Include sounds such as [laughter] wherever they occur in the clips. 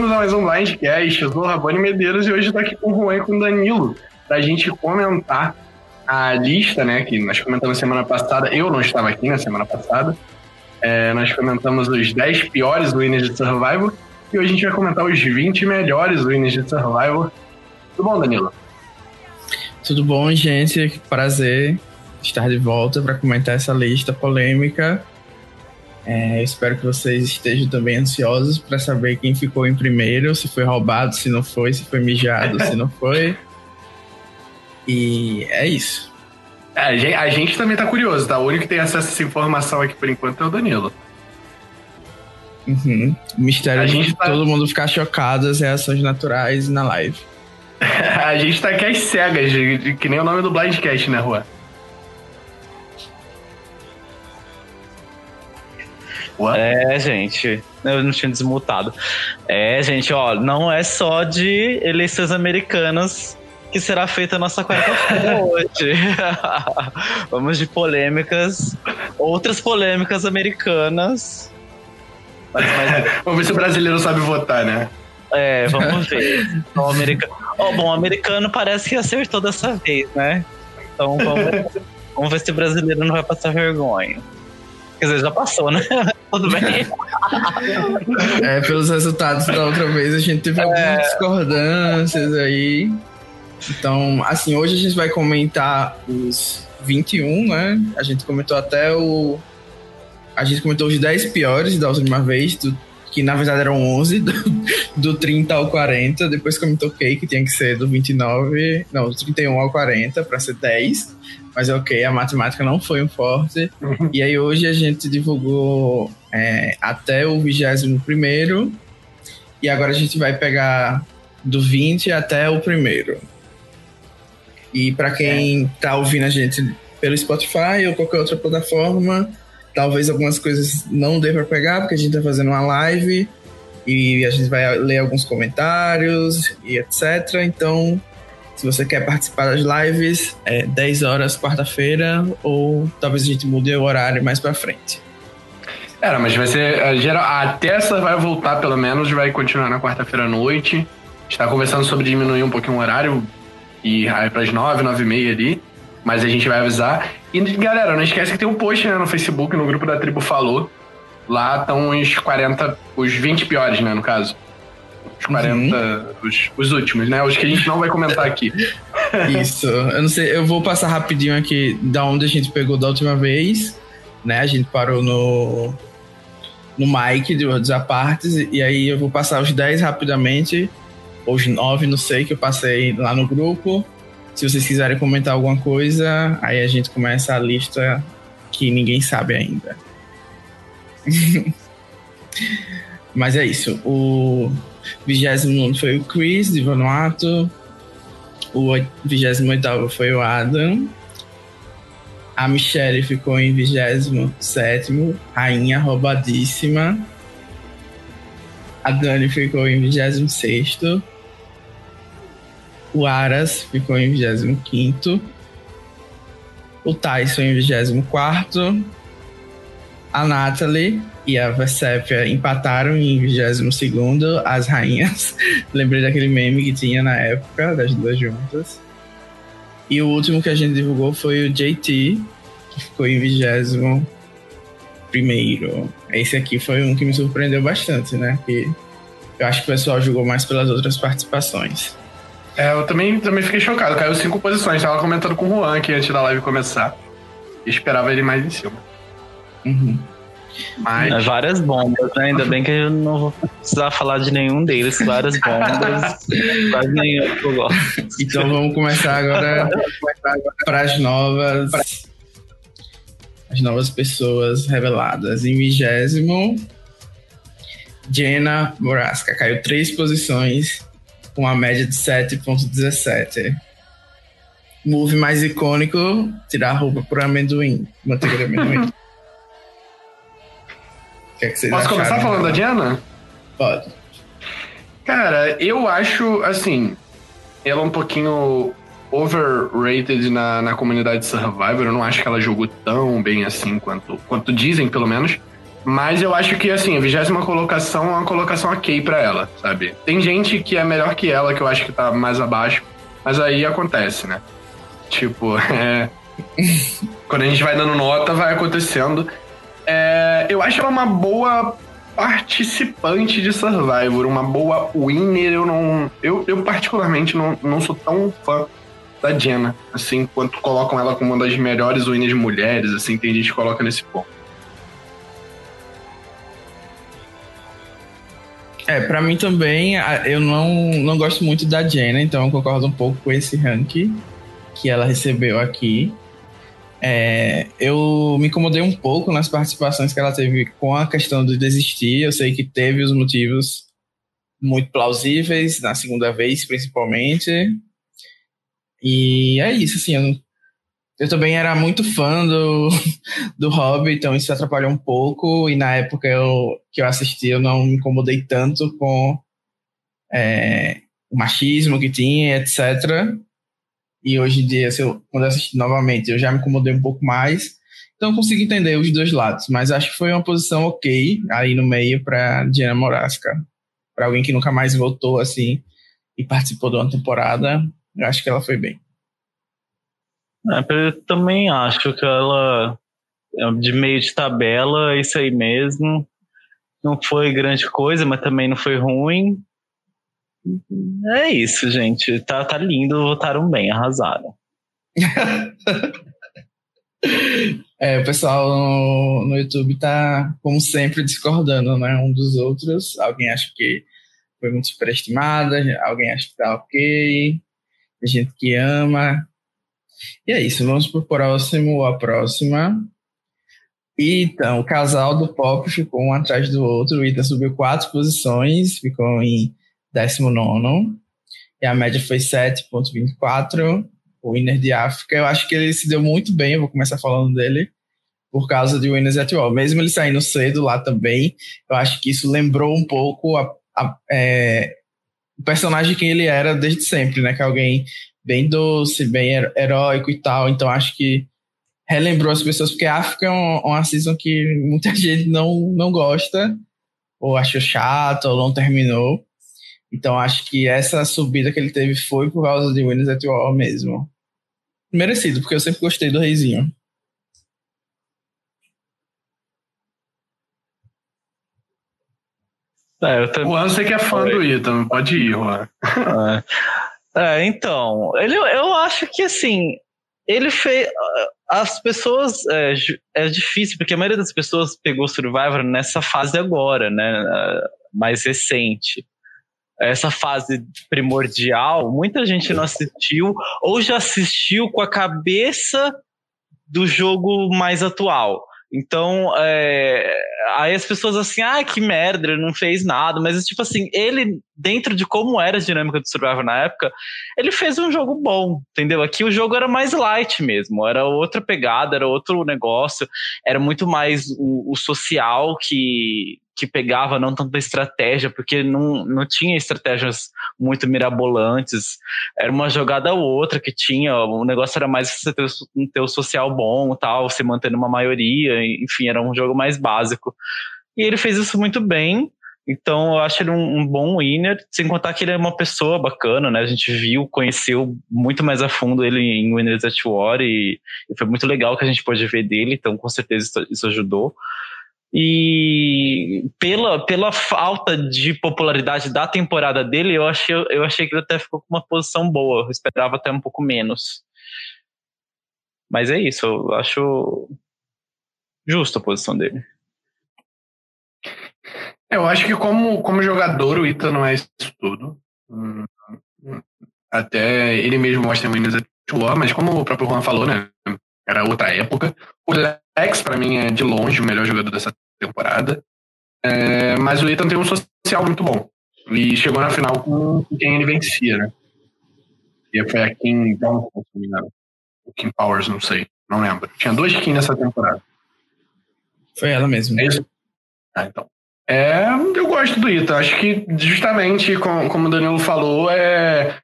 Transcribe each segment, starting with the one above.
Bem-vindos a mais um Blindcast. Eu sou o Rabone Medeiros e hoje estou aqui com o Juan e com o Danilo para a gente comentar a lista, né, que nós comentamos semana passada. Eu não estava aqui na semana passada. É, nós comentamos os 10 piores winners de Survivor e hoje a gente vai comentar os 20 melhores winners de Survivor. Tudo bom, Danilo? Tudo bom, gente? Prazer estar de volta para comentar essa lista polêmica é, espero que vocês estejam também ansiosos para saber quem ficou em primeiro, se foi roubado, se não foi, se foi mijado, se não foi. E é isso. É, a, gente, a gente também tá curioso, tá? O único que tem acesso a essa informação aqui por enquanto é o Danilo. Uhum. O mistério a de gente tá... todo mundo ficar chocado as reações naturais na live. [laughs] a gente tá aqui às cegas, que nem o nome do Blindcast, né, Rua? É, gente. Eu não tinha desmutado. É, gente, ó, não é só de eleições americanas que será feita a nossa quarta-feira [laughs] hoje. [laughs] Vamos de polêmicas, outras polêmicas americanas. Mas, mas... [laughs] vamos ver se o brasileiro sabe votar, né? É, vamos ver. o americano... Oh, bom, o americano parece que acertou dessa vez, né? Então vamos, vamos ver se o brasileiro não vai passar vergonha. Quer dizer, já passou, né? [laughs] Tudo bem. [laughs] É, pelos resultados da outra vez, a gente teve é... algumas discordâncias aí. Então, assim, hoje a gente vai comentar os 21, né? A gente comentou até o. A gente comentou os 10 piores da última vez, do, que na verdade eram 11, do, do 30 ao 40. Depois comentou que tinha que ser do 29, não, do 31 ao 40 para ser 10 mas é ok, a matemática não foi um forte. Uhum. e aí hoje a gente divulgou é, até o 21 e agora a gente vai pegar do 20 até o primeiro. E para quem é. tá ouvindo a gente pelo Spotify ou qualquer outra plataforma, talvez algumas coisas não dê para pegar, porque a gente tá fazendo uma live e a gente vai ler alguns comentários e etc. Então, se você quer participar das lives, é 10 horas quarta-feira ou talvez a gente mude o horário mais para frente. Era, mas vai ser. A, geral, a Tesla vai voltar pelo menos, vai continuar na quarta-feira à noite. Está conversando sobre diminuir um pouquinho o horário e aí para as 9, 9 e meia ali. Mas a gente vai avisar. E galera, não esquece que tem um post né, no Facebook, no grupo da Tribo Falou. Lá estão os 40, os 20 piores, né, no caso. Os 40, uhum. os, os últimos, né? Os que a gente não vai comentar aqui. [laughs] Isso. Eu não sei, eu vou passar rapidinho aqui da onde a gente pegou da última vez, né? A gente parou no no Mike dos apartes e aí eu vou passar os 10 rapidamente, ou os 9, não sei, que eu passei lá no grupo. Se vocês quiserem comentar alguma coisa, aí a gente começa a lista que ninguém sabe ainda. [laughs] Mas é isso. O 29 foi o Chris, de Vanuatu. O 28 foi o Adam. A Michelle ficou em 27, rainha roubadíssima. A Dani ficou em 26. O Aras ficou em 25. O Tyson em 24. A Natalie e a Versépia empataram em 22 as rainhas. [laughs] Lembrei daquele meme que tinha na época, das duas juntas. E o último que a gente divulgou foi o JT, que ficou em 21 primeiro. Esse aqui foi um que me surpreendeu bastante, né? Que eu acho que o pessoal jogou mais pelas outras participações. É, eu também, também fiquei chocado. Caiu cinco posições. Tava comentando com o Juan aqui antes da live começar. Esperava ele mais em cima. Uhum. Mas... É, várias bombas, né? Ainda bem que eu não vou precisar falar de nenhum deles. Várias bombas. [laughs] quase nenhum que eu gosto. Então vamos começar agora [laughs] para as novas. As novas pessoas reveladas. Em vigésimo, Jenna Borasca caiu três posições com a média de 7,17. Move mais icônico: tirar a roupa por amendoim, manteiga de amendoim. [laughs] que é que Posso acharam? começar falando da Diana? Pode. Cara, eu acho, assim, ela é um pouquinho overrated na, na comunidade Survivor. Eu não acho que ela jogou tão bem assim quanto, quanto dizem, pelo menos. Mas eu acho que, assim, a vigésima colocação é uma colocação ok pra ela, sabe? Tem gente que é melhor que ela, que eu acho que tá mais abaixo, mas aí acontece, né? Tipo, [laughs] é. Quando a gente vai dando nota, vai acontecendo. É, eu acho ela uma boa participante de Survivor, uma boa winner. Eu não. Eu, eu particularmente não, não sou tão fã da Jenna, assim, quanto colocam ela como uma das melhores winners mulheres, assim, tem gente que coloca nesse ponto. É, pra mim também, eu não, não gosto muito da Jenna, então eu concordo um pouco com esse ranking que ela recebeu aqui. É, eu me incomodei um pouco nas participações que ela teve com a questão de desistir. Eu sei que teve os motivos muito plausíveis, na segunda vez principalmente. E é isso, assim. Eu, eu também era muito fã do, [laughs] do Hobby, então isso atrapalhou um pouco. E na época eu, que eu assisti, eu não me incomodei tanto com é, o machismo que tinha, etc. E hoje em dia, eu, quando eu assisti novamente, eu já me incomodei um pouco mais. Então consigo entender os dois lados. Mas acho que foi uma posição ok aí no meio para Diana Morasca. Para alguém que nunca mais voltou assim e participou de uma temporada, eu acho que ela foi bem. É, eu também acho que ela, é de meio de tabela, isso aí mesmo. Não foi grande coisa, mas também não foi ruim. É isso, gente. Tá, tá lindo, votaram bem, arrasaram. [laughs] é, o pessoal no, no YouTube tá, como sempre, discordando, né? Um dos outros. Alguém acha que foi muito superestimada, alguém acha que tá ok. Tem gente que ama. E é isso, vamos pro próximo, a próxima. Então, o casal do pop ficou um atrás do outro. O Ita subiu quatro posições, ficou em 19 e a média foi 7,24. O Winner de África, eu acho que ele se deu muito bem, eu vou começar falando dele, por causa de Winners at All. Mesmo ele saindo cedo lá também, eu acho que isso lembrou um pouco a, a, é, o personagem que ele era desde sempre, né? Que alguém bem doce, bem heróico e tal. Então acho que relembrou as pessoas, porque a África é uma, uma season que muita [laughs] gente não, não gosta, ou achou chato, ou não terminou. Então acho que essa subida que ele teve foi por causa de Winners at War mesmo. Merecido, porque eu sempre gostei do Reizinho. É, eu também... Juan, você que é fã Oi. do Ethan, pode ir, Juan. É. então, ele, eu acho que assim, ele fez. As pessoas. É, é, difícil, porque a maioria das pessoas pegou Survivor nessa fase agora, né? Mais recente essa fase primordial, muita gente não assistiu ou já assistiu com a cabeça do jogo mais atual. Então, é, aí as pessoas assim, ah, que merda, ele não fez nada. Mas, tipo assim, ele, dentro de como era a dinâmica do Survivor na época, ele fez um jogo bom, entendeu? Aqui o jogo era mais light mesmo, era outra pegada, era outro negócio, era muito mais o, o social que, que pegava não tanto a estratégia, porque não, não tinha estratégias muito mirabolantes. Era uma jogada ou outra que tinha, o negócio era mais você ter, ter o social bom tal, se manter numa maioria, enfim, era um jogo mais básico. E ele fez isso muito bem, então eu acho ele um, um, bom winner, sem contar que ele é uma pessoa bacana, né? A gente viu, conheceu muito mais a fundo ele em Winners at War e, e foi muito legal que a gente pôde ver dele, então com certeza isso, isso ajudou. E pela, pela falta de popularidade da temporada dele, eu achei, eu achei que ele até ficou com uma posição boa. Eu esperava até um pouco menos. Mas é isso, eu acho justo a posição dele. Eu acho que como, como jogador o Ita não é isso tudo. Até ele mesmo mostra em at War, mas como o próprio Juan falou, né? Era outra época. O Lex, para mim, é de longe o melhor jogador dessa temporada. É, mas o Ethan tem um social muito bom. E chegou na final com quem ele vencia, né? E foi a Kim Johnson, se não me engano. O Kim Powers, não sei. Não lembro. Tinha dois Kim nessa temporada. Foi ela mesmo. É isso? Ah, então. É, eu gosto do Ita. Acho que justamente, como, como o Danilo falou, é.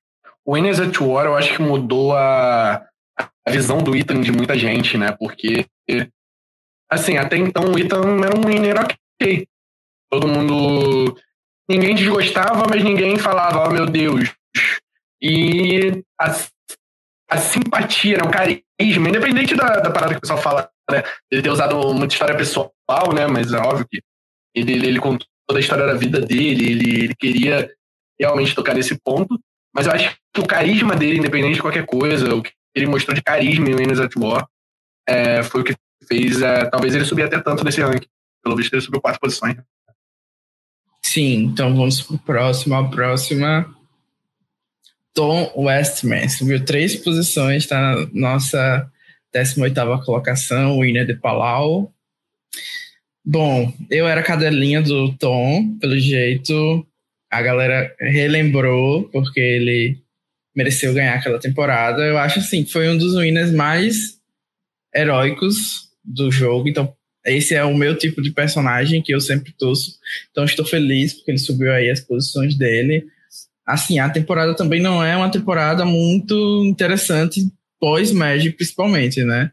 O Winners at War, eu acho que mudou a, a visão do Ethan de muita gente, né? Porque assim, até então o Ethan era um winner ok. Todo mundo. Ninguém desgostava, mas ninguém falava, oh meu Deus. E a, a simpatia, né, o carisma, independente da, da parada que o pessoal fala, né? Ele ter usado muita história pessoal, né? Mas é óbvio que ele, ele contou toda a história da vida dele, ele, ele queria realmente tocar nesse ponto. Mas eu acho que o carisma dele, independente de qualquer coisa, o que ele mostrou de carisma em Winners at War, é, foi o que fez é, talvez ele subir até tanto nesse ranking. Pelo visto, ele subiu quatro posições. Sim, então vamos pro próximo. A próxima. Tom Westman subiu três posições, está na nossa 18 colocação, winner de Palau. Bom, eu era cadelinha do Tom, pelo jeito. A galera relembrou, porque ele mereceu ganhar aquela temporada. Eu acho assim, foi um dos winners mais heróicos do jogo. Então, esse é o meu tipo de personagem que eu sempre torço. Então, estou feliz porque ele subiu aí as posições dele. Assim, a temporada também não é uma temporada muito interessante pós-Magic, principalmente, né?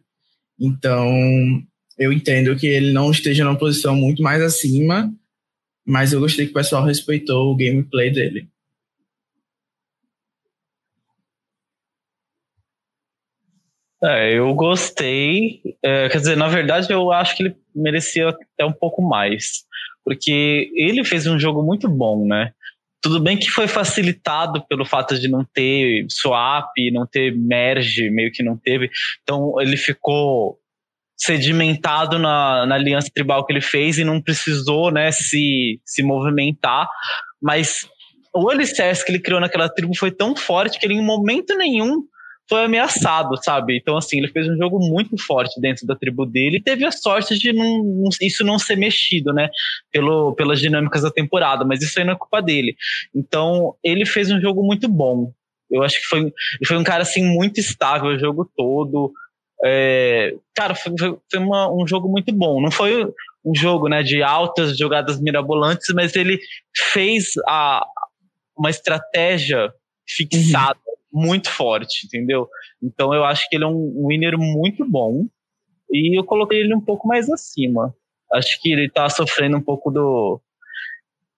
Então, eu entendo que ele não esteja numa posição muito mais acima, mas eu gostei que o pessoal respeitou o gameplay dele. É, eu gostei. É, quer dizer, na verdade, eu acho que ele merecia até um pouco mais. Porque ele fez um jogo muito bom, né? Tudo bem que foi facilitado pelo fato de não ter swap, não ter merge, meio que não teve. Então ele ficou sedimentado na, na aliança tribal que ele fez e não precisou né, se, se movimentar. Mas o alicerce que ele criou naquela tribo foi tão forte que ele, em momento nenhum, foi ameaçado, sabe? Então, assim, ele fez um jogo muito forte dentro da tribo dele e teve a sorte de não, isso não ser mexido, né? Pelo, pelas dinâmicas da temporada, mas isso aí não é culpa dele. Então, ele fez um jogo muito bom. Eu acho que foi, foi um cara, assim, muito estável o jogo todo. É, cara, foi, foi uma, um jogo muito bom. Não foi um jogo né, de altas jogadas mirabolantes, mas ele fez a, uma estratégia fixada muito forte, entendeu? Então eu acho que ele é um winner muito bom e eu coloquei ele um pouco mais acima. Acho que ele tá sofrendo um pouco do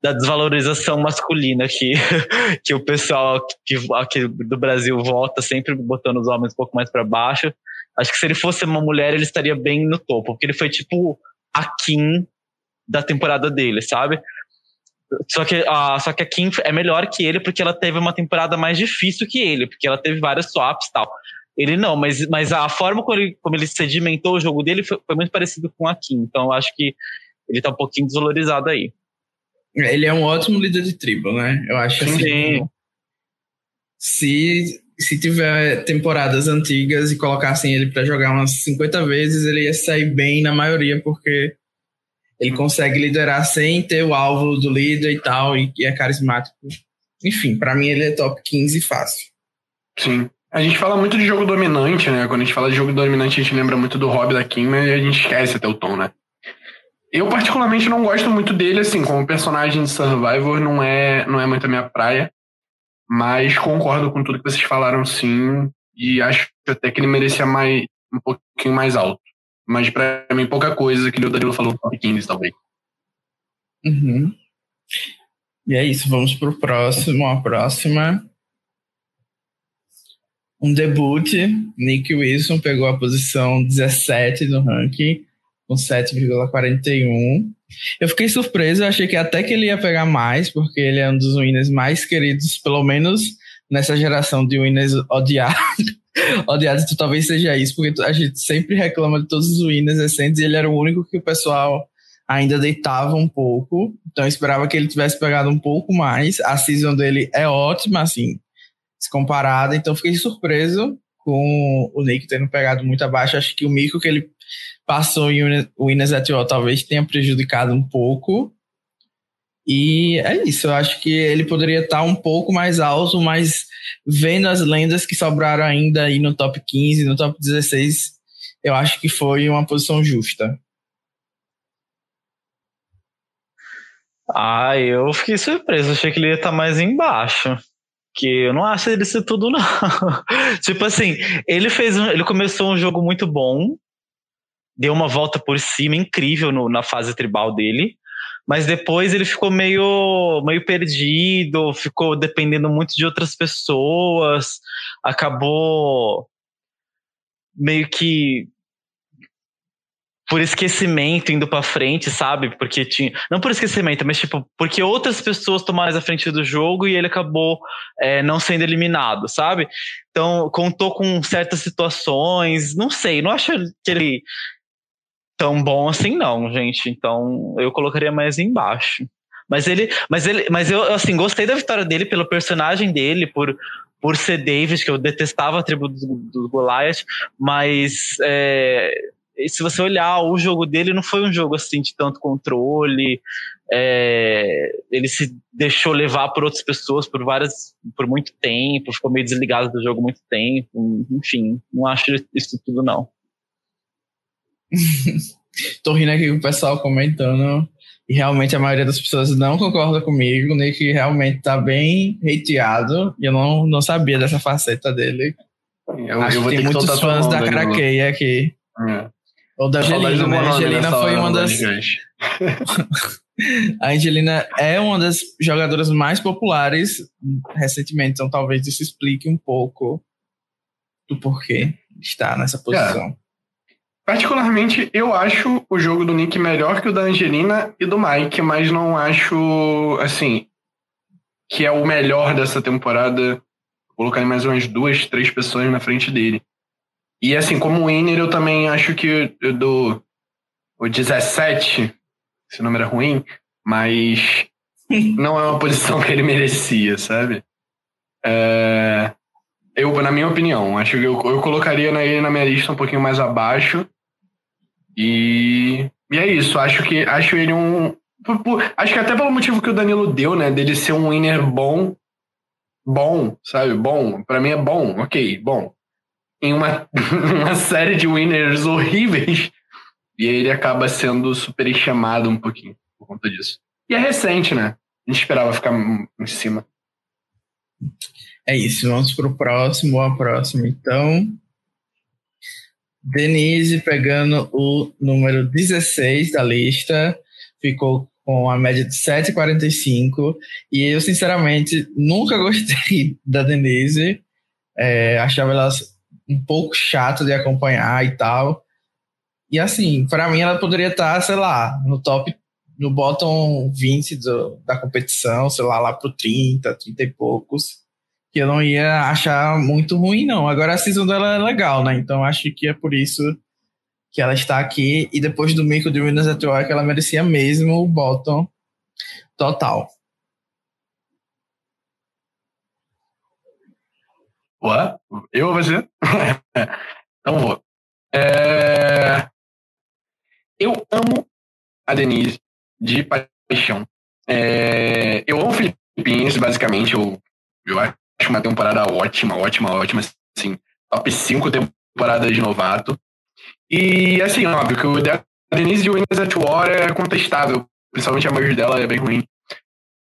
da desvalorização masculina que, [laughs] que o pessoal que, aqui do Brasil vota sempre botando os homens um pouco mais para baixo. Acho que se ele fosse uma mulher, ele estaria bem no topo, porque ele foi tipo a Kim da temporada dele, sabe? Só que, a, só que a Kim é melhor que ele porque ela teve uma temporada mais difícil que ele, porque ela teve várias swaps e tal. Ele não, mas, mas a forma como ele, como ele sedimentou o jogo dele foi, foi muito parecido com a Kim. Então eu acho que ele tá um pouquinho desvalorizado aí. Ele é um ótimo líder de tribo, né? Eu acho assim. Sim. Se, se tiver temporadas antigas e colocassem ele para jogar umas 50 vezes, ele ia sair bem na maioria, porque ele consegue liderar sem ter o alvo do líder e tal, e, e é carismático. Enfim, para mim ele é top 15 fácil. Sim. A gente fala muito de jogo dominante, né? Quando a gente fala de jogo dominante, a gente lembra muito do Hobby da Kim, mas a gente esquece até o tom, né? Eu, particularmente, não gosto muito dele, assim, como personagem de Survivor, não é, não é muito a minha praia. Mas concordo com tudo que vocês falaram, sim. E acho até que ele merecia mais, um pouquinho mais alto. Mas para mim, pouca coisa que o Danilo falou top 15, talvez. Uhum. E é isso, vamos pro próximo. A próxima. Um debut. Nick Wilson pegou a posição 17 no ranking, com 7,41. Eu fiquei surpreso, eu achei que até que ele ia pegar mais, porque ele é um dos winners mais queridos, pelo menos nessa geração de winners odiados. [laughs] odiado, tu talvez seja isso, porque a gente sempre reclama de todos os winners recentes e ele era o único que o pessoal ainda deitava um pouco. Então eu esperava que ele tivesse pegado um pouco mais. A season dele é ótima, assim, se comparada. Então fiquei surpreso com o Nick tendo pegado muito abaixo. Acho que o mico que ele passou em Winners at All talvez tenha prejudicado um pouco. E é isso, eu acho que ele poderia estar um pouco mais alto, mas vendo as lendas que sobraram ainda aí no top 15, no top 16, eu acho que foi uma posição justa. Ah, eu fiquei surpreso, achei que ele ia estar mais embaixo. Que eu não acho ele ser tudo, não. [laughs] tipo assim, ele fez um, ele começou um jogo muito bom, deu uma volta por cima incrível no, na fase tribal dele. Mas depois ele ficou meio, meio perdido, ficou dependendo muito de outras pessoas, acabou meio que por esquecimento indo para frente, sabe? Porque tinha. Não por esquecimento, mas tipo, porque outras pessoas tomaram a frente do jogo e ele acabou é, não sendo eliminado, sabe? Então, contou com certas situações. Não sei, não acho que ele tão bom assim, não, gente. Então, eu colocaria mais embaixo. Mas ele. Mas ele. Mas eu, assim, gostei da vitória dele pelo personagem dele, por. Por ser David, que eu detestava a tribo do, do Goliath, mas é, se você olhar o jogo dele, não foi um jogo assim de tanto controle. É, ele se deixou levar por outras pessoas por várias, por muito tempo, ficou meio desligado do jogo muito tempo. Enfim, não acho isso tudo não. [laughs] Tô rindo aqui com o pessoal comentando e realmente a maioria das pessoas não concorda comigo. O Nick realmente tá bem hateado e eu não, não sabia dessa faceta dele. Eu, Acho eu que tem muitos fãs da craqueia aqui. É. Ou da Angelina, né? A Angelina foi uma das. [laughs] a Angelina é uma das jogadoras mais populares recentemente, então talvez isso explique um pouco do porquê está nessa posição. É. Particularmente, eu acho o jogo do Nick melhor que o da Angelina e do Mike, mas não acho, assim, que é o melhor dessa temporada. Colocar mais umas duas, três pessoas na frente dele. E assim, como winner, eu também acho que do o 17, esse número é ruim, mas [laughs] não é uma posição que ele merecia, sabe? É, eu, na minha opinião, acho que eu, eu colocaria ele na minha lista um pouquinho mais abaixo. E, e é isso, acho que acho ele um. Por, por, acho que até pelo motivo que o Danilo deu, né? Dele ser um winner bom. Bom, sabe? Bom. para mim é bom, ok, bom em uma, [laughs] uma série de winners horríveis. E ele acaba sendo super chamado um pouquinho por conta disso. E é recente, né? A gente esperava ficar em cima. É isso, vamos pro próximo, a próxima então. Denise pegando o número 16 da lista, ficou com a média de 7,45. E eu, sinceramente, nunca [laughs] gostei da Denise. É, achava ela um pouco chato de acompanhar e tal. E assim, para mim ela poderia estar, tá, sei lá, no top, no bottom 20 do, da competição, sei lá, lá pro 30, 30 e poucos, que eu não ia achar muito ruim, não. Agora a season dela é legal, né? Então acho que é por isso que ela está aqui. E depois do mico de Winners at Work, ela merecia mesmo o bottom total. Ué? Eu ou você? [laughs] então vou. É... Eu amo a Denise de paixão. É... Eu amo Filipinas, basicamente. Eu, eu acho uma temporada ótima, ótima, ótima. Assim, top 5 temporadas de novato. E, assim, óbvio que o Denise de Winners at War é contestável. Principalmente a maioria dela é bem ruim.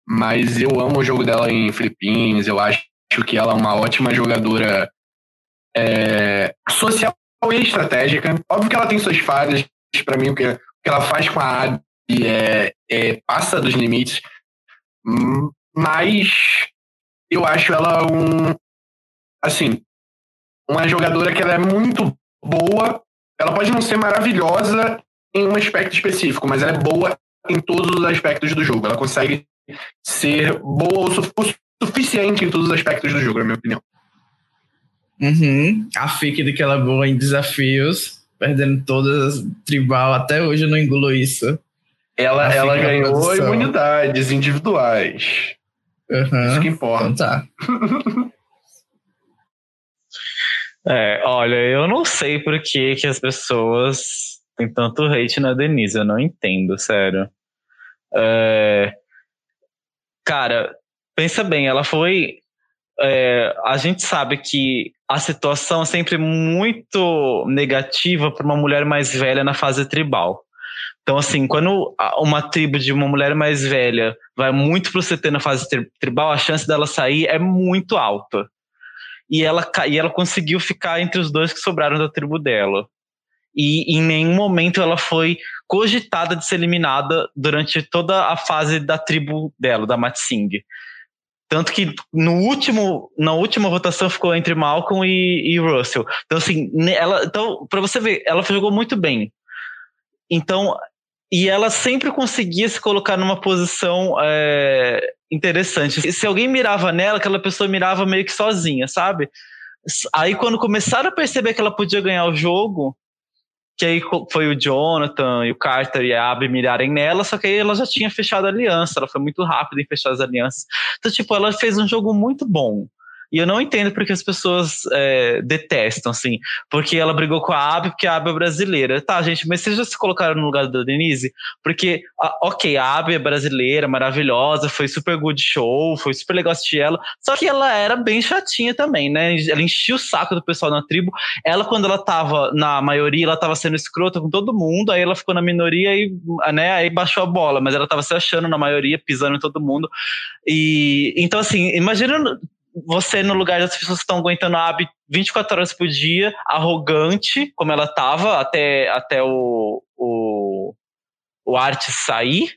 Mas eu amo o jogo dela em Filipinas. Eu acho Acho que ela é uma ótima jogadora é, social e estratégica. Óbvio que ela tem suas falhas. Para mim, o que, o que ela faz com a Abby é, é, passa dos limites. Mas eu acho ela um. Assim, uma jogadora que ela é muito boa. Ela pode não ser maravilhosa em um aspecto específico, mas ela é boa em todos os aspectos do jogo. Ela consegue ser boa o, suficiente em todos os aspectos do jogo, na minha opinião. Uhum. A fique de que ela é boa em desafios, perdendo todas as tribal, até hoje eu não engulo isso. Ela, ela ganhou imunidades individuais. Uhum. Isso que importa. Então tá. [laughs] é, olha, eu não sei por que, que as pessoas têm tanto hate na Denise, eu não entendo, sério. É, cara, pensa bem, ela foi. É, a gente sabe que a situação é sempre muito negativa para uma mulher mais velha na fase tribal. Então, assim, quando uma tribo de uma mulher mais velha vai muito pro CT na fase tribal, a chance dela sair é muito alta. E ela, e ela conseguiu ficar entre os dois que sobraram da tribo dela. e em nenhum momento ela foi cogitada de ser eliminada durante toda a fase da tribo dela, da Matsing. Tanto que no último, na última votação ficou entre Malcolm e, e Russell. Então, assim, ela, então, para você ver, ela jogou muito bem. Então, e ela sempre conseguia se colocar numa posição é, interessante. Se alguém mirava nela, aquela pessoa mirava meio que sozinha, sabe? Aí, quando começaram a perceber que ela podia ganhar o jogo, que aí foi o Jonathan e o Carter e a Abby mirarem nela, só que aí ela já tinha fechado a aliança, ela foi muito rápida em fechar as alianças. Então, tipo, ela fez um jogo muito bom. E eu não entendo porque as pessoas é, detestam, assim. Porque ela brigou com a Abby, porque a Abby é brasileira. Tá, gente, mas vocês já se colocaram no lugar da Denise? Porque, a, ok, a Abby é brasileira, maravilhosa, foi super good show, foi super legal assistir ela. Só que ela era bem chatinha também, né? Ela enchia o saco do pessoal na tribo. Ela, quando ela tava na maioria, ela tava sendo escrota com todo mundo. Aí ela ficou na minoria e, né, aí baixou a bola. Mas ela tava se achando na maioria, pisando em todo mundo. E, então, assim, imagina você no lugar das pessoas que estão aguentando a Abby 24 horas por dia, arrogante, como ela estava até, até o, o, o Arte sair.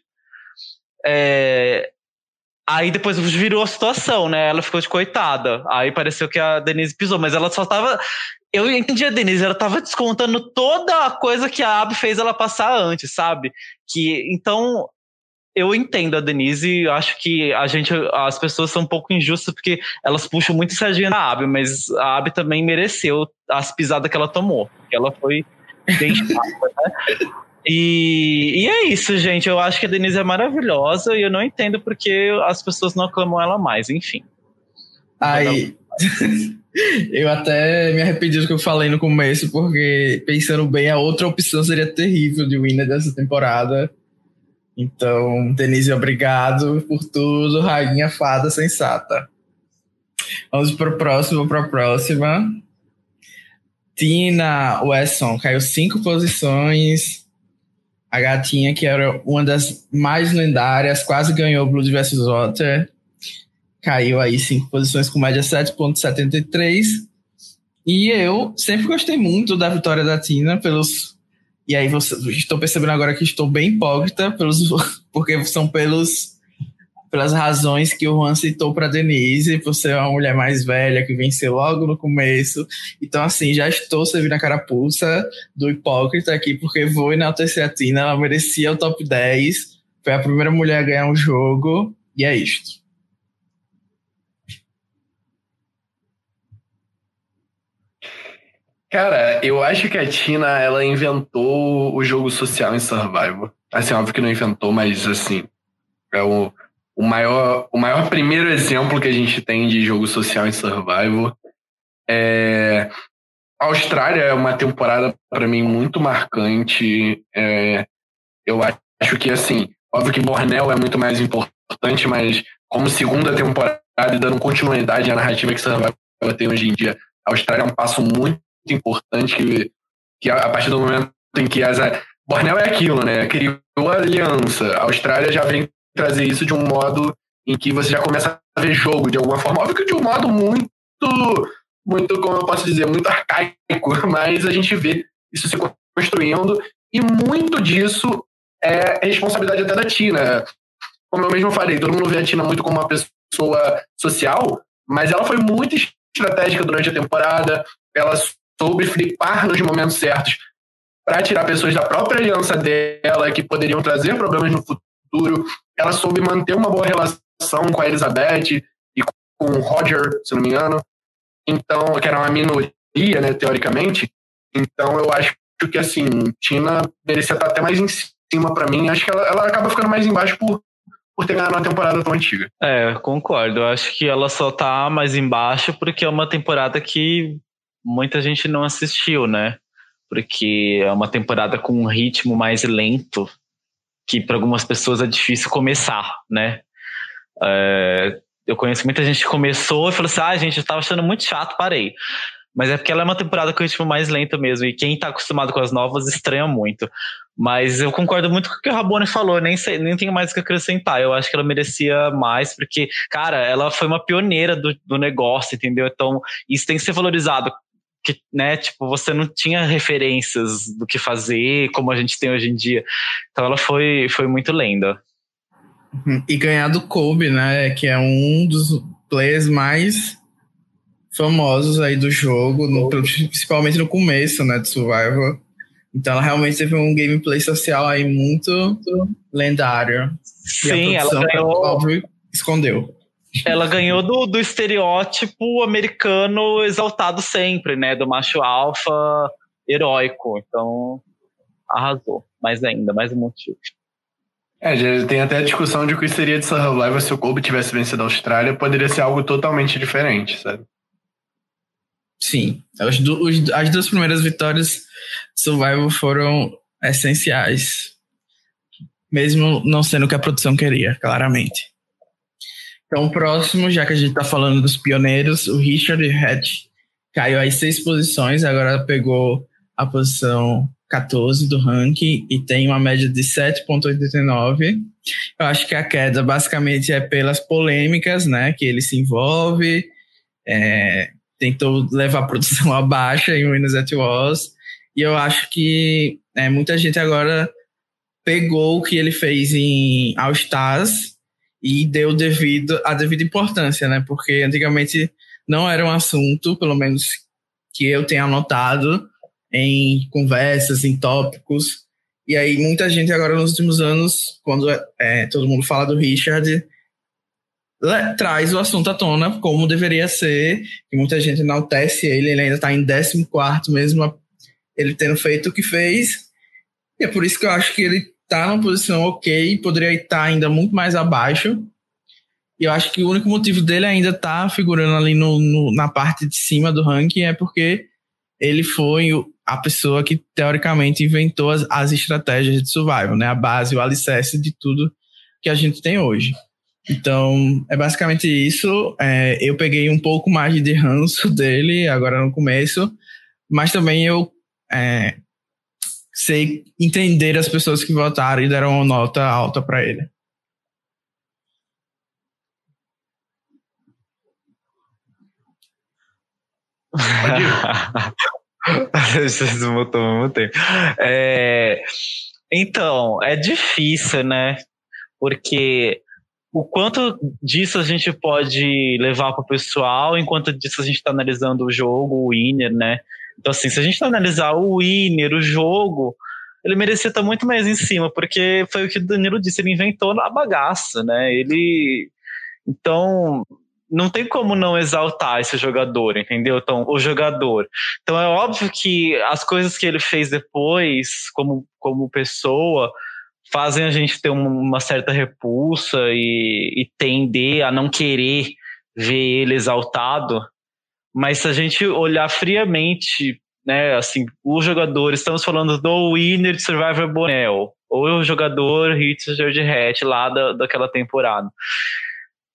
É, aí depois virou a situação, né? Ela ficou de coitada. Aí pareceu que a Denise pisou, mas ela só tava. Eu entendi a Denise, ela tava descontando toda a coisa que a Abby fez ela passar antes, sabe? Que então eu entendo a Denise e acho que a gente, as pessoas são um pouco injustas porque elas puxam muito sardinha da Abby, mas a Abby também mereceu as pisadas que ela tomou. Ela foi bem [laughs] chata, né? E, e, é isso, gente. Eu acho que a Denise é maravilhosa e eu não entendo porque as pessoas não aclamam ela mais, enfim. Aí. [laughs] eu até me arrependi do que eu falei no começo, porque pensando bem, a outra opção seria terrível de winner dessa temporada então, Denise, obrigado por tudo, rainha fada sensata. Vamos para o próximo, para a próxima. Tina Wesson caiu cinco posições. A gatinha, que era uma das mais lendárias, quase ganhou Blood vs. Water. Caiu aí cinco posições com média 7,73. E eu sempre gostei muito da vitória da Tina pelos e aí você, estou percebendo agora que estou bem hipócrita pelos, [laughs] porque são pelos pelas razões que o Juan citou para Denise, por ser uma mulher mais velha que venceu logo no começo. Então, assim, já estou servindo a carapuça do hipócrita aqui, porque vou enaltecer a Tina, ela merecia o top 10, foi a primeira mulher a ganhar um jogo, e é isto. Cara, eu acho que a Tina, ela inventou o jogo social em Survival. Assim, óbvio que não inventou, mas assim, é o, o maior, o maior primeiro exemplo que a gente tem de jogo social em Survival. É, a Austrália é uma temporada para mim muito marcante. É, eu acho que assim, óbvio que Bornel é muito mais importante, mas como segunda temporada dando continuidade à narrativa que Survival tem hoje em dia, a Austrália é um passo muito importante que, que a, partir do momento em que as. Bornel é aquilo, né? Criou a aliança. A Austrália já vem trazer isso de um modo em que você já começa a ver jogo de alguma forma. Óbvio que de um modo muito, muito, como eu posso dizer, muito arcaico, [laughs] mas a gente vê isso se construindo e muito disso é responsabilidade até da Tina. Como eu mesmo falei, todo mundo vê a Tina muito como uma pessoa social, mas ela foi muito estratégica durante a temporada. Ela soube flipar nos momentos certos para tirar pessoas da própria aliança dela que poderiam trazer problemas no futuro. Ela soube manter uma boa relação com a Elizabeth e com o Roger, se não me engano. Então, que era uma minoria, né, teoricamente. Então, eu acho que, assim, Tina merecia estar até mais em cima para mim. Acho que ela, ela acaba ficando mais embaixo por, por ter ganhado uma temporada tão antiga. É, concordo. Eu acho que ela só tá mais embaixo porque é uma temporada que muita gente não assistiu, né? Porque é uma temporada com um ritmo mais lento, que para algumas pessoas é difícil começar, né? É, eu conheço muita gente que começou e falou assim: ah, gente, eu estava achando muito chato, parei. Mas é porque ela é uma temporada com ritmo mais lento mesmo, e quem está acostumado com as novas estranha muito. Mas eu concordo muito com o que o Rabone falou, nem, sei, nem tenho mais o que acrescentar. Eu acho que ela merecia mais, porque, cara, ela foi uma pioneira do, do negócio, entendeu? Então, isso tem que ser valorizado que, né, tipo, você não tinha referências do que fazer, como a gente tem hoje em dia. Então ela foi, foi muito lenda. Uhum. E ganhar do Kobe, né, que é um dos players mais famosos aí do jogo, no, principalmente no começo, né, de Survival. Então ela realmente teve um gameplay social aí muito lendário. Sim, ela ganhou... Óbvio, escondeu. Ela [laughs] ganhou do, do estereótipo americano exaltado sempre, né? Do macho alfa heróico. Então, arrasou. Mais ainda, mais um motivo. É, já tem até a discussão de o que seria de Survivor se o Kobe tivesse vencido a Austrália, poderia ser algo totalmente diferente, sabe? Sim. As, os, as duas primeiras vitórias Survival foram essenciais. Mesmo não sendo o que a produção queria, claramente. Então, próximo, já que a gente está falando dos pioneiros, o Richard Hatch caiu aí seis posições, agora pegou a posição 14 do ranking e tem uma média de 7,89. Eu acho que a queda basicamente é pelas polêmicas, né, que ele se envolve, é, tentou levar a produção [laughs] à baixa em Winners at Wars, e eu acho que é, muita gente agora pegou o que ele fez em All Stars e deu devido a devida importância, né? Porque antigamente não era um assunto, pelo menos que eu tenha anotado em conversas, em tópicos. E aí muita gente agora nos últimos anos, quando é, todo mundo fala do Richard, traz o assunto à tona como deveria ser, e muita gente enaltece ele, ele ainda está em 14 mesmo, ele tendo feito o que fez. E é por isso que eu acho que ele tá numa posição ok, poderia estar ainda muito mais abaixo. E eu acho que o único motivo dele ainda tá figurando ali no, no, na parte de cima do ranking é porque ele foi a pessoa que teoricamente inventou as, as estratégias de survival, né? A base, o alicerce de tudo que a gente tem hoje. Então, é basicamente isso. É, eu peguei um pouco mais de ranço [laughs] dele agora no começo, mas também eu é, sei entender as pessoas que votaram e deram nota alta para ele. Vocês mutam ao mesmo tempo. É, então, é difícil, né? Porque o quanto disso a gente pode levar para o pessoal, enquanto disso a gente está analisando o jogo, o winner, né? Então, assim, se a gente analisar o winner, o jogo, ele merecia estar muito mais em cima, porque foi o que o Danilo disse, ele inventou a bagaça, né? Ele. Então, não tem como não exaltar esse jogador, entendeu? Então, o jogador. Então, é óbvio que as coisas que ele fez depois, como, como pessoa, fazem a gente ter uma certa repulsa e, e tender a não querer ver ele exaltado. Mas se a gente olhar friamente, né, assim, o jogador, estamos falando do winner de Survivor Bonel, ou o jogador Richard Hatch lá da, daquela temporada.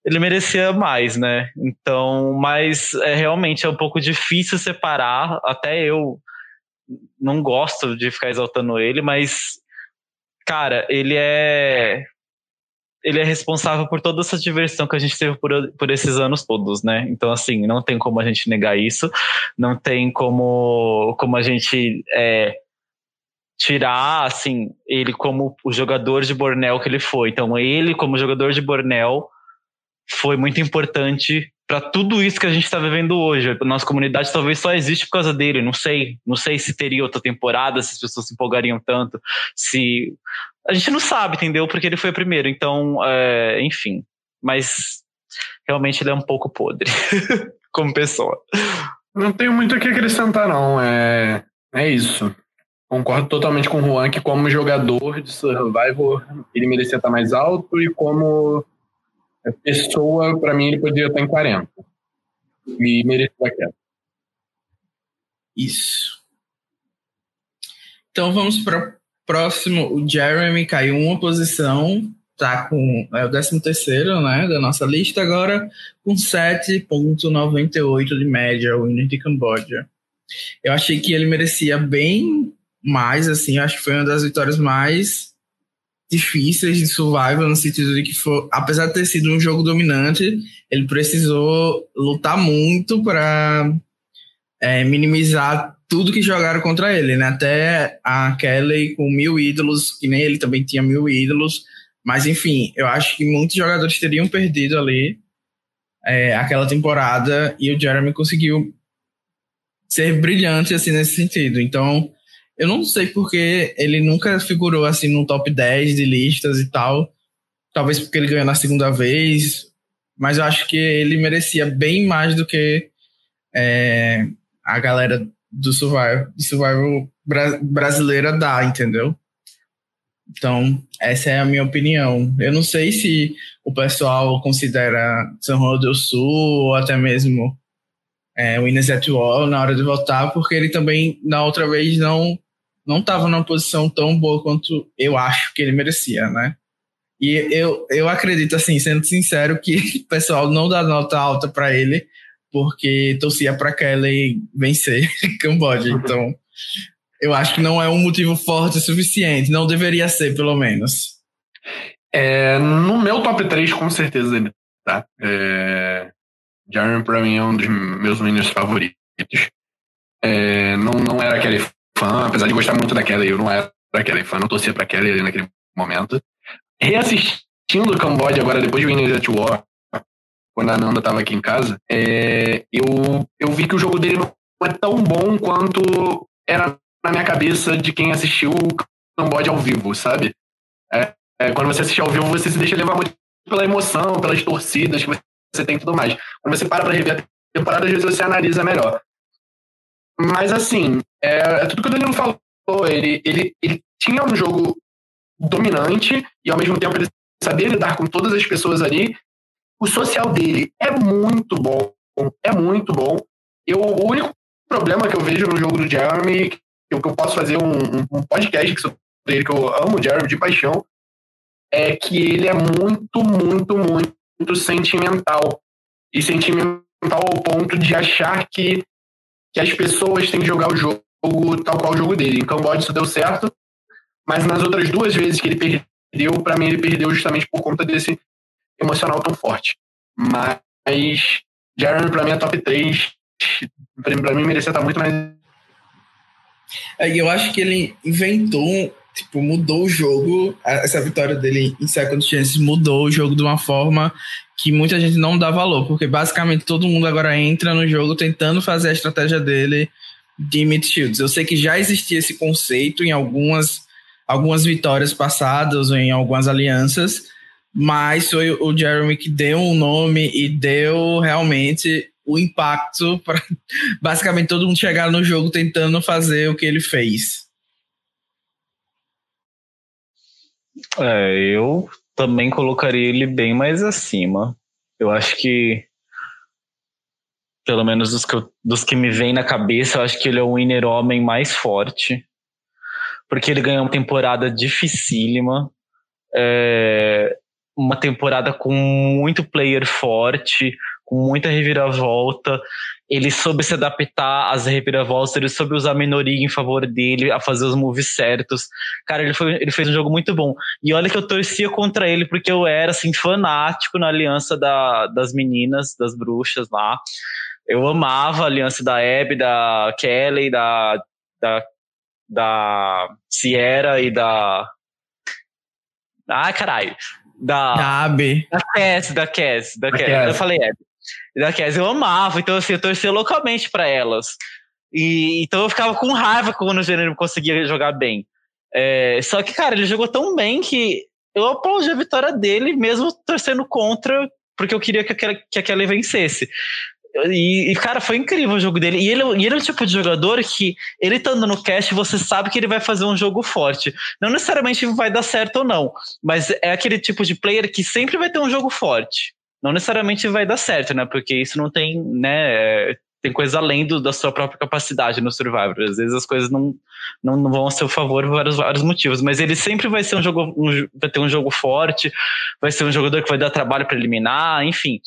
Ele merecia mais, né? Então, mas é realmente é um pouco difícil separar. Até eu não gosto de ficar exaltando ele, mas cara, ele é ele é responsável por toda essa diversão que a gente teve por, por esses anos todos, né? Então, assim, não tem como a gente negar isso, não tem como, como a gente é, tirar, assim, ele como o jogador de Bornel que ele foi. Então, ele, como jogador de Bornel, foi muito importante para tudo isso que a gente está vivendo hoje. A nossa comunidade talvez só existe por causa dele. Não sei, não sei se teria outra temporada, se as pessoas se empolgariam tanto, se a gente não sabe, entendeu? Porque ele foi o primeiro. Então, é, enfim. Mas realmente ele é um pouco podre [laughs] como pessoa. Não tenho muito o que acrescentar, não. É, é isso. Concordo totalmente com o Juan que como jogador de Survivor ele merecia estar mais alto e como pessoa, para mim, ele poderia estar em 40. E merecia aquela. Isso. Então vamos para próximo. O Jeremy caiu uma posição, tá com é o 13 terceiro, né, da nossa lista agora, com 7.98 de média, o winner de Camboja. Eu achei que ele merecia bem mais, assim, acho que foi uma das vitórias mais difíceis de survival, no sentido de que, for, apesar de ter sido um jogo dominante, ele precisou lutar muito para é, minimizar tudo que jogaram contra ele, né? Até a Kelly com mil ídolos, que nem ele também tinha mil ídolos. Mas, enfim, eu acho que muitos jogadores teriam perdido ali é, aquela temporada e o Jeremy conseguiu ser brilhante, assim, nesse sentido. Então, eu não sei porque ele nunca figurou, assim, no top 10 de listas e tal. Talvez porque ele ganhou na segunda vez, mas eu acho que ele merecia bem mais do que é, a galera do Survival, do survival bra brasileira dá, entendeu? Então, essa é a minha opinião. Eu não sei se o pessoal considera São Paulo do Sul ou até mesmo é, o Ines Wall na hora de votar, porque ele também, na outra vez, não não estava numa posição tão boa quanto eu acho que ele merecia, né? E eu, eu acredito, assim, sendo sincero, que [laughs] o pessoal não dá nota alta para ele, porque torcia para Kelly vencer [laughs] Camboja. Então, eu acho que não é um motivo forte o suficiente. Não deveria ser, pelo menos. É, no meu top 3, com certeza ele tá. É, Jeremy, pra mim, é um dos meus winners favoritos. É, não, não era aquele fã, apesar de gostar muito da Kelly, eu não era aquele fã, não torcia pra Kelly ali naquele momento. Reassistindo o Camboja agora, depois de Winners at War, quando a Nanda tava aqui em casa, é, eu, eu vi que o jogo dele não é tão bom quanto era na minha cabeça de quem assistiu o Camboja ao vivo, sabe? É, é, quando você assiste ao vivo, você se deixa levar muito pela emoção, pelas torcidas que você tem e tudo mais. Quando você para pra rever a temporada, às vezes você analisa melhor. Mas, assim, é, é tudo que o Danilo falou. Ele, ele, ele tinha um jogo dominante e, ao mesmo tempo, ele sabia lidar com todas as pessoas ali o social dele é muito bom. É muito bom. Eu, o único problema que eu vejo no jogo do Jeremy, que eu, que eu posso fazer um, um podcast sobre ele, que eu amo o Jeremy de paixão, é que ele é muito, muito, muito sentimental. E sentimental ao ponto de achar que, que as pessoas têm que jogar o jogo tal qual o jogo dele. Em Camboja isso deu certo, mas nas outras duas vezes que ele perdeu, para mim ele perdeu justamente por conta desse emocional tão forte. Mas Jeremy, pra mim, é top 3. Pra mim, merecia estar muito mais. É, eu acho que ele inventou, tipo, mudou o jogo. Essa vitória dele em Second Chance mudou o jogo de uma forma que muita gente não dá valor, porque basicamente todo mundo agora entra no jogo tentando fazer a estratégia dele de Mid Shields. Eu sei que já existia esse conceito em algumas, algumas vitórias passadas ou em algumas alianças, mas foi o Jeremy que deu um nome e deu realmente o impacto para [laughs] basicamente todo mundo chegar no jogo tentando fazer o que ele fez. É, eu também colocaria ele bem mais acima. Eu acho que, pelo menos dos que, eu, dos que me vem na cabeça, eu acho que ele é o winner homem mais forte. Porque ele ganhou uma temporada dificílima. É, uma temporada com muito player forte, com muita reviravolta. Ele soube se adaptar às reviravoltas, ele soube usar a minoria em favor dele, a fazer os moves certos. Cara, ele, foi, ele fez um jogo muito bom. E olha que eu torcia contra ele, porque eu era, assim, fanático na aliança da, das meninas, das bruxas lá. Eu amava a aliança da Abby, da Kelly, da, da, da Sierra e da. Ah, caralho da. Da AB. Da Cass, da Cass, da, da Cass. Cass. Eu falei, é. Da Cass, eu amava, então assim, eu torcia loucamente para elas. E, então eu ficava com raiva quando o Jeremy conseguia jogar bem. É, só que, cara, ele jogou tão bem que eu aplaudi a vitória dele, mesmo torcendo contra, porque eu queria que aquela, que aquela vencesse. E, e, cara, foi incrível o jogo dele. E ele, e ele é o tipo de jogador que, ele estando no cast, você sabe que ele vai fazer um jogo forte. Não necessariamente vai dar certo ou não, mas é aquele tipo de player que sempre vai ter um jogo forte. Não necessariamente vai dar certo, né? Porque isso não tem, né? Tem coisa além do, da sua própria capacidade no Survivor. Às vezes as coisas não, não, não vão a seu favor por vários, vários motivos. Mas ele sempre vai ser um jogo. Um, vai ter um jogo forte, vai ser um jogador que vai dar trabalho para eliminar, enfim.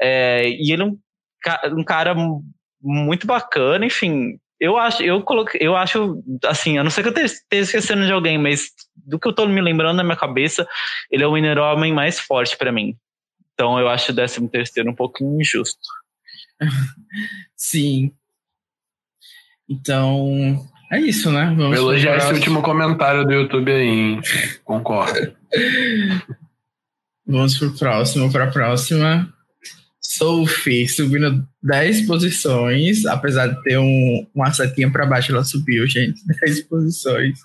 É, e ele é um um cara muito bacana, enfim. Eu acho, eu coloquei, eu acho, assim, a não ser que eu esteja esquecendo de alguém, mas do que eu tô me lembrando na minha cabeça, ele é o winner homem mais forte para mim. Então eu acho o décimo terceiro um pouquinho injusto. [laughs] Sim. Então, é isso, né? Vamos Vou elogiar esse último comentário do YouTube aí, hein? Concordo. [laughs] Vamos pro próximo, para a próxima. Sophie subindo 10 posições, apesar de ter um, uma setinha para baixo, ela subiu, gente, [laughs] 10 posições.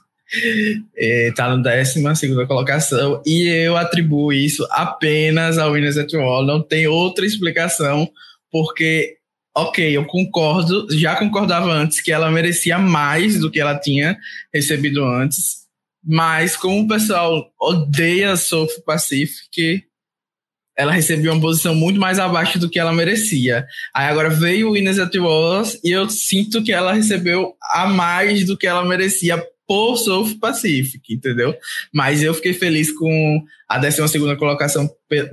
É, tá no décima segunda colocação e eu atribuo isso apenas ao Winners at War. Não tem outra explicação, porque, ok, eu concordo, já concordava antes que ela merecia mais do que ela tinha recebido antes, mas como o pessoal odeia Sophie Pacific, ela recebeu uma posição muito mais abaixo do que ela merecia. Aí agora veio o at Wars e eu sinto que ela recebeu a mais do que ela merecia por South Pacific, entendeu? Mas eu fiquei feliz com a 12 colocação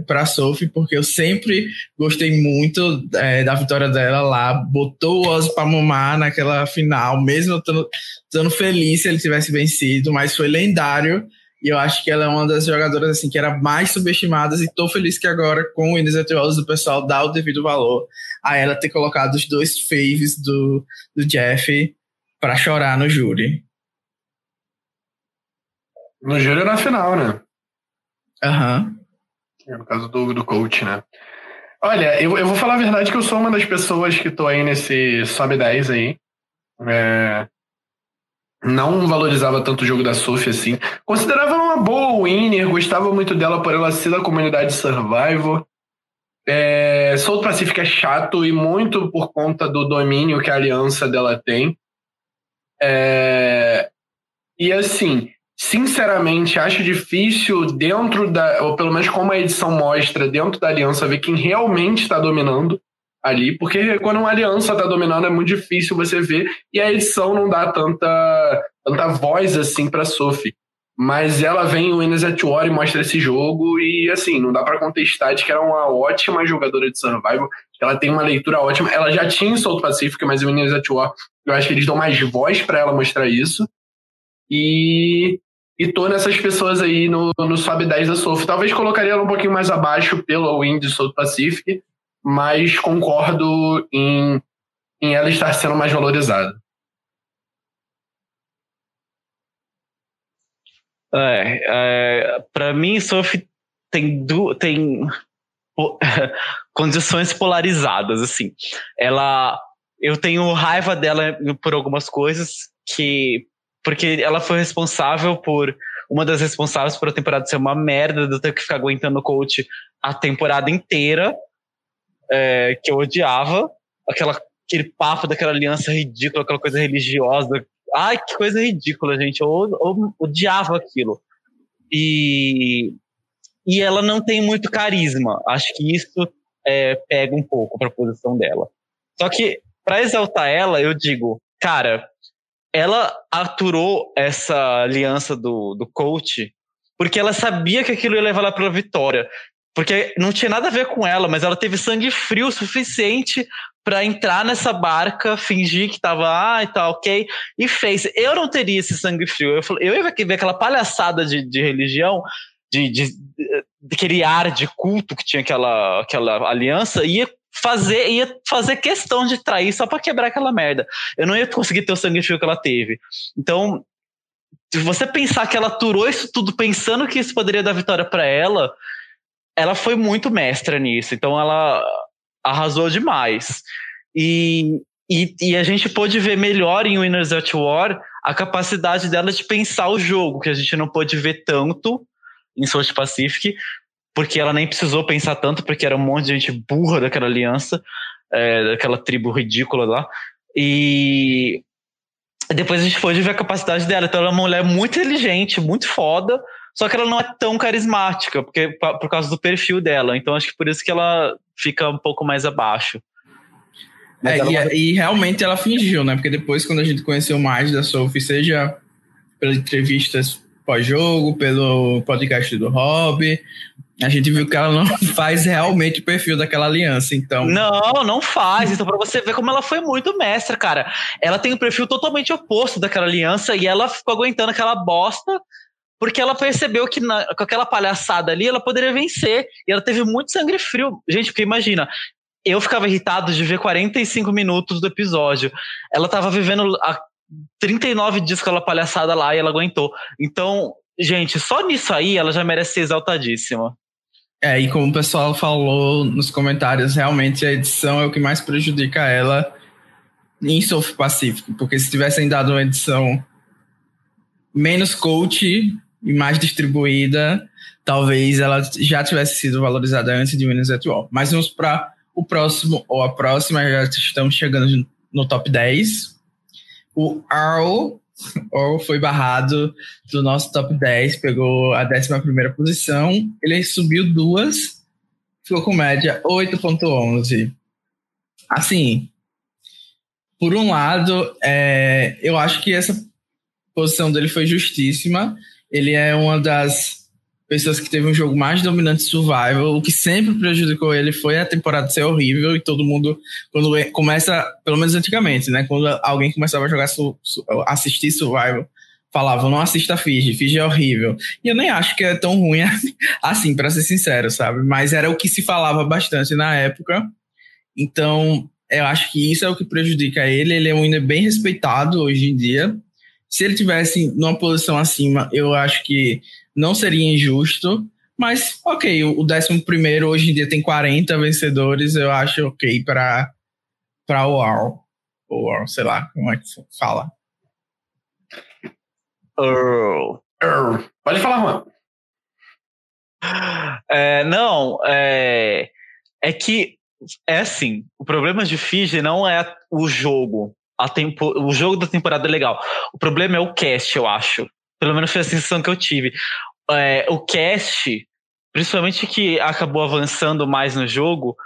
para a Sophie, porque eu sempre gostei muito é, da vitória dela lá. Botou o Ozzy para mamar naquela final, mesmo estando feliz se ele tivesse vencido, mas foi lendário. E eu acho que ela é uma das jogadoras assim que era mais subestimadas e tô feliz que agora com o Inês Atuolos o pessoal dá o devido valor a ela ter colocado os dois faves do, do Jeff para chorar no júri. No júri na final, né? Aham. Uhum. No caso do, do coach, né? Olha, eu, eu vou falar a verdade que eu sou uma das pessoas que tô aí nesse sobe 10 aí. É, não valorizava tanto o jogo da Sophie assim. Considerava uma boa winner, gostava muito dela por ela ser da comunidade Survivor. É, Soul Pacific é chato e muito por conta do domínio que a aliança dela tem. É, e assim, sinceramente, acho difícil dentro da, ou pelo menos como a edição mostra, dentro da aliança, ver quem realmente está dominando ali, porque quando uma aliança está dominando é muito difícil você ver e a edição não dá tanta, tanta voz assim para Sophie. Mas ela vem o Winners at War e mostra esse jogo e assim, não dá para contestar de que era uma ótima jogadora de survival, ela tem uma leitura ótima. Ela já tinha em South Pacific, mas o Winners at War, eu acho que eles dão mais voz para ela mostrar isso. E e tô nessas pessoas aí no, no Sobe 10 da Sophie. Talvez colocaria ela um pouquinho mais abaixo pelo win de South Pacific, mas concordo em, em ela estar sendo mais valorizada. É, é para mim, Sophie tem, du tem [laughs] condições polarizadas, assim. Ela, eu tenho raiva dela por algumas coisas que, porque ela foi responsável por uma das responsáveis por a temporada ser uma merda, de eu ter que ficar aguentando o coach a temporada inteira é, que eu odiava, aquela, aquele papo daquela aliança ridícula, aquela coisa religiosa. Ai, que coisa ridícula, gente. Eu, eu odiava aquilo. E, e ela não tem muito carisma. Acho que isso é, pega um pouco para a posição dela. Só que, para exaltar ela, eu digo, cara, ela aturou essa aliança do, do coach porque ela sabia que aquilo ia levar ela para a vitória. Porque não tinha nada a ver com ela, mas ela teve sangue frio o suficiente para entrar nessa barca, fingir que tava, ah, e tá ok, e fez. Eu não teria esse sangue frio. Eu, eu ia ver aquela palhaçada de, de religião, de, de, de, ar de culto que tinha aquela, aquela aliança, ia fazer, ia fazer questão de trair só para quebrar aquela merda. Eu não ia conseguir ter o sangue frio que ela teve. Então, se você pensar que ela aturou isso tudo pensando que isso poderia dar vitória para ela, ela foi muito mestra nisso, então ela arrasou demais. E, e, e, a gente pôde ver melhor em Winners at War a capacidade dela de pensar o jogo, que a gente não pôde ver tanto em South Pacific, porque ela nem precisou pensar tanto, porque era um monte de gente burra daquela aliança, é, daquela tribo ridícula lá. E depois a gente pôde ver a capacidade dela. Então ela é uma mulher muito inteligente, muito foda, só que ela não é tão carismática, porque por causa do perfil dela. Então acho que por isso que ela fica um pouco mais abaixo. É, ela... e, e, realmente ela fingiu, né? Porque depois, quando a gente conheceu mais da Sophie, seja pelas entrevistas pós-jogo, pelo podcast do Rob, a gente viu que ela não [laughs] faz realmente o perfil daquela aliança, então. Não, não faz. Então, pra você ver como ela foi muito mestra, cara. Ela tem um perfil totalmente oposto daquela aliança e ela ficou aguentando aquela bosta porque ela percebeu que na, com aquela palhaçada ali ela poderia vencer. E ela teve muito sangue frio. Gente, porque imagina, eu ficava irritado de ver 45 minutos do episódio. Ela tava vivendo há 39 dias aquela palhaçada lá e ela aguentou. Então, gente, só nisso aí ela já merece ser exaltadíssima. É, e como o pessoal falou nos comentários, realmente a edição é o que mais prejudica ela em South Pacífico, porque se tivessem dado uma edição menos coach e mais distribuída, talvez ela já tivesse sido valorizada antes de Winners at War. Mas vamos para o próximo ou a próxima, já estamos chegando no top 10. O Earl, Earl foi barrado do nosso top 10, pegou a 11 posição. Ele subiu duas, ficou com média 8,11. Assim, por um lado, é, eu acho que essa posição dele foi justíssima. Ele é uma das pessoas que teve um jogo mais dominante de survival. O que sempre prejudicou ele foi a temporada ser horrível e todo mundo, quando começa, pelo menos antigamente, né? Quando alguém começava a jogar, assistir survival, falava, não assista Fiji, Fiji é horrível. E eu nem acho que é tão ruim [laughs] assim, para ser sincero, sabe? Mas era o que se falava bastante na época. Então, eu acho que isso é o que prejudica ele. Ele é um ainda bem respeitado hoje em dia. Se ele tivesse numa posição acima, eu acho que não seria injusto. Mas, ok, o 11 hoje em dia tem 40 vencedores, eu acho ok para o UAR. Ou sei lá, como é que fala. Earl. Earl. Pode falar, Juan. É, não, é, é que é assim, o problema de Fiji não é o jogo. A tempo, o jogo da temporada é legal. O problema é o cast, eu acho. Pelo menos foi a sensação que eu tive. É, o cast, principalmente que acabou avançando mais no jogo,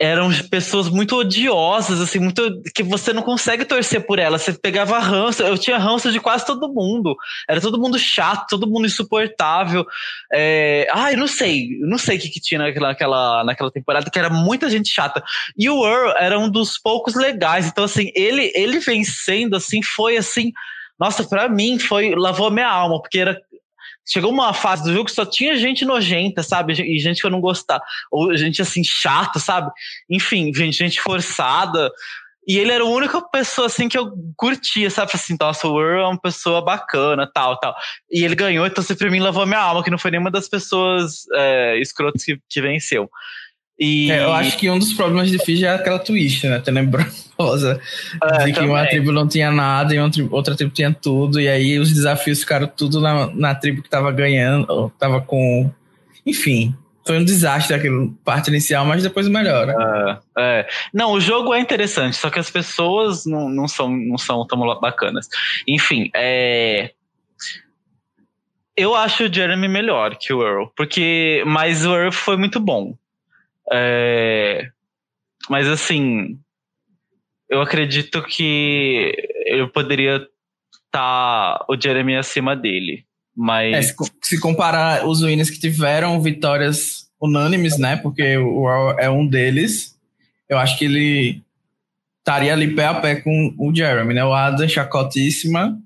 eram pessoas muito odiosas, assim, muito que você não consegue torcer por elas. Você pegava ranço, eu tinha ranço de quase todo mundo. Era todo mundo chato, todo mundo insuportável. É, ai, não sei, não sei o que, que tinha naquela, naquela, temporada, que era muita gente chata. E o Earl era um dos poucos legais. Então, assim, ele, ele vencendo, assim, foi assim nossa, para mim foi lavou minha alma, porque era chegou uma fase do jogo que só tinha gente nojenta, sabe? E gente que eu não gostava, ou gente assim chata, sabe? Enfim, gente, gente forçada. E ele era a única pessoa assim que eu curtia, sabe? Assim, nossa, o Earl é uma pessoa bacana, tal, tal. E ele ganhou, então assim, pra mim lavou minha alma, que não foi nenhuma das pessoas é, escrotas que, que venceu. E... É, eu acho que um dos problemas de Fiji é aquela twist, né? Tenebrosa. É, de que uma tribo não tinha nada e outra tribo tinha tudo. E aí os desafios ficaram tudo na, na tribo que tava ganhando, tava com. Enfim. Foi um desastre aquela parte inicial, mas depois melhora. É, é. Não, o jogo é interessante, só que as pessoas não, não, são, não são tão bacanas. Enfim, é eu acho o Jeremy melhor que o Earl, porque mas o Earl foi muito bom. É, mas assim, eu acredito que eu poderia estar tá o Jeremy acima dele. Mas. É, se, comparar os winners que tiveram vitórias unânimes, né? Porque o Raw é um deles, eu acho que ele estaria ali pé a pé com o Jeremy, né? O Adam, chacotíssima.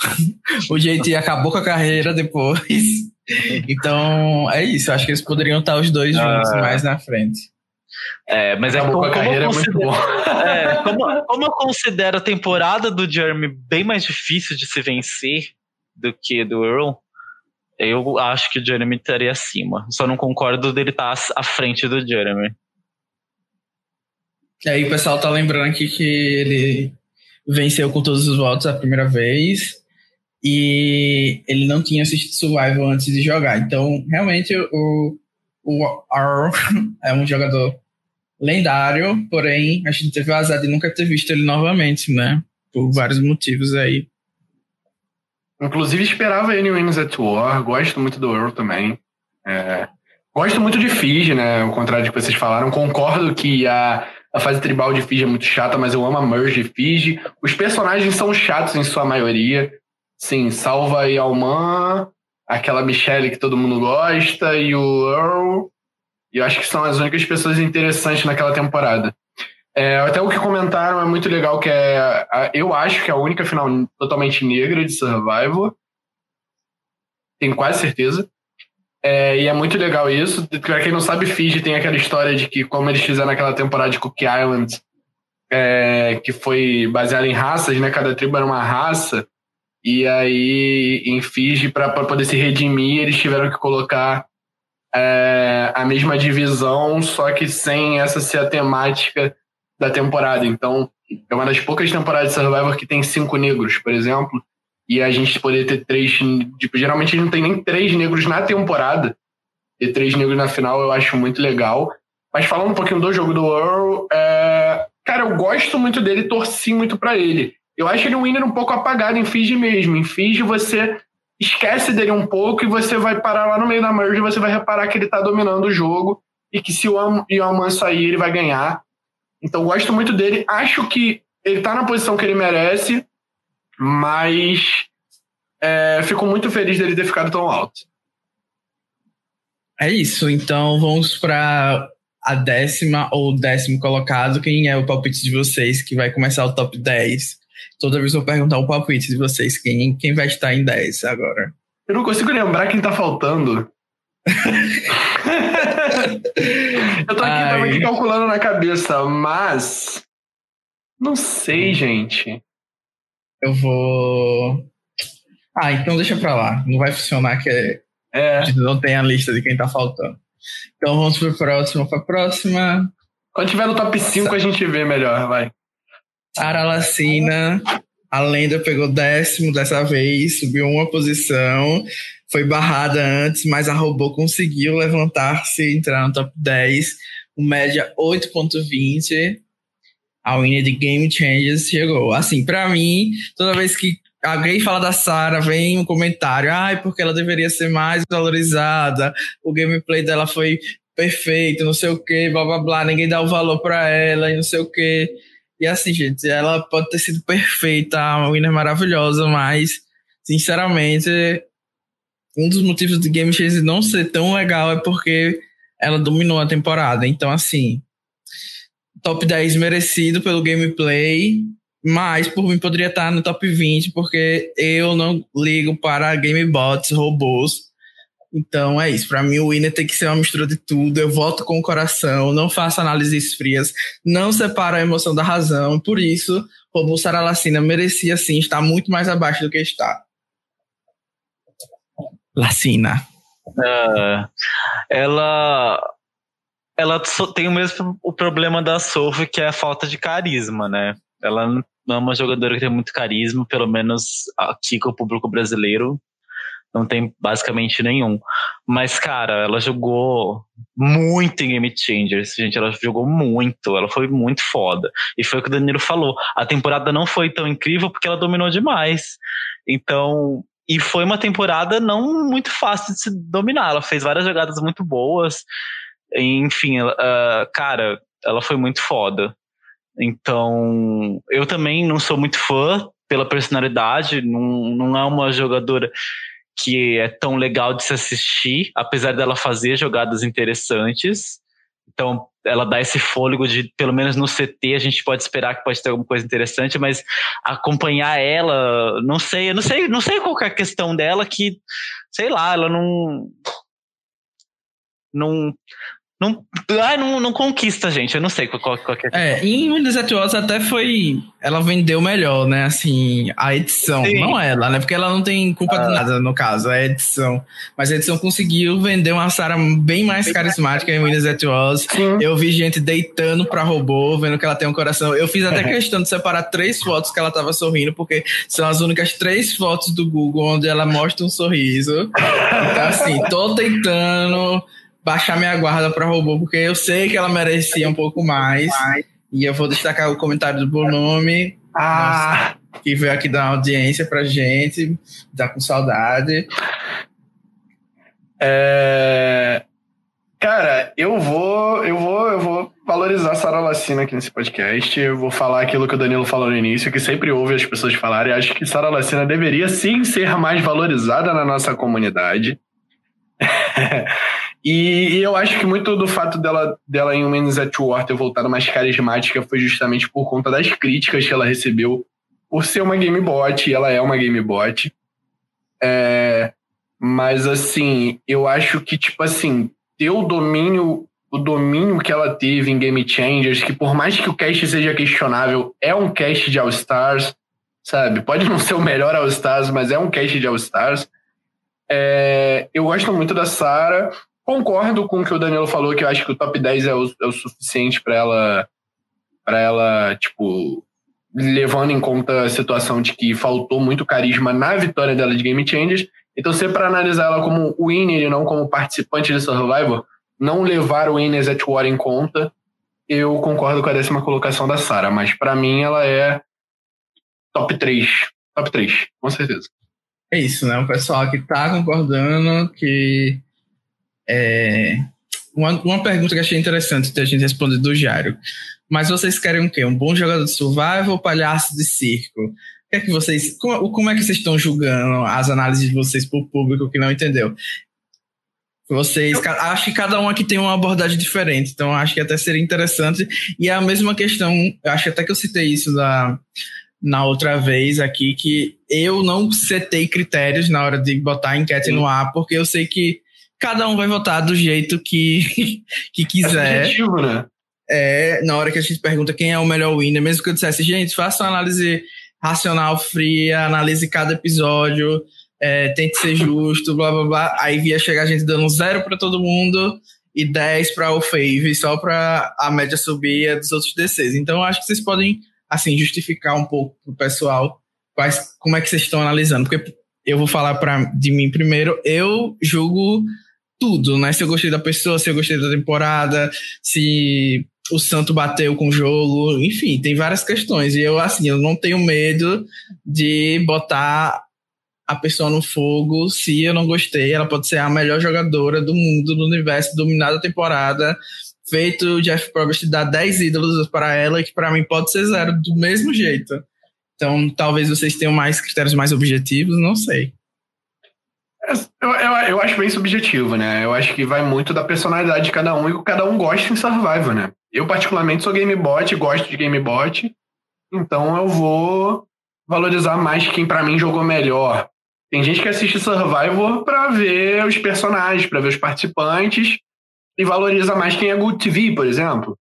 [laughs] o JT acabou com a carreira depois. [laughs] Então, é isso. Acho que eles poderiam estar os dois juntos ah. mais na frente. É, mas é como, a carreira como, é muito bom. [laughs] É, como, como eu considero a temporada do Jeremy bem mais difícil de se vencer do que do Earl, eu acho que o Jeremy estaria acima. Só não concordo dele estar à frente do Jeremy. E aí o pessoal tá lembrando aqui que ele venceu com todos os votos a primeira vez e ele não tinha assistido Survival antes de jogar. Então, realmente, o, o R [laughs] é um jogador lendário, porém, a gente teve o azar de nunca ter visto ele novamente, né? Por vários motivos aí. Inclusive, esperava ele em Wings at War. Gosto muito do Earl também. É, gosto muito de Fiji, né? Ao contrário do que vocês falaram. Concordo que a, a fase tribal de Fiji é muito chata, mas eu amo a Merge de Fiji. Os personagens são chatos em sua maioria. Sim, Salva e Alman, aquela Michelle que todo mundo gosta, e o Earl. E eu acho que são as únicas pessoas interessantes naquela temporada. É, até o que comentaram é muito legal, que é. A, eu acho que é a única final totalmente negra de Survivor. Tenho quase certeza. É, e é muito legal isso. Pra quem não sabe, Fiji tem aquela história de que, como eles fizeram naquela temporada de Cook Islands, é, que foi baseada em raças, né? Cada tribo era uma raça. E aí, em Fiji, para poder se redimir, eles tiveram que colocar é, a mesma divisão, só que sem essa ser a temática da temporada. Então, é uma das poucas temporadas de Survivor que tem cinco negros, por exemplo. E a gente poder ter três. Tipo, geralmente não tem nem três negros na temporada. E três negros na final eu acho muito legal. Mas falando um pouquinho do jogo do Earl, é, cara, eu gosto muito dele, torci muito para ele. Eu acho ele um winner um pouco apagado em Fiji mesmo. Em Fiji você esquece dele um pouco e você vai parar lá no meio da merge e você vai reparar que ele tá dominando o jogo e que se o Yaman sair, ele vai ganhar. Então gosto muito dele. Acho que ele tá na posição que ele merece, mas é, fico muito feliz dele ter ficado tão alto. É isso, então vamos para a décima ou décimo colocado. Quem é o palpite de vocês que vai começar o top 10? Toda vez eu vou perguntar o palpite de vocês, quem, quem vai estar em 10 agora. Eu não consigo lembrar quem tá faltando. [laughs] eu tô aqui, tava aqui calculando na cabeça, mas. Não sei, gente. Eu vou. Ah, então deixa pra lá. Não vai funcionar que é... é. a gente não tem a lista de quem tá faltando. Então vamos pro próximo, pra próxima. Quando tiver no top 5 a gente vê melhor, vai. Sara Lacina, a lenda pegou décimo dessa vez, subiu uma posição, foi barrada antes, mas a robô conseguiu levantar-se e entrar no top 10, com média 8.20. A winner de Game Changers chegou. Assim, para mim, toda vez que alguém fala da Sarah, vem um comentário, ai, porque ela deveria ser mais valorizada, o gameplay dela foi perfeito, não sei o que, blá blá blá, ninguém dá o valor para ela e não sei o que. E assim, gente, ela pode ter sido perfeita, a winner maravilhosa, mas, sinceramente, um dos motivos de Game Chase não ser tão legal é porque ela dominou a temporada. Então, assim, top 10 merecido pelo gameplay, mas por mim poderia estar no top 20, porque eu não ligo para gamebots, robôs. Então é isso. Para mim, o winner tem que ser uma mistura de tudo. Eu voto com o coração, não faço análises frias, não separo a emoção da razão. Por isso, Robô Lacina merecia sim estar muito mais abaixo do que está. Lacina. Uh, ela ela tem o mesmo o problema da Sophie, que é a falta de carisma, né? Ela não é uma jogadora que tem muito carisma, pelo menos aqui com o público brasileiro não tem basicamente nenhum. Mas, cara, ela jogou muito em Game Changers, gente. Ela jogou muito, ela foi muito foda. E foi o que o Danilo falou. A temporada não foi tão incrível porque ela dominou demais. Então. E foi uma temporada não muito fácil de se dominar. Ela fez várias jogadas muito boas. Enfim, uh, cara, ela foi muito foda. Então, eu também não sou muito fã pela personalidade, não, não é uma jogadora que é tão legal de se assistir, apesar dela fazer jogadas interessantes. Então, ela dá esse fôlego de, pelo menos no CT, a gente pode esperar que pode ter alguma coisa interessante, mas acompanhar ela, não sei, eu não sei, não sei qual é a questão dela que, sei lá, ela não não não, ah, não, não conquista, gente. Eu não sei qual, qual, qual é. É, em Windows Atuals até foi. Ela vendeu melhor, né? Assim, a edição. Sim. Não ela, né? Porque ela não tem culpa ah. de nada, no caso, é a edição. Mas a edição conseguiu vender uma Sarah bem mais bem carismática mais. em Windows Atuals. Eu vi gente deitando pra robô, vendo que ela tem um coração. Eu fiz até [laughs] questão de separar três fotos que ela tava sorrindo, porque são as únicas três fotos do Google onde ela mostra um sorriso. Então, assim, tô tentando baixar minha guarda para robô, porque eu sei que ela merecia um pouco mais. E eu vou destacar o comentário do Bonome, ah. que veio aqui dar uma audiência pra gente, tá com saudade. É... Cara, eu vou, eu vou, eu vou valorizar a Sara Lacina aqui nesse podcast. Eu vou falar aquilo que o Danilo falou no início, que sempre ouve as pessoas falarem. Acho que Sara Lacina deveria sim ser mais valorizada na nossa comunidade. [laughs] E, eu acho que muito do fato dela, dela em Women's at War ter voltado mais carismática foi justamente por conta das críticas que ela recebeu por ser uma gamebot, e ela é uma gamebot. É, Mas assim, eu acho que, tipo assim, ter o domínio, o domínio que ela teve em Game Changers, que por mais que o cast seja questionável, é um cast de All-Stars, sabe? Pode não ser o melhor All-Stars, mas é um cast de All-Stars. É, eu gosto muito da Sarah. Concordo com o que o Danilo falou, que eu acho que o top 10 é o, é o suficiente para ela, para ela, tipo, levando em conta a situação de que faltou muito carisma na vitória dela de Game Changers. Então, se é para analisar ela como winner e não como participante de Survivor, não levar o Winners at War em conta, eu concordo com a décima colocação da Sarah, mas para mim ela é top 3. Top 3, com certeza. É isso, né? O pessoal que tá concordando que. É... Uma, uma pergunta que achei interessante ter a gente responder do Jairo. Mas vocês querem o quê? Um bom jogador de survival ou palhaço de circo? O que é que vocês. Como, como é que vocês estão julgando as análises de vocês para o público que não entendeu? Vocês, acho que cada um aqui tem uma abordagem diferente, então acho que até seria interessante. E é a mesma questão, acho até que eu citei isso da, na outra vez aqui que eu não setei critérios na hora de botar a enquete Sim. no ar, porque eu sei que cada um vai votar do jeito que, [laughs] que quiser. É subjetivo, né? É, na hora que a gente pergunta quem é o melhor winner, mesmo que eu dissesse, gente, faça uma análise racional fria, analise cada episódio, é, tente ser [laughs] justo, blá blá blá. Aí via chegar a gente dando zero para todo mundo e 10 para o Fave, só para a média subir dos outros DCs. Então eu acho que vocês podem assim, justificar um pouco pro pessoal quais, como é que vocês estão analisando. Porque eu vou falar pra, de mim primeiro, eu julgo tudo, né? Se eu gostei da pessoa, se eu gostei da temporada, se o santo bateu com o jogo, enfim, tem várias questões. E eu, assim, eu não tenho medo de botar a pessoa no fogo se eu não gostei. Ela pode ser a melhor jogadora do mundo, do universo, dominada a temporada feito o Jeff Probst dar 10 ídolos para ela, que para mim pode ser zero do mesmo jeito. Então, talvez vocês tenham mais critérios mais objetivos, não sei. Eu, eu, eu, acho bem subjetivo, né? Eu acho que vai muito da personalidade de cada um e o que cada um gosta em Survival, né? Eu, particularmente, sou gamebot, gosto de gamebot, então eu vou valorizar mais quem para mim jogou melhor. Tem gente que assiste Survivor para ver os personagens, para ver os participantes, e valoriza mais quem é Good TV, por exemplo.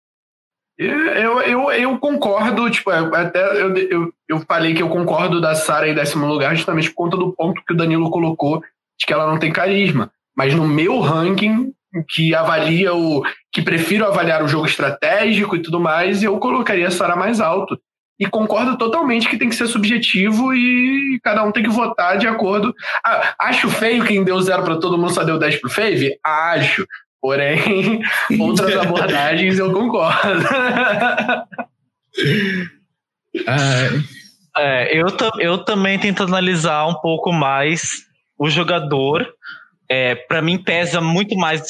Eu, eu, eu concordo, tipo, é, até eu, eu, eu falei que eu concordo da Sara em décimo lugar justamente por conta do ponto que o Danilo colocou de que ela não tem carisma. Mas no meu ranking, que avalia o. que prefiro avaliar o jogo estratégico e tudo mais, eu colocaria a Sara mais alto. E concordo totalmente que tem que ser subjetivo e cada um tem que votar de acordo. Ah, acho feio quem deu zero para todo mundo só deu 10 pro Fave? Acho. Porém, [laughs] outras abordagens eu concordo. [laughs] é, eu, eu também tento analisar um pouco mais o jogador. É, para mim pesa muito mais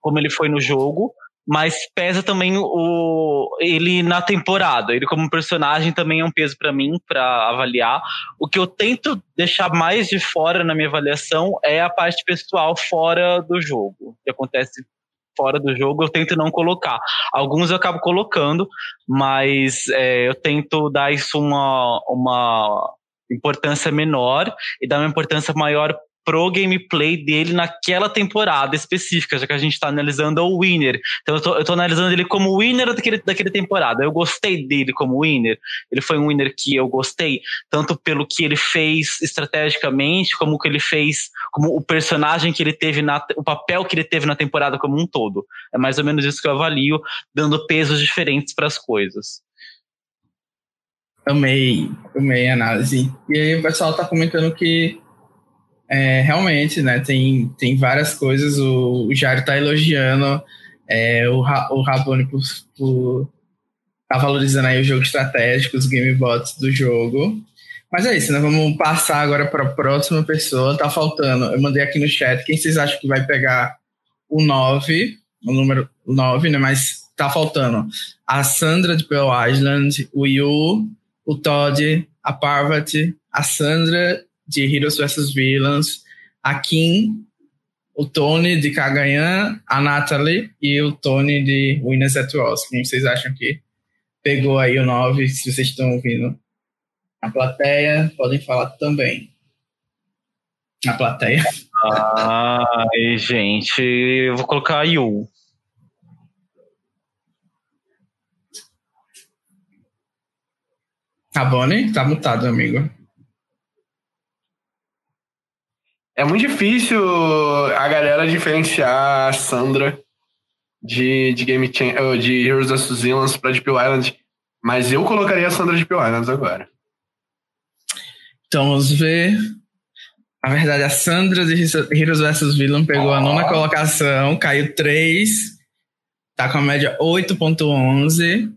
como ele foi no jogo, mas pesa também o ele na temporada. Ele como personagem também é um peso para mim para avaliar. O que eu tento deixar mais de fora na minha avaliação é a parte pessoal fora do jogo, que acontece fora do jogo, eu tento não colocar. Alguns eu acabo colocando, mas é, eu tento dar isso uma, uma importância menor e dar uma importância maior pro gameplay dele naquela temporada específica, já que a gente está analisando o winner. Então eu tô, eu tô analisando ele como winner daquele, daquele temporada. Eu gostei dele como winner. Ele foi um winner que eu gostei, tanto pelo que ele fez estrategicamente, como o que ele fez, como o personagem que ele teve, na, o papel que ele teve na temporada como um todo. É mais ou menos isso que eu avalio, dando pesos diferentes para as coisas. Amei, amei a análise. E aí o pessoal tá comentando que é, realmente, né? Tem, tem várias coisas. O, o Jairo tá elogiando é, o, o Rabone por, por tá valorizando aí o jogo estratégico, os gamebots do jogo. Mas é isso, né? Vamos passar agora para a próxima pessoa. Tá faltando, eu mandei aqui no chat, quem vocês acham que vai pegar o 9, o número 9, né? Mas tá faltando a Sandra de Pearl Island, o Yu, o Todd, a Parvati, a Sandra de Heroes vs Villains, a Kim, o Tony de Kagayan, a Natalie e o Tony de Winners at Wars. Quem vocês acham que pegou aí o 9, se vocês estão ouvindo a plateia, podem falar também. A plateia. Ai, gente, eu vou colocar a Yu. A Bonnie tá mutado, amigo. É muito difícil a galera diferenciar a Sandra de, de Game de Heroes of Zealands pra Deep Island, mas eu colocaria a Sandra de Deep Islands agora. Então vamos ver. Na verdade, a Sandra de Heroes vs Villain pegou oh. a nona colocação, caiu 3, tá com a média 8.11.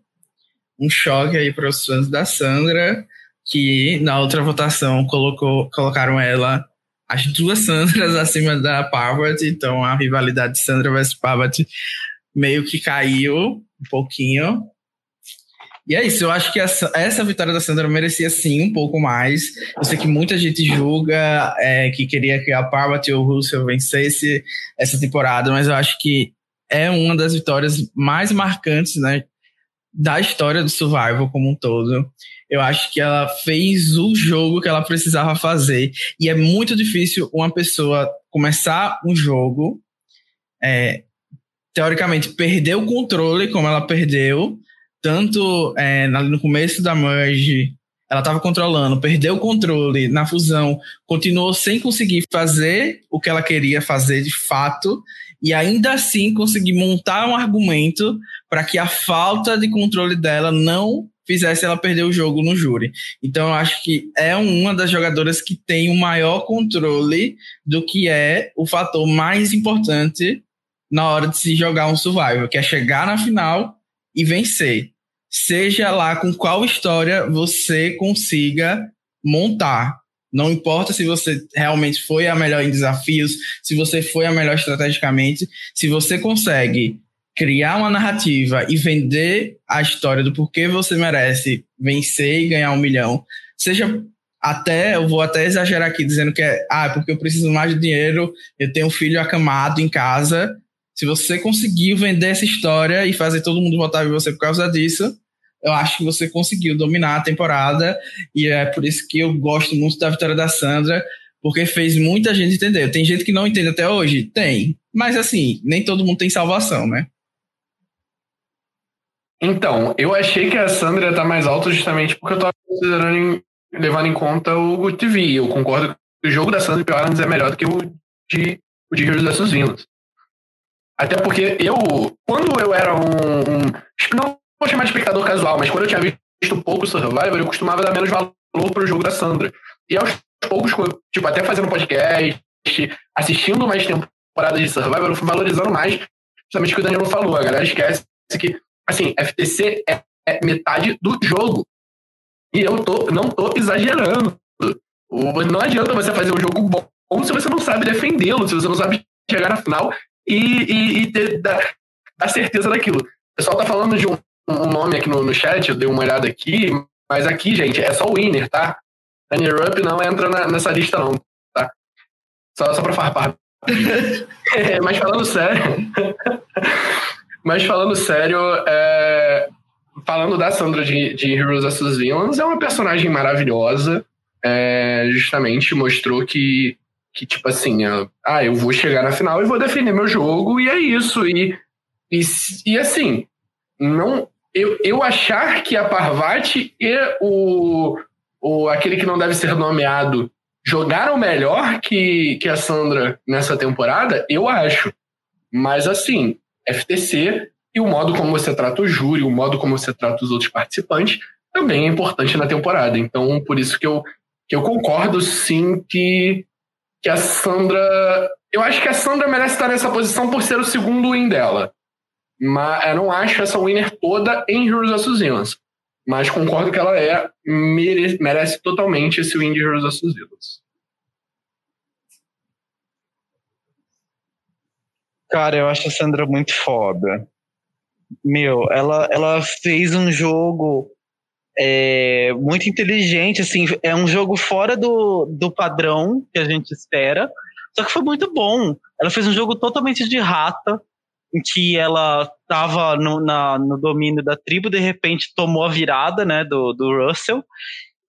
Um choque aí para os fãs da Sandra, que na outra votação colocou, colocaram ela as duas Sandras [laughs] acima da Parvati, então a rivalidade de Sandra versus Parvati meio que caiu um pouquinho. E é isso, eu acho que essa, essa vitória da Sandra merecia sim um pouco mais. Eu sei que muita gente julga é, que queria que a Parvati ou o Russell vencesse essa temporada, mas eu acho que é uma das vitórias mais marcantes né, da história do Survival como um todo. Eu acho que ela fez o jogo que ela precisava fazer. E é muito difícil uma pessoa começar um jogo, é, teoricamente, perder o controle como ela perdeu, tanto é, no começo da merge, ela estava controlando, perdeu o controle na fusão, continuou sem conseguir fazer o que ela queria fazer de fato, e ainda assim conseguir montar um argumento para que a falta de controle dela não fizesse ela perder o jogo no júri. Então eu acho que é uma das jogadoras que tem o maior controle do que é o fator mais importante na hora de se jogar um survival, que é chegar na final e vencer. Seja lá com qual história você consiga montar. Não importa se você realmente foi a melhor em desafios, se você foi a melhor estrategicamente, se você consegue criar uma narrativa e vender a história do porquê você merece vencer e ganhar um milhão, seja até, eu vou até exagerar aqui dizendo que é, ah, porque eu preciso mais de dinheiro, eu tenho um filho acamado em casa. Se você conseguiu vender essa história e fazer todo mundo votar em você por causa disso, eu acho que você conseguiu dominar a temporada e é por isso que eu gosto muito da vitória da Sandra, porque fez muita gente entender. Tem gente que não entende até hoje? Tem. Mas assim, nem todo mundo tem salvação, né? Então, eu achei que a Sandra tá mais alta justamente porque eu tava considerando em, levando em conta o Good TV. Eu concordo que o jogo da Sandra Islands é melhor do que o de, o de Heroes vs. Até porque eu, quando eu era um, um, Não vou chamar de espectador casual, mas quando eu tinha visto pouco Survivor, eu costumava dar menos valor pro jogo da Sandra. E aos poucos, tipo, até fazendo podcast, assistindo mais temporadas de Survivor, eu fui valorizando mais, justamente o que o Danilo falou. A galera esquece que assim, FTC é, é metade do jogo. E eu tô, não tô exagerando. Não adianta você fazer um jogo bom se você não sabe defendê-lo, se você não sabe chegar na final e, e, e ter dar, certeza daquilo. O pessoal tá falando de um, um nome aqui no, no, chat, eu dei uma olhada aqui, mas aqui, gente, é só o winner, tá? Runner Up não entra na, nessa lista, não, tá? Só, só pra farpar. é, [laughs] [laughs] mas falando sério. Mas falando sério, é... falando da Sandra de, de Heroes vs. Villains, é uma personagem maravilhosa. É... Justamente mostrou que, que tipo assim, ah, eu vou chegar na final e vou defender meu jogo, e é isso. E, e, e assim, não, eu, eu achar que a Parvati e o, o aquele que não deve ser nomeado jogaram melhor que, que a Sandra nessa temporada, eu acho. Mas assim, FTC e o modo como você trata o júri, o modo como você trata os outros participantes também é importante na temporada. Então, por isso que eu, que eu concordo sim que, que a Sandra. Eu acho que a Sandra merece estar nessa posição por ser o segundo win dela. Mas eu não acho essa winner toda em Heroes vs. Villains. Mas concordo que ela é merece, merece totalmente esse win de Heroes vs. Villains. Cara, eu acho a Sandra muito foda. Meu, ela, ela fez um jogo é, muito inteligente, assim, é um jogo fora do, do padrão que a gente espera, só que foi muito bom. Ela fez um jogo totalmente de rata, em que ela estava no, na, no domínio da tribo, de repente tomou a virada, né, do, do Russell,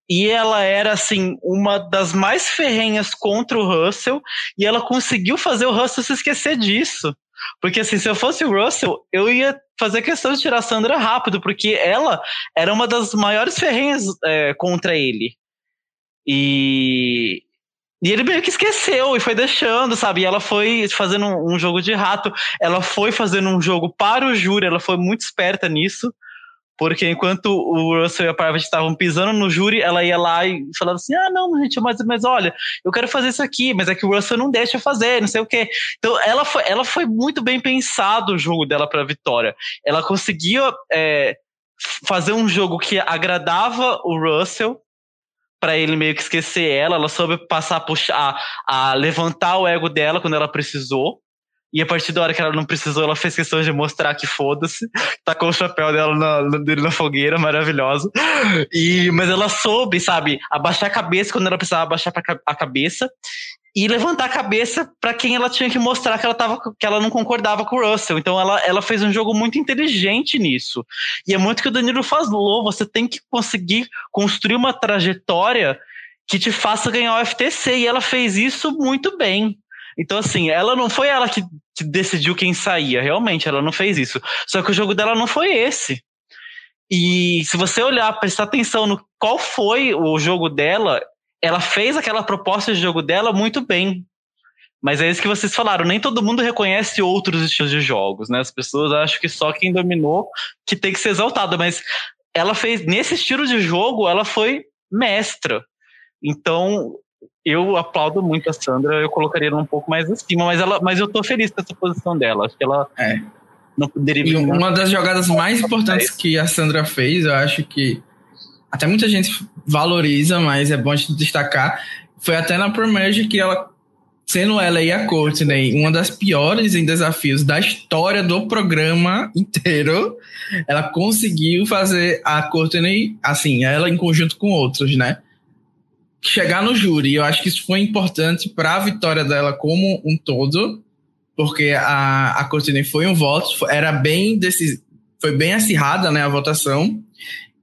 e ela era assim uma das mais ferrenhas contra o Russell e ela conseguiu fazer o Russell se esquecer disso. Porque assim, se eu fosse o Russell, eu ia fazer questão de tirar a Sandra rápido, porque ela era uma das maiores ferrenhas é, contra ele. E, e ele meio que esqueceu e foi deixando, sabe? E ela foi fazendo um, um jogo de rato, ela foi fazendo um jogo para o júri, ela foi muito esperta nisso. Porque enquanto o Russell e a Parvati estavam pisando no júri, ela ia lá e falava assim: ah, não, gente, mas, mas olha, eu quero fazer isso aqui, mas é que o Russell não deixa fazer, não sei o quê. Então, ela foi, ela foi muito bem pensado o jogo dela para a vitória. Ela conseguia é, fazer um jogo que agradava o Russell, para ele meio que esquecer ela, ela soube passar a puxar, a levantar o ego dela quando ela precisou. E a partir da hora que ela não precisou, ela fez questão de mostrar que foda-se. Tacou o chapéu dela na, dele na fogueira, maravilhosa. E, mas ela soube, sabe, abaixar a cabeça quando ela precisava abaixar a cabeça. E levantar a cabeça para quem ela tinha que mostrar que ela, tava, que ela não concordava com o Russell. Então ela, ela fez um jogo muito inteligente nisso. E é muito que o Danilo falou: você tem que conseguir construir uma trajetória que te faça ganhar o FTC. E ela fez isso muito bem. Então, assim, ela não foi ela que, que decidiu quem saía, realmente, ela não fez isso. Só que o jogo dela não foi esse. E se você olhar, prestar atenção no qual foi o jogo dela, ela fez aquela proposta de jogo dela muito bem. Mas é isso que vocês falaram, nem todo mundo reconhece outros estilos de jogos, né? As pessoas acham que só quem dominou que tem que ser exaltado, mas ela fez nesse estilo de jogo, ela foi mestra. Então, eu aplaudo muito a Sandra, eu colocaria ela um pouco mais acima, mas, ela, mas eu tô feliz com essa posição dela. Acho que ela é. não poderia. E uma das jogadas mais importantes que a Sandra fez, eu acho que até muita gente valoriza, mas é bom a gente destacar, foi até na Promerge que ela, sendo ela e a Courtney uma das piores em desafios da história do programa [laughs] inteiro, ela conseguiu fazer a Courtney, assim, ela em conjunto com outros, né? Chegar no júri. Eu acho que isso foi importante para a vitória dela como um todo, porque a, a Courtney foi um voto, era bem desse, foi bem acirrada, né, a votação,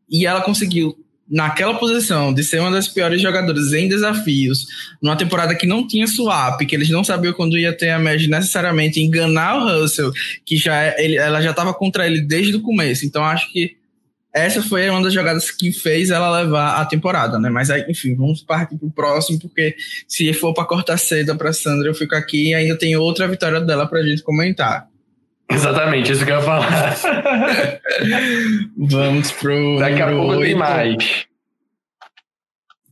e ela conseguiu naquela posição de ser uma das piores jogadoras em desafios, numa temporada que não tinha swap, que eles não sabiam quando ia ter a match necessariamente, enganar o Russell, que já é, ele, ela já estava contra ele desde o começo. Então acho que essa foi uma das jogadas que fez ela levar a temporada, né? Mas aí, enfim, vamos partir pro próximo, porque se for para cortar cedo para Sandra, eu fico aqui e ainda tem outra vitória dela pra gente comentar. Exatamente, isso que eu ia falar. [laughs] vamos pro. Daqui a pouco 8. tem mais.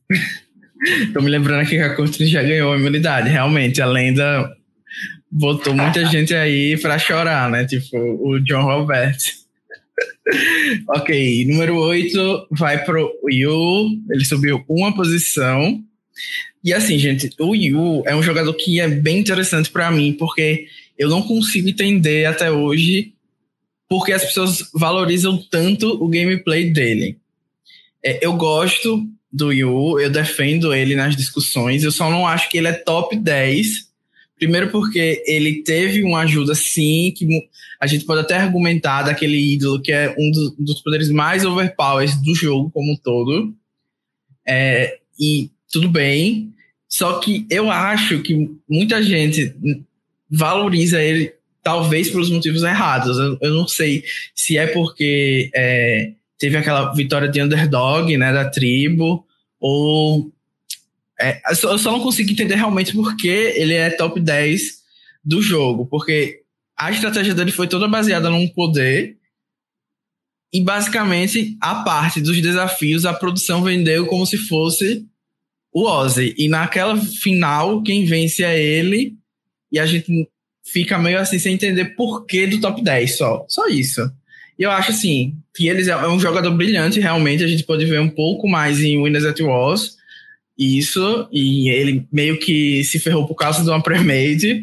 [laughs] Tô me lembrando aqui que a Courtney já ganhou a imunidade. Realmente, a lenda botou muita [laughs] gente aí pra chorar, né? Tipo, o John Roberts [laughs] ok, número 8 vai pro Yu. Ele subiu uma posição. E assim, gente, o Yu é um jogador que é bem interessante para mim, porque eu não consigo entender até hoje porque as pessoas valorizam tanto o gameplay dele. É, eu gosto do Yu, eu defendo ele nas discussões, eu só não acho que ele é top 10 Primeiro porque ele teve uma ajuda, sim, que a gente pode até argumentar daquele ídolo que é um dos, dos poderes mais overpowers do jogo como um todo. É, e tudo bem, só que eu acho que muita gente valoriza ele, talvez pelos motivos errados. Eu, eu não sei se é porque é, teve aquela vitória de underdog, né, da tribo, ou é, eu só não consigo entender realmente por que ele é top 10 do jogo. Porque a estratégia dele foi toda baseada num poder. E basicamente, a parte dos desafios, a produção vendeu como se fosse o Ozzy. E naquela final, quem vence é ele. E a gente fica meio assim sem entender por que do top 10 só. Só isso. E eu acho assim, que ele é um jogador brilhante, realmente. A gente pode ver um pouco mais em Winners at Wars isso, e ele meio que se ferrou por causa de uma pre-made.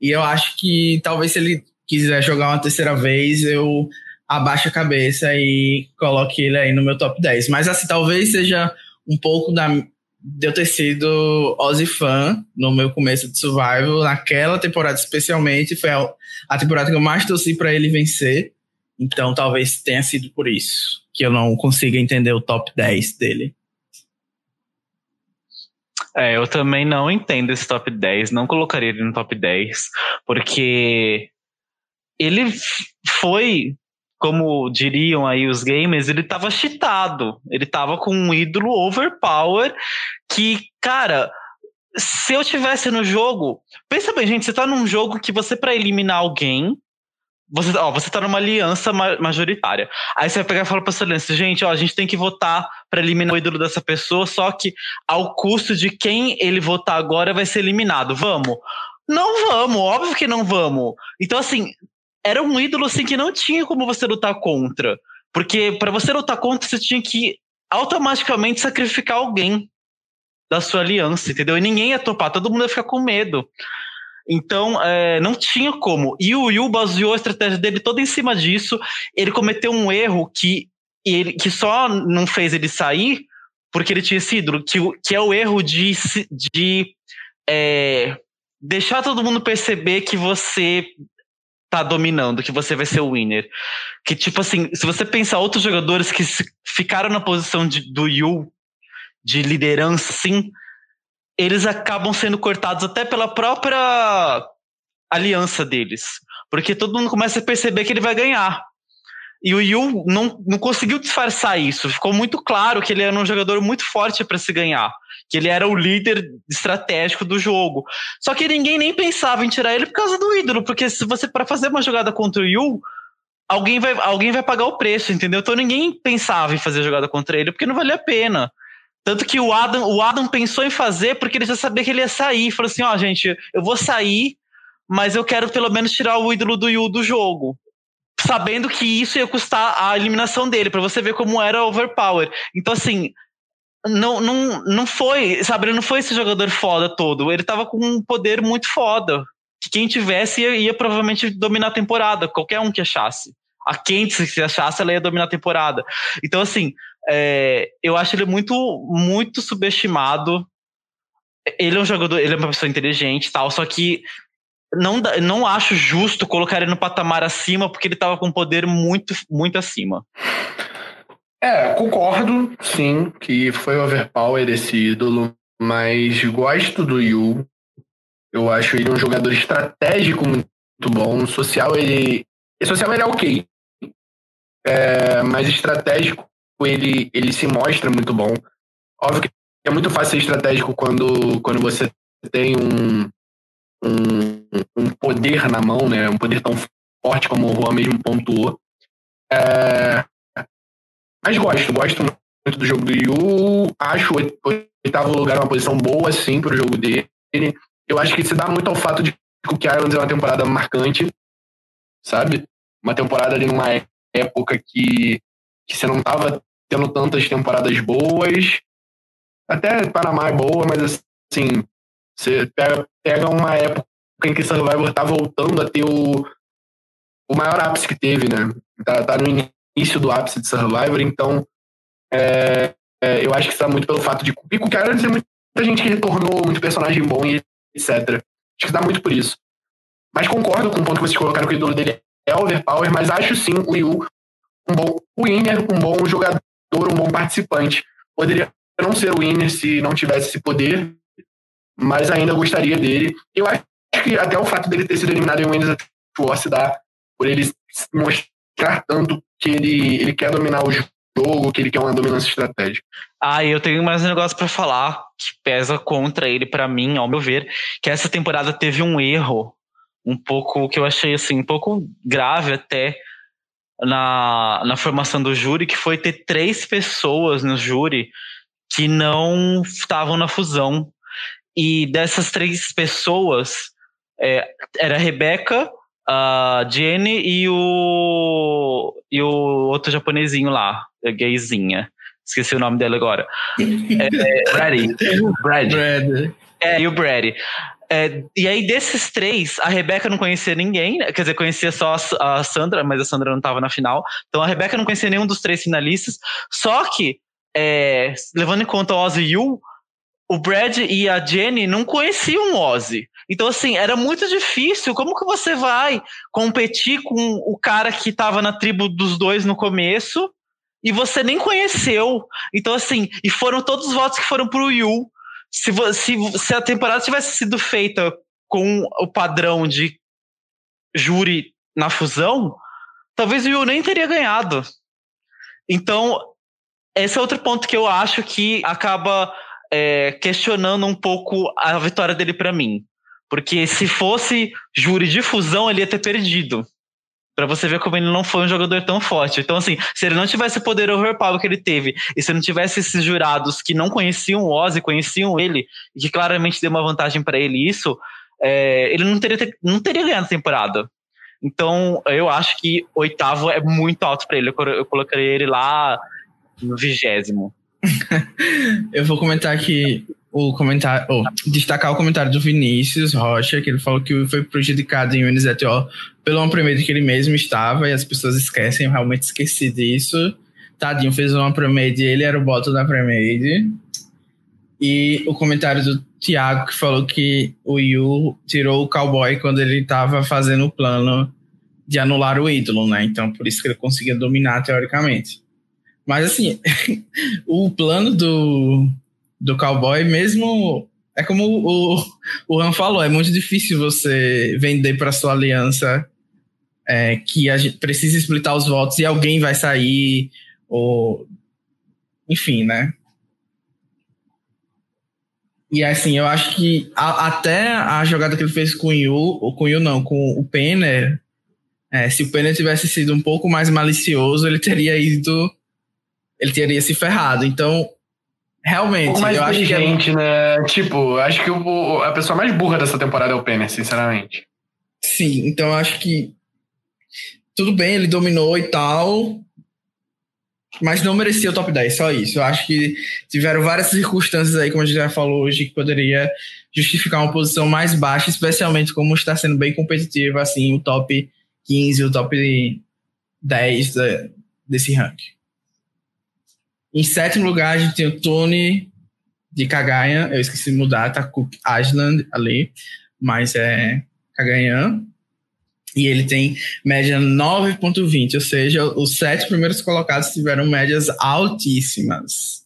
E eu acho que talvez se ele quiser jogar uma terceira vez, eu abaixo a cabeça e coloque ele aí no meu top 10. Mas assim, talvez seja um pouco da, de eu ter sido Ozzy fã no meu começo de Survival, naquela temporada especialmente, foi a, a temporada que eu mais torci para ele vencer. Então talvez tenha sido por isso que eu não consiga entender o top 10 dele. É, eu também não entendo esse top 10, não colocaria ele no top 10, porque ele foi, como diriam aí os gamers, ele tava cheatado. Ele tava com um ídolo overpower que, cara, se eu tivesse no jogo, pensa bem, gente, você tá num jogo que você para eliminar alguém, você, ó, você tá numa aliança majoritária. Aí você vai pegar e fala pra aliança, gente, ó, a gente tem que votar para eliminar o ídolo dessa pessoa, só que ao custo de quem ele votar agora vai ser eliminado. Vamos? Não vamos, óbvio que não vamos. Então, assim, era um ídolo assim que não tinha como você lutar contra. Porque para você lutar contra, você tinha que automaticamente sacrificar alguém da sua aliança, entendeu? E ninguém ia topar, todo mundo ia ficar com medo. Então, é, não tinha como. E o Yu baseou a estratégia dele toda em cima disso. Ele cometeu um erro que, ele, que só não fez ele sair porque ele tinha esse ídolo, que, que é o erro de, de é, deixar todo mundo perceber que você tá dominando, que você vai ser o winner. Que, tipo assim, se você pensar outros jogadores que ficaram na posição de, do Yu, de liderança, sim, eles acabam sendo cortados até pela própria aliança deles. Porque todo mundo começa a perceber que ele vai ganhar. E o Yu não, não conseguiu disfarçar isso. Ficou muito claro que ele era um jogador muito forte para se ganhar que ele era o líder estratégico do jogo. Só que ninguém nem pensava em tirar ele por causa do ídolo, porque se você para fazer uma jogada contra o Yu, alguém vai, alguém vai pagar o preço, entendeu? Então ninguém pensava em fazer jogada contra ele porque não valia a pena. Tanto que o Adam, o Adam pensou em fazer porque ele já sabia que ele ia sair. Falou assim: ó, oh, gente, eu vou sair, mas eu quero pelo menos tirar o ídolo do Yu do jogo. Sabendo que isso ia custar a eliminação dele, para você ver como era overpower. Então, assim, não, não, não foi, sabe, ele não foi esse jogador foda todo. Ele tava com um poder muito foda. Que quem tivesse ia, ia provavelmente dominar a temporada, qualquer um que achasse. A quem se achasse, ela ia dominar a temporada. Então, assim, é, eu acho ele muito, muito subestimado. Ele é um jogador, ele é uma pessoa inteligente tal, só que não, não acho justo colocar ele no patamar acima, porque ele tava com poder muito, muito acima. É, concordo, sim, que foi overpower esse ídolo, mas gosto do Yu. Eu acho ele um jogador estratégico muito bom. Social ele. Social ele é ok. É, mas estratégico ele, ele se mostra muito bom. Óbvio que é muito fácil ser estratégico quando, quando você tem um, um, um poder na mão, né? Um poder tão forte como o Juan mesmo pontuou. É, mas gosto, gosto muito do jogo do Yu. Acho o oitavo lugar uma posição boa, sim, pro jogo dele. Eu acho que se dá muito ao fato de que o Islands é uma temporada marcante, sabe? Uma temporada ali numa época que, que você não tava tendo tantas temporadas boas. Até Panamá é boa, mas assim, você pega, pega uma época em que Survivor tá voltando a ter o, o maior ápice que teve, né? Tá, tá no início do ápice de Survivor, então é, é, eu acho que está muito pelo fato de. E com tem muita gente que retornou, muito personagem bom e etc. Acho que dá muito por isso. Mas concordo com o ponto que vocês colocaram que o ídolo dele é overpower, mas acho sim o Yu um bom winner, um bom jogador, um bom participante. Poderia não ser o winner se não tivesse esse poder, mas ainda gostaria dele. Eu acho que até o fato dele ter sido eliminado em Winners at War se dá por ele mostrar tanto que ele, ele quer dominar o jogo, que ele quer uma dominância estratégica. Ah, eu tenho mais um negócio para falar que pesa contra ele para mim, ao meu ver, que essa temporada teve um erro um pouco que eu achei assim, um pouco grave até na, na formação do júri, que foi ter três pessoas no júri que não estavam na fusão. E dessas três pessoas, é, era a Rebeca, a Jenny e o e o outro japonesinho lá, a gayzinha. Esqueci o nome dela agora. [laughs] é, Brady. Brad. Brad. É, e o Brady. É, e aí, desses três, a Rebeca não conhecia ninguém, né? quer dizer, conhecia só a, a Sandra, mas a Sandra não estava na final. Então a Rebeca não conhecia nenhum dos três finalistas. Só que, é, levando em conta o Ozzy Yu, o Brad e a Jenny não conheciam o Ozzy. Então, assim, era muito difícil. Como que você vai competir com o cara que estava na tribo dos dois no começo e você nem conheceu? Então, assim, e foram todos os votos que foram pro Yu. Se, se, se a temporada tivesse sido feita com o padrão de júri na fusão, talvez o Yu nem teria ganhado. Então, esse é outro ponto que eu acho que acaba é, questionando um pouco a vitória dele para mim. Porque se fosse júri de fusão, ele ia ter perdido. Pra você ver como ele não foi um jogador tão forte. Então, assim, se ele não tivesse o poder overpower que ele teve, e se não tivesse esses jurados que não conheciam o Ozzy, conheciam ele, e que claramente deu uma vantagem para ele isso, é, ele não teria, não teria ganhado a temporada. Então, eu acho que oitavo é muito alto para ele. Eu, eu colocaria ele lá no vigésimo. [laughs] eu vou comentar aqui o comentário, oh, destacar o comentário do Vinícius Rocha, que ele falou que foi prejudicado em UNZTO pelo uma Premier que ele mesmo estava, e as pessoas esquecem, eu realmente esqueci disso. Tadinho fez uma Premier ele era o bottom da Premier. E o comentário do Thiago, que falou que o Yu tirou o cowboy quando ele estava fazendo o plano de anular o ídolo, né? Então, por isso que ele conseguia dominar teoricamente. Mas, assim, [laughs] o plano do, do cowboy, mesmo. É como o, o Han falou, é muito difícil você vender para sua aliança é, que a gente precisa explitar os votos e alguém vai sair, ou. Enfim, né? E assim, eu acho que a, até a jogada que ele fez com o Yu, ou com o Yu não, com o Penner, é, se o Penner tivesse sido um pouco mais malicioso, ele teria ido. Ele teria se ferrado. Então, Realmente, um mais acho que é... né? Tipo, acho que o, a pessoa mais burra dessa temporada é o Penner, sinceramente. Sim, então eu acho que tudo bem, ele dominou e tal, mas não merecia o top 10, só isso. Eu acho que tiveram várias circunstâncias aí, como a gente já falou hoje, que poderia justificar uma posição mais baixa, especialmente como está sendo bem competitivo, assim, o top 15, o top 10 desse ranking. Em sétimo lugar, a gente tem o Tony de Kagayan. Eu esqueci de mudar, tá Cook Island ali, mas é Kagayan. E ele tem média 9,20, ou seja, os sete primeiros colocados tiveram médias altíssimas.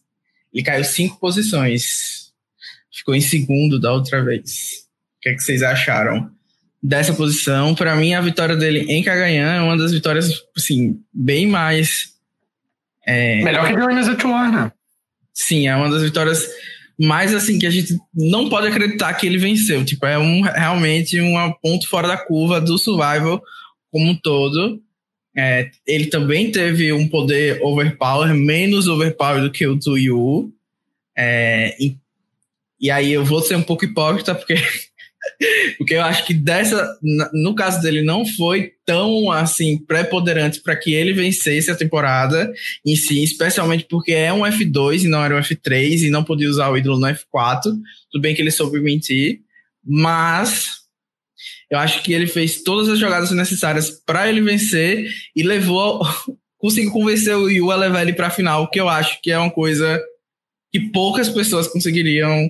Ele caiu cinco posições. Ficou em segundo da outra vez. O que, é que vocês acharam dessa posição? Para mim, a vitória dele em Kagayan é uma das vitórias, assim, bem mais é, Melhor que Winners at War, né? Sim, é uma das vitórias mais assim que a gente não pode acreditar que ele venceu. Tipo, é um, realmente um ponto fora da curva do survival como um todo. É, ele também teve um poder overpower, menos overpower do que o Tuyu. É, e, e aí eu vou ser um pouco hipócrita, porque Porque eu acho que dessa, no caso dele, não foi tão assim preponderante para que ele vencesse a temporada em si, especialmente porque é um F2 e não era um F3 e não podia usar o ídolo no F4. Tudo bem que ele soube mentir, mas eu acho que ele fez todas as jogadas necessárias para ele vencer e levou [laughs] conseguiu convencer o Yu a levar ele para a final, que eu acho que é uma coisa que poucas pessoas conseguiriam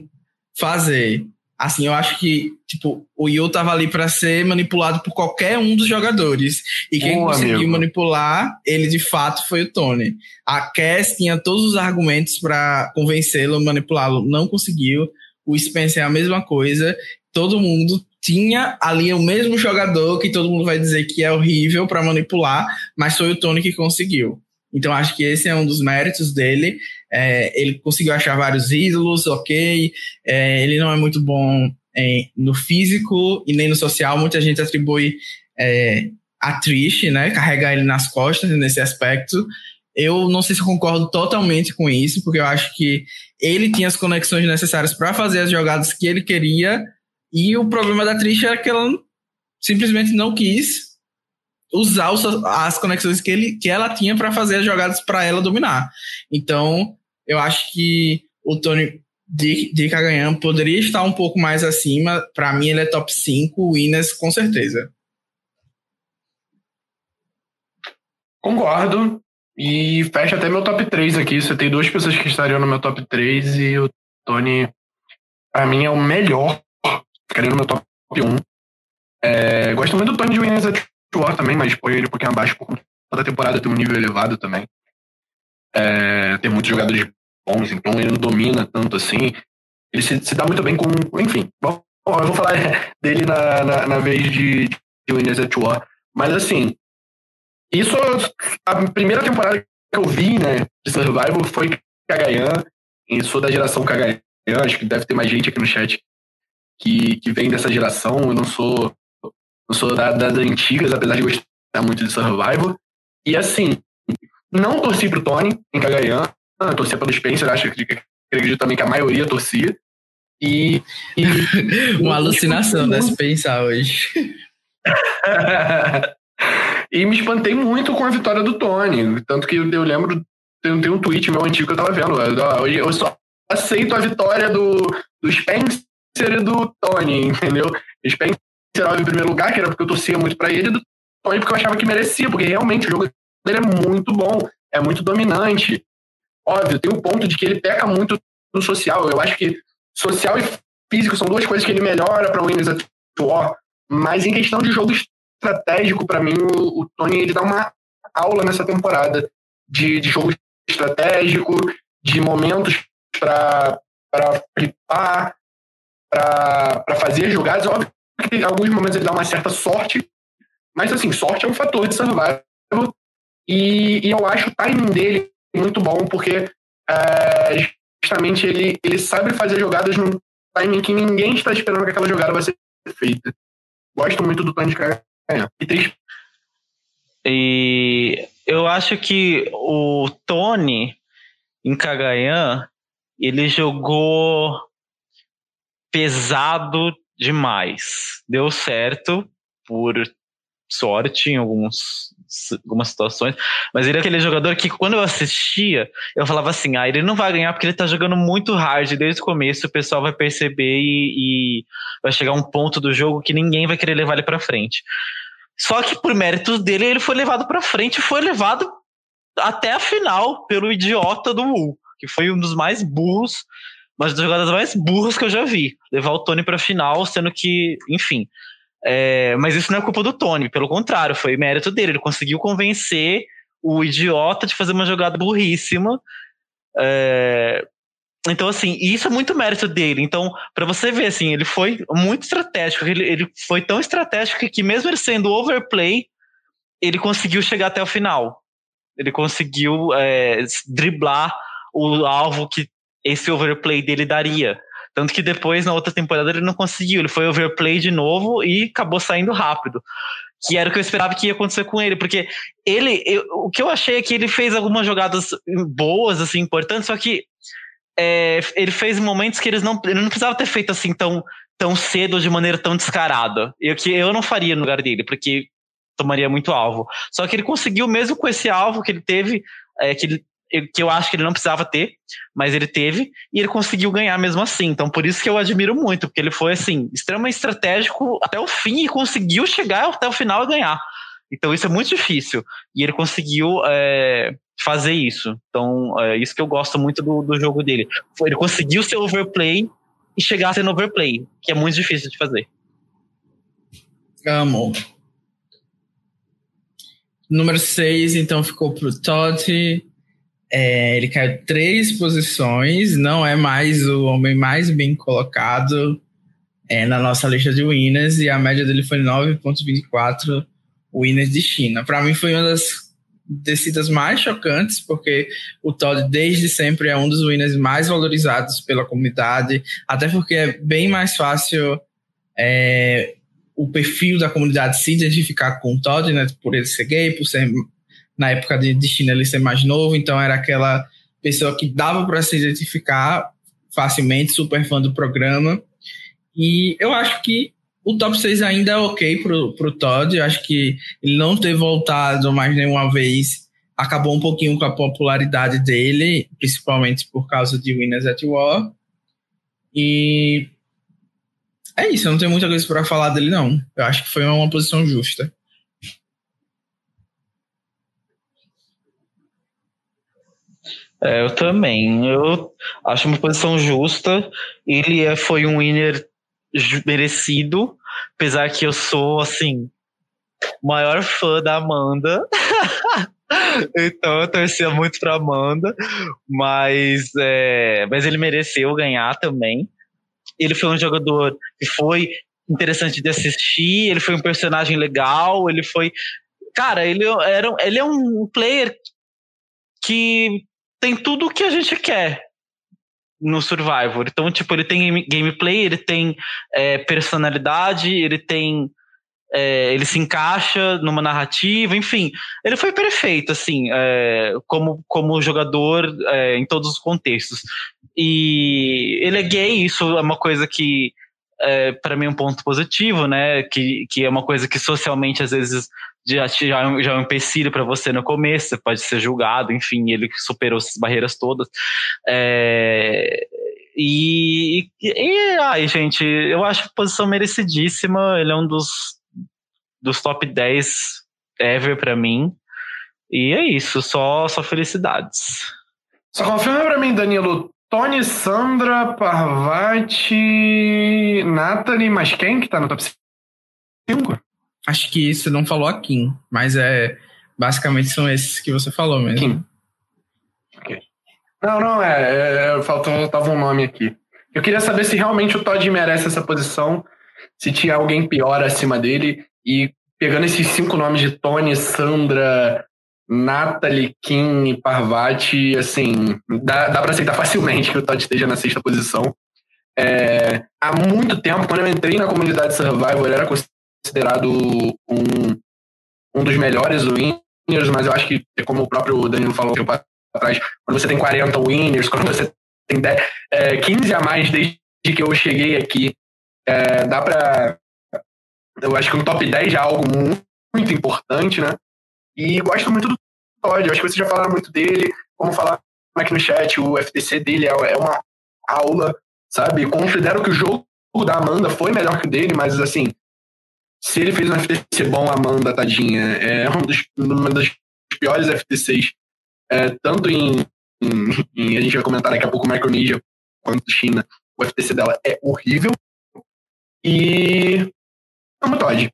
fazer. Assim, eu acho que, tipo, o Yu tava ali para ser manipulado por qualquer um dos jogadores. E quem conseguiu amigo. manipular ele de fato foi o Tony. A Cass tinha todos os argumentos para convencê-lo, manipulá-lo, não conseguiu. O Spencer é a mesma coisa. Todo mundo tinha ali o mesmo jogador que todo mundo vai dizer que é horrível para manipular, mas foi o Tony que conseguiu. Então acho que esse é um dos méritos dele. É, ele conseguiu achar vários ídolos, ok. É, ele não é muito bom é, no físico e nem no social. Muita gente atribui é, a Trish, né? Carregar ele nas costas nesse aspecto. Eu não sei se concordo totalmente com isso, porque eu acho que ele tinha as conexões necessárias para fazer as jogadas que ele queria. E o problema da Trish era que ela simplesmente não quis usar as conexões que, ele, que ela tinha para fazer as jogadas para ela dominar. Então, eu acho que o Tony de, de poderia estar um pouco mais acima. Para mim, ele é top 5, o Inas com certeza. Concordo. E fecha até meu top 3 aqui. Você tem duas pessoas que estariam no meu top 3 e o Tony, para mim, é o melhor. Ficaria no meu top 1. É, gosto muito do Tony de Winners War também, mas põe ele um pouquinho abaixo por toda a temporada tem um nível elevado também. É, tem muitos jogadores bons, então ele não domina tanto assim. ele se, se dá muito bem com. Enfim, bom, eu vou falar dele na, na, na vez de, de Winners at War. Mas assim, isso, a primeira temporada que eu vi, né, de Survival foi Kagayan, e sou da geração Kagayan, acho que deve ter mais gente aqui no chat que, que vem dessa geração, eu não sou, não sou da, das antigas, apesar de gostar muito de Survival. E assim, não torci pro Tony em Kagayan, torcia pelo Spencer, acho que acredito também que a maioria torcia. E. e [laughs] Uma alucinação, né? Se pensar hoje. [laughs] e me espantei muito com a vitória do Tony. Tanto que eu lembro, tem, tem um tweet meu antigo que eu tava vendo. Hoje eu só aceito a vitória do, do Spencer e do Tony, [laughs] entendeu? O Spencer em primeiro lugar, que era porque eu torcia muito para ele, e do Tony porque eu achava que merecia, porque realmente o jogo dele é muito bom, é muito dominante. Óbvio, tem o ponto de que ele peca muito no social. Eu acho que social e físico são duas coisas que ele melhora para o Winners at War, mas em questão de jogo estratégico, para mim, o, o, Tony ele dá uma aula nessa temporada de, de jogo estratégico, de momentos para flipar, para fazer jogadas. Óbvio que em alguns momentos ele dá uma certa sorte, mas assim, sorte é um fator de survival. E, e eu acho o timing dele muito bom, porque é, justamente ele, ele sabe fazer jogadas num timing que ninguém está esperando que aquela jogada vai ser feita. Gosto muito do Tony de E. E eu acho que o Tony em Kagayan ele jogou pesado demais. Deu certo por sorte em alguns, algumas situações, mas ele é aquele jogador que quando eu assistia, eu falava assim, ah, ele não vai ganhar porque ele tá jogando muito hard desde o começo, o pessoal vai perceber e, e vai chegar um ponto do jogo que ninguém vai querer levar ele para frente. Só que por méritos dele, ele foi levado para frente, foi levado até a final pelo idiota do Wu, que foi um dos mais burros, mas das jogadas mais burras que eu já vi. Levar o Tony para final, sendo que, enfim, é, mas isso não é culpa do Tony, pelo contrário, foi mérito dele. Ele conseguiu convencer o idiota de fazer uma jogada burríssima. É, então, assim, isso é muito mérito dele. Então, para você ver, assim, ele foi muito estratégico. Ele, ele foi tão estratégico que, mesmo ele sendo overplay, ele conseguiu chegar até o final. Ele conseguiu é, driblar o alvo que esse overplay dele daria. Tanto que depois, na outra temporada, ele não conseguiu. Ele foi overplay de novo e acabou saindo rápido. Que era o que eu esperava que ia acontecer com ele. Porque ele. Eu, o que eu achei é que ele fez algumas jogadas boas, assim, importantes, só que é, ele fez momentos que eles não, ele não precisava ter feito assim tão, tão cedo, de maneira tão descarada. Eu, que eu não faria no lugar dele, porque tomaria muito alvo. Só que ele conseguiu, mesmo com esse alvo que ele teve, é, que ele que eu acho que ele não precisava ter, mas ele teve, e ele conseguiu ganhar mesmo assim. Então, por isso que eu admiro muito, porque ele foi, assim, extremamente estratégico até o fim e conseguiu chegar até o final e ganhar. Então, isso é muito difícil. E ele conseguiu é, fazer isso. Então, é isso que eu gosto muito do, do jogo dele. Ele conseguiu ser overplay e chegar ser overplay, que é muito difícil de fazer. Amo. Número 6, então, ficou pro Totti. É, ele caiu três posições, não é mais o homem mais bem colocado é, na nossa lista de winners, e a média dele foi 9,24 winners de China. Para mim, foi uma das descidas mais chocantes, porque o Todd desde sempre é um dos winners mais valorizados pela comunidade, até porque é bem mais fácil é, o perfil da comunidade se identificar com o Todd, né, por ele ser gay, por ser na época de destino ele ser mais novo, então era aquela pessoa que dava para se identificar facilmente, super fã do programa. E eu acho que o top 6 ainda é ok pro, pro Todd. Eu acho que ele não ter voltado mais nenhuma vez acabou um pouquinho com a popularidade dele, principalmente por causa de Winners at War. E é isso, eu não tenho muita coisa para falar dele, não. Eu acho que foi uma posição justa. É, eu também. Eu acho uma posição justa. Ele é, foi um winner merecido, apesar que eu sou, assim, maior fã da Amanda. [laughs] então eu torcia muito pra Amanda, mas, é, mas ele mereceu ganhar também. ele foi um jogador que foi interessante de assistir, ele foi um personagem legal, ele foi. Cara, ele, era, ele é um player que tem tudo o que a gente quer no Survivor. Então, tipo, ele tem gameplay, ele tem é, personalidade, ele tem. É, ele se encaixa numa narrativa, enfim, ele foi perfeito, assim, é, como, como jogador é, em todos os contextos. E ele é gay, isso é uma coisa que é, para mim um ponto positivo, né? Que, que é uma coisa que socialmente às vezes já, já, já é um empecilho para você no começo, você pode ser julgado, enfim, ele superou essas barreiras todas. É, e, e, ai, gente, eu acho a posição merecidíssima, ele é um dos, dos top 10 ever para mim. E é isso, só, só felicidades. Só confirma para mim, Danilo, Tony, Sandra, Parvati, Nathalie, mas quem que tá no top 5? Acho que você não falou a Kim, mas é basicamente são esses que você falou mesmo. Kim. Ok. Não, não, é, é faltou, tava um nome aqui. Eu queria saber se realmente o Todd merece essa posição, se tinha alguém pior acima dele, e pegando esses cinco nomes de Tony, Sandra, Nathalie, Kim e Parvati, assim, dá, dá para aceitar facilmente que o Todd esteja na sexta posição. É, há muito tempo, quando eu entrei na comunidade Survivor, era considerado um, um dos melhores winners, mas eu acho que, como o próprio Danilo falou um tempo atrás, quando você tem 40 winners, quando você tem 10, é, 15 a mais desde que eu cheguei aqui, é, dá para Eu acho que um top 10 já é algo muito, muito importante, né? E gosto muito do Todd, acho que vocês já falaram muito dele, como falar aqui no chat, o FTC dele é, é uma aula, sabe? Considero que o jogo da Amanda foi melhor que o dele, mas assim, se ele fez um FTC bom, Amanda, tadinha, é um dos, piores FTCs, é, tanto em, em, em, A gente vai comentar daqui a pouco Micronesia quanto China. O FTC dela é horrível. E. Amo Todd.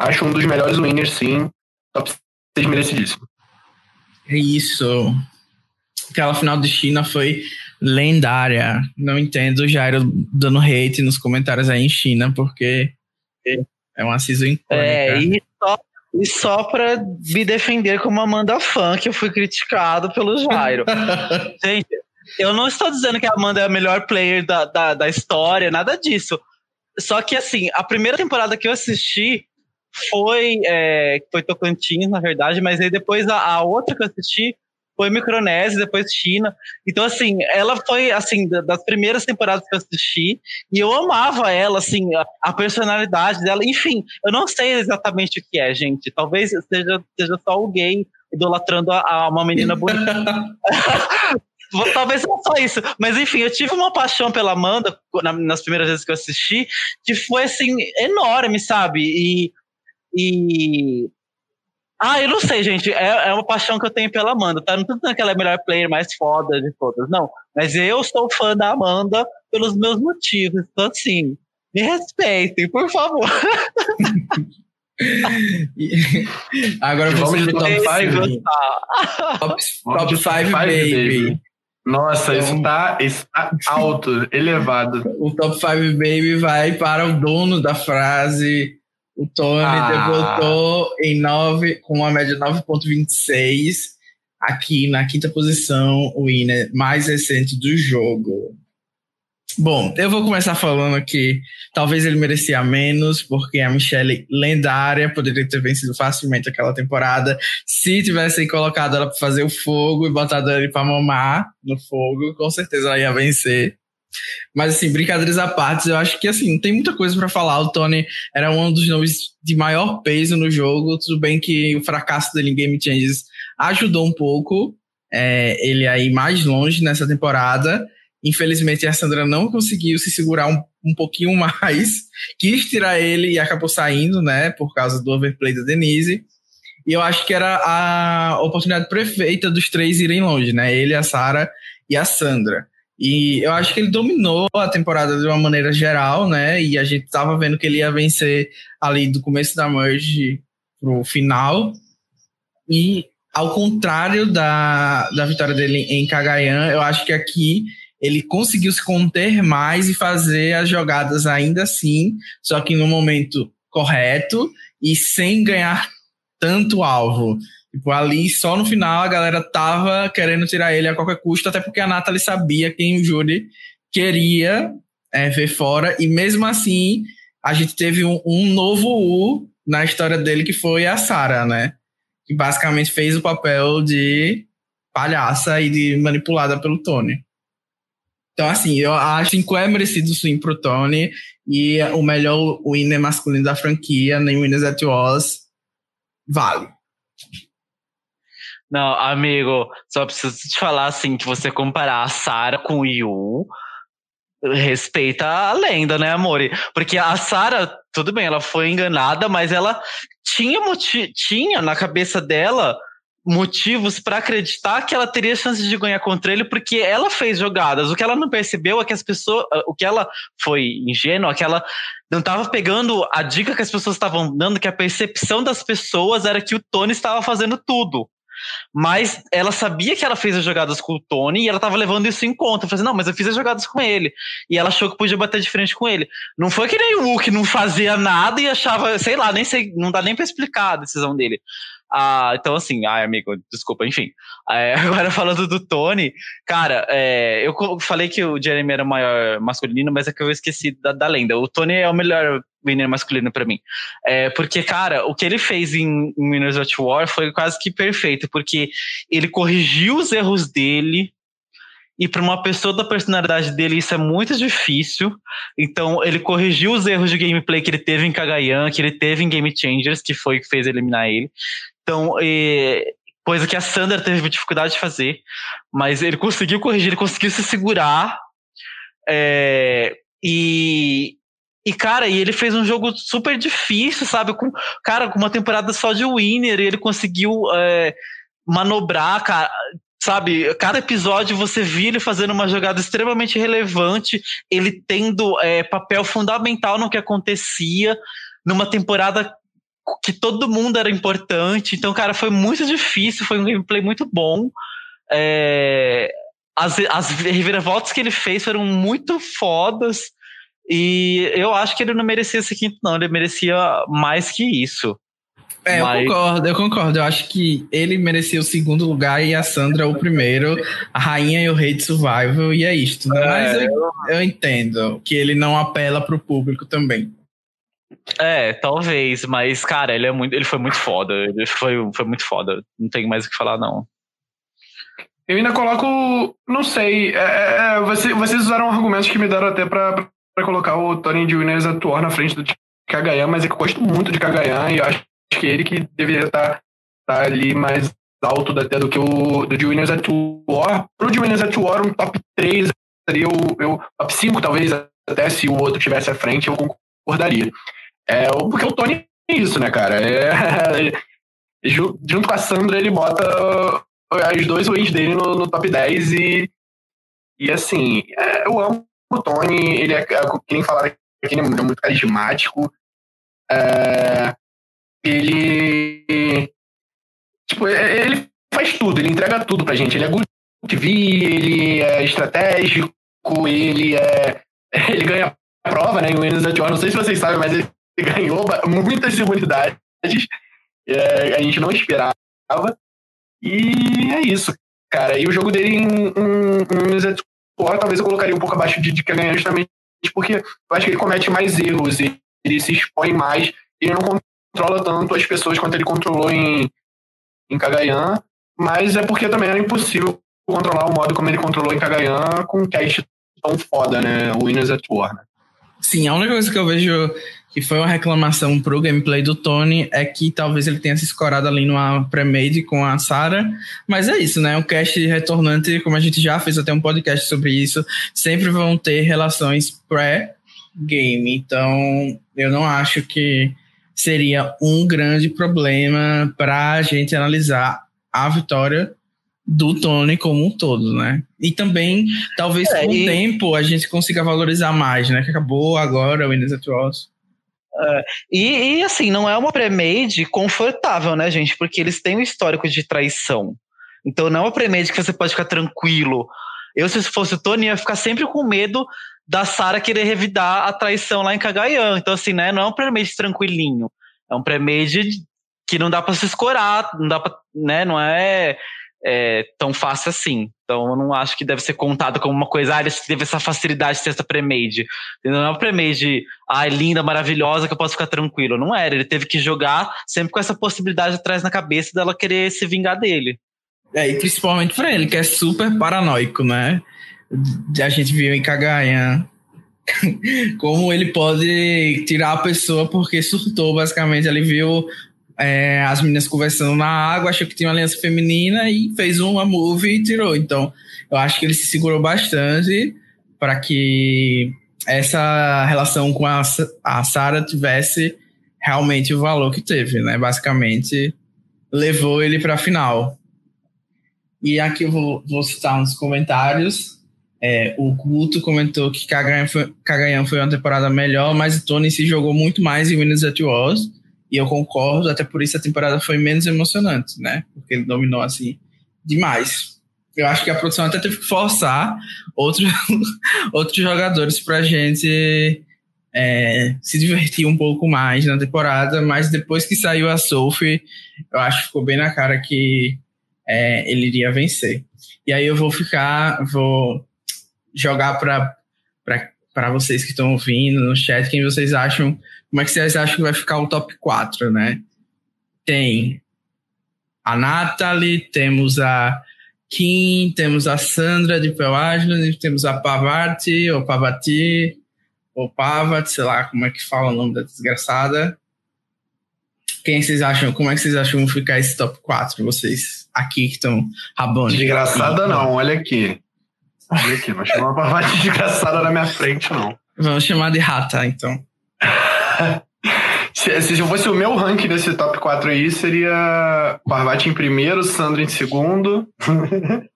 Acho um dos melhores winners, sim. Top 6 merecidíssimo. É isso. Aquela final de China foi lendária. Não entendo o Jairo dando hate nos comentários aí em China, porque é uma season icônica. É, e só, e só pra me defender como Amanda fã, que eu fui criticado pelo Jairo. [laughs] Gente, eu não estou dizendo que a Amanda é a melhor player da, da, da história, nada disso. Só que, assim, a primeira temporada que eu assisti foi, é, foi Tocantins, na verdade, mas aí depois a, a outra que eu assisti foi Micronésia, depois China. Então, assim, ela foi, assim, das primeiras temporadas que eu assisti, e eu amava ela, assim, a, a, personalidade dela. Enfim, eu não sei exatamente o que é, gente. Talvez seja, seja só o gay idolatrando a, a uma menina bonita. [laughs] [laughs] Talvez não só isso, mas enfim, eu tive uma paixão pela Amanda na, nas primeiras vezes que eu assisti, que foi assim, enorme, sabe? E, e ah, eu não sei, gente. É, é uma paixão que eu tenho pela Amanda, tá? Não tô dizendo que ela é a melhor player mais foda de todas, não. Mas eu sou fã da Amanda pelos meus motivos. Então, assim, me respeitem, por favor. [laughs] Agora vamos de top 5. Top 5, baby. Nossa, então, isso, tá, isso tá alto, elevado. O top 5 baby vai para o dono da frase o Tony ah. debutou em 9, com uma média de 9,26. Aqui na quinta posição, o winner mais recente do jogo. Bom, eu vou começar falando aqui. Talvez ele merecia menos, porque a Michelle, lendária, poderia ter vencido facilmente aquela temporada se tivessem colocado ela para fazer o fogo e botado ele para mamar no fogo. Com certeza ela ia vencer. Mas, assim, brincadeiras à parte, eu acho que, assim, não tem muita coisa para falar. O Tony era um dos nomes de maior peso no jogo. Tudo bem que o fracasso dele em Game Changes ajudou um pouco é, ele aí mais longe nessa temporada. Infelizmente, a Sandra não conseguiu se segurar um, um pouquinho [laughs] mais. Quis tirar ele e acabou saindo, né, por causa do overplay da Denise. E eu acho que era a oportunidade perfeita dos três irem longe, né? Ele, a Sara e a Sandra. E eu acho que ele dominou a temporada de uma maneira geral, né? E a gente tava vendo que ele ia vencer ali do começo da merge pro final. E ao contrário da, da vitória dele em Cagayan, eu acho que aqui ele conseguiu se conter mais e fazer as jogadas ainda assim, só que no momento correto e sem ganhar tanto alvo. Tipo, ali só no final a galera tava querendo tirar ele a qualquer custo, até porque a Natalie sabia quem o Júri queria é, ver fora, e mesmo assim a gente teve um, um novo U na história dele que foi a Sarah, né? Que basicamente fez o papel de palhaça e de manipulada pelo Tony. Então, assim, eu acho que é merecido sim pro Tony e o melhor winner masculino da franquia, nem Winners at Was, vale. Não, amigo, só preciso te falar assim, que você comparar a Sarah com o Yu, respeita a lenda, né, amore? Porque a Sarah, tudo bem, ela foi enganada, mas ela tinha, tinha na cabeça dela motivos para acreditar que ela teria chances de ganhar contra ele, porque ela fez jogadas. O que ela não percebeu é que as pessoas, o que ela foi ingênua, é que ela não estava pegando a dica que as pessoas estavam dando, que a percepção das pessoas era que o Tony estava fazendo tudo. Mas ela sabia que ela fez as jogadas com o Tony e ela tava levando isso em conta. Eu falei assim, não, mas eu fiz as jogadas com ele. E ela achou que podia bater de frente com ele. Não foi que nem o Hulk não fazia nada e achava, sei lá, nem sei, não dá nem pra explicar a decisão dele. Ah, então, assim, ai, amigo, desculpa, enfim. É, [laughs] agora falando do Tony, cara, é, eu falei que o Jeremy era o maior masculino, mas é que eu esqueci da, da lenda. O Tony é o melhor winner masculino para mim. É, porque, cara, o que ele fez em, em Winners at War foi quase que perfeito, porque ele corrigiu os erros dele, e para uma pessoa da personalidade dele isso é muito difícil. Então ele corrigiu os erros de gameplay que ele teve em Kagayan, que ele teve em Game Changers, que foi o que fez eliminar ele. Então, coisa que a Sandra teve dificuldade de fazer, mas ele conseguiu corrigir, ele conseguiu se segurar. É, e, e, cara, e ele fez um jogo super difícil, sabe? Com, cara, com uma temporada só de winner, e ele conseguiu é, manobrar, cara. Sabe, cada episódio você via ele fazendo uma jogada extremamente relevante, ele tendo é, papel fundamental no que acontecia, numa temporada que todo mundo era importante. Então, cara, foi muito difícil, foi um gameplay muito bom. É, as, as reviravoltas que ele fez foram muito fodas. E eu acho que ele não merecia esse quinto, não. Ele merecia mais que isso. É, Mas... eu concordo, eu concordo. Eu acho que ele merecia o segundo lugar e a Sandra o primeiro, a rainha e o rei de survival, e é isto. Né? É, Mas eu, eu entendo que ele não apela pro público também. É, talvez, mas, cara, ele é muito. Ele foi muito foda. Ele foi, foi muito foda. Não tenho mais o que falar, não. Eu ainda coloco. Não sei. É, é, é você, vocês usaram argumentos que me deram até pra, pra colocar o Tony Winners atuar na frente do Kagayan, mas é que eu gosto muito de Kagayan e acho que ele que deveria estar tá, tá ali mais alto até do que o do de Winners at War. Pro de Winners at War, um top 3 seria o, top 5, talvez, até se o outro tivesse à frente, eu concordaria. É, porque o Tony é isso, né, cara? É, [laughs] junto com a Sandra, ele bota as dois wins dele no, no, top 10 e, e assim, é, eu amo o Tony, ele é, é que nem falaram aqui, ele é muito carismático. É, ele. Tipo, é, ele faz tudo, ele entrega tudo pra gente. Ele é good TV, ele é estratégico, ele é. [laughs] Ele ganha a prova, né? Em Winners at War, não sei se vocês sabem, mas ele [laughs] ganhou muitas imunidades. É, a gente não esperava. E é isso, cara. E o jogo dele em, em, em War, talvez eu colocaria um pouco abaixo de, de ganhar justamente porque eu acho que ele comete mais erros, ele, ele se expõe mais, ele não controla tanto as pessoas quanto ele controlou em, em Kagayan, mas é porque também era impossível controlar o modo como ele controlou em Kagayan com um cast tão foda, né? Winners at War, né? Sim, a única coisa que eu vejo que foi uma reclamação pro gameplay do Tony é que talvez ele tenha se escorado ali numa pré-made com a Sarah, mas é isso, né? O cast retornante, como a gente já fez até um podcast sobre isso, sempre vão ter relações pré-game, então eu não acho que seria um grande problema para a gente analisar a vitória do Tony como um todo, né? E também, talvez é, com e... o tempo, a gente consiga valorizar mais, né? Que acabou agora o Winners at. É, e, e, assim, não é uma pré-made confortável, né, gente? Porque eles têm um histórico de traição. Então não é uma pré-made que você pode ficar tranquilo. Eu, se fosse o Tony, ia ficar sempre com medo da Sara querer revidar a traição lá em Cagayan. Então, assim, né? Não é um premade tranquilinho. É um premade que não dá para se escorar, não dá pra, né? Não é, é, tão fácil assim. Então, eu não acho que deve ser contado como uma coisa, ah, ele teve essa facilidade de ter essa premade. Não é uma premade, ah, linda, maravilhosa, que eu posso ficar tranquilo. Não era. Ele teve que jogar sempre com essa possibilidade atrás na cabeça dela querer se vingar dele. É, e principalmente pra ele, que é super paranoico, né? A gente viu em Caganha [laughs] como ele pode tirar a pessoa porque surtou, basicamente. Ele viu é, as meninas conversando na água, achou que tinha uma aliança feminina e fez uma move e tirou. Então, eu acho que ele se segurou bastante para que essa relação com a, a Sarah tivesse realmente o valor que teve, né? Basicamente, levou ele para a final. E aqui eu vou, vou citar uns comentários. É, o Guto comentou que Kagayan foi, foi uma temporada melhor, mas o Tony se jogou muito mais em Winners at Wars. E eu concordo, até por isso a temporada foi menos emocionante, né? Porque ele dominou assim demais. Eu acho que a produção até teve que forçar outros, [laughs] outros jogadores pra gente é, se divertir um pouco mais na temporada, mas depois que saiu a Sophie, eu acho que ficou bem na cara que é, ele iria vencer. E aí eu vou ficar, vou jogar para vocês que estão ouvindo no chat quem vocês acham, como é que vocês acham que vai ficar o top 4, né? Tem a Natalie, temos a Kim, temos a Sandra de Pearl Island, temos a Pavati, ou Pavati, ou Pavat, sei lá como é que fala o nome da desgraçada. Quem vocês acham, como é que vocês acham que vão ficar esse top 4? Vocês aqui que estão rabando. Desgraçada não, olha aqui. Olha aqui, não chamar uma parte desgraçada na minha frente, não. Vamos chamar de rata, então. [laughs] [laughs] se, se fosse o meu ranking desse top 4 aí, seria Parvati em primeiro, Sandra em segundo. [laughs]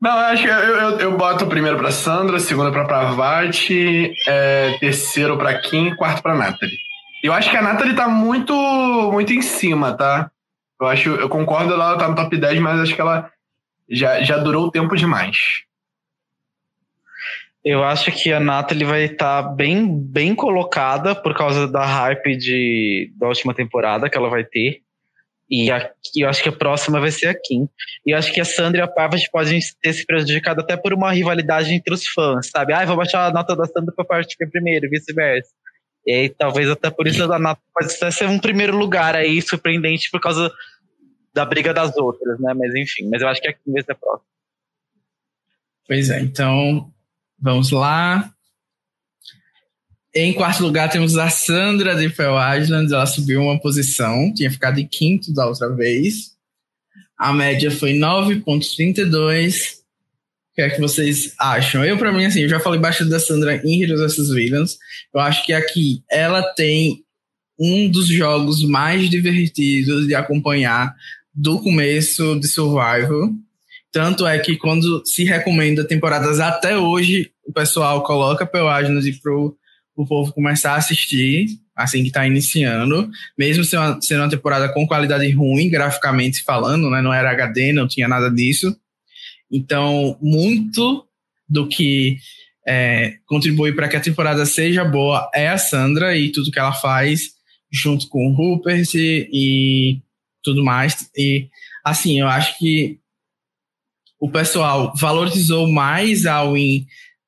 Não, eu acho que eu, eu, eu boto primeiro pra Sandra, segundo pra Parvati, é, terceiro pra Kim, quarto pra Natalie. Eu acho que a Nathalie tá muito, muito em cima, tá? Eu acho, eu concordo, ela tá no top 10, mas acho que ela já, já durou o tempo demais. Eu acho que a Nathalie vai estar tá bem, bem colocada por causa da hype de, da última temporada que ela vai ter. E a, eu acho que a próxima vai ser a Kim. E eu acho que a Sandra e a Parvati podem ter se prejudicado até por uma rivalidade entre os fãs, sabe? Ah, vou baixar a nota da Sandra pra partir primeiro, vice-versa. E aí, talvez até por isso a Nata pode até ser um primeiro lugar aí, surpreendente por causa da briga das outras, né? Mas enfim, mas eu acho que aqui vai ser próximo. Pois é, então vamos lá. Em quarto lugar temos a Sandra de Pearl Island, ela subiu uma posição, tinha ficado em quinto da outra vez. A média foi 9.32 que é que vocês acham? Eu, para mim, assim, eu já falei bastante da Sandra em Heroes vs Villains. Eu acho que aqui ela tem um dos jogos mais divertidos de acompanhar do começo de Survival. Tanto é que quando se recomenda temporadas até hoje, o pessoal coloca Peláginos pro o povo começar a assistir, assim que está iniciando, mesmo sendo uma, sendo uma temporada com qualidade ruim, graficamente falando, né? Não era HD, não tinha nada disso então, muito do que é, contribui para que a temporada seja boa é a Sandra e tudo que ela faz junto com o Rupert e, e tudo mais. E, assim, eu acho que o pessoal valorizou mais a win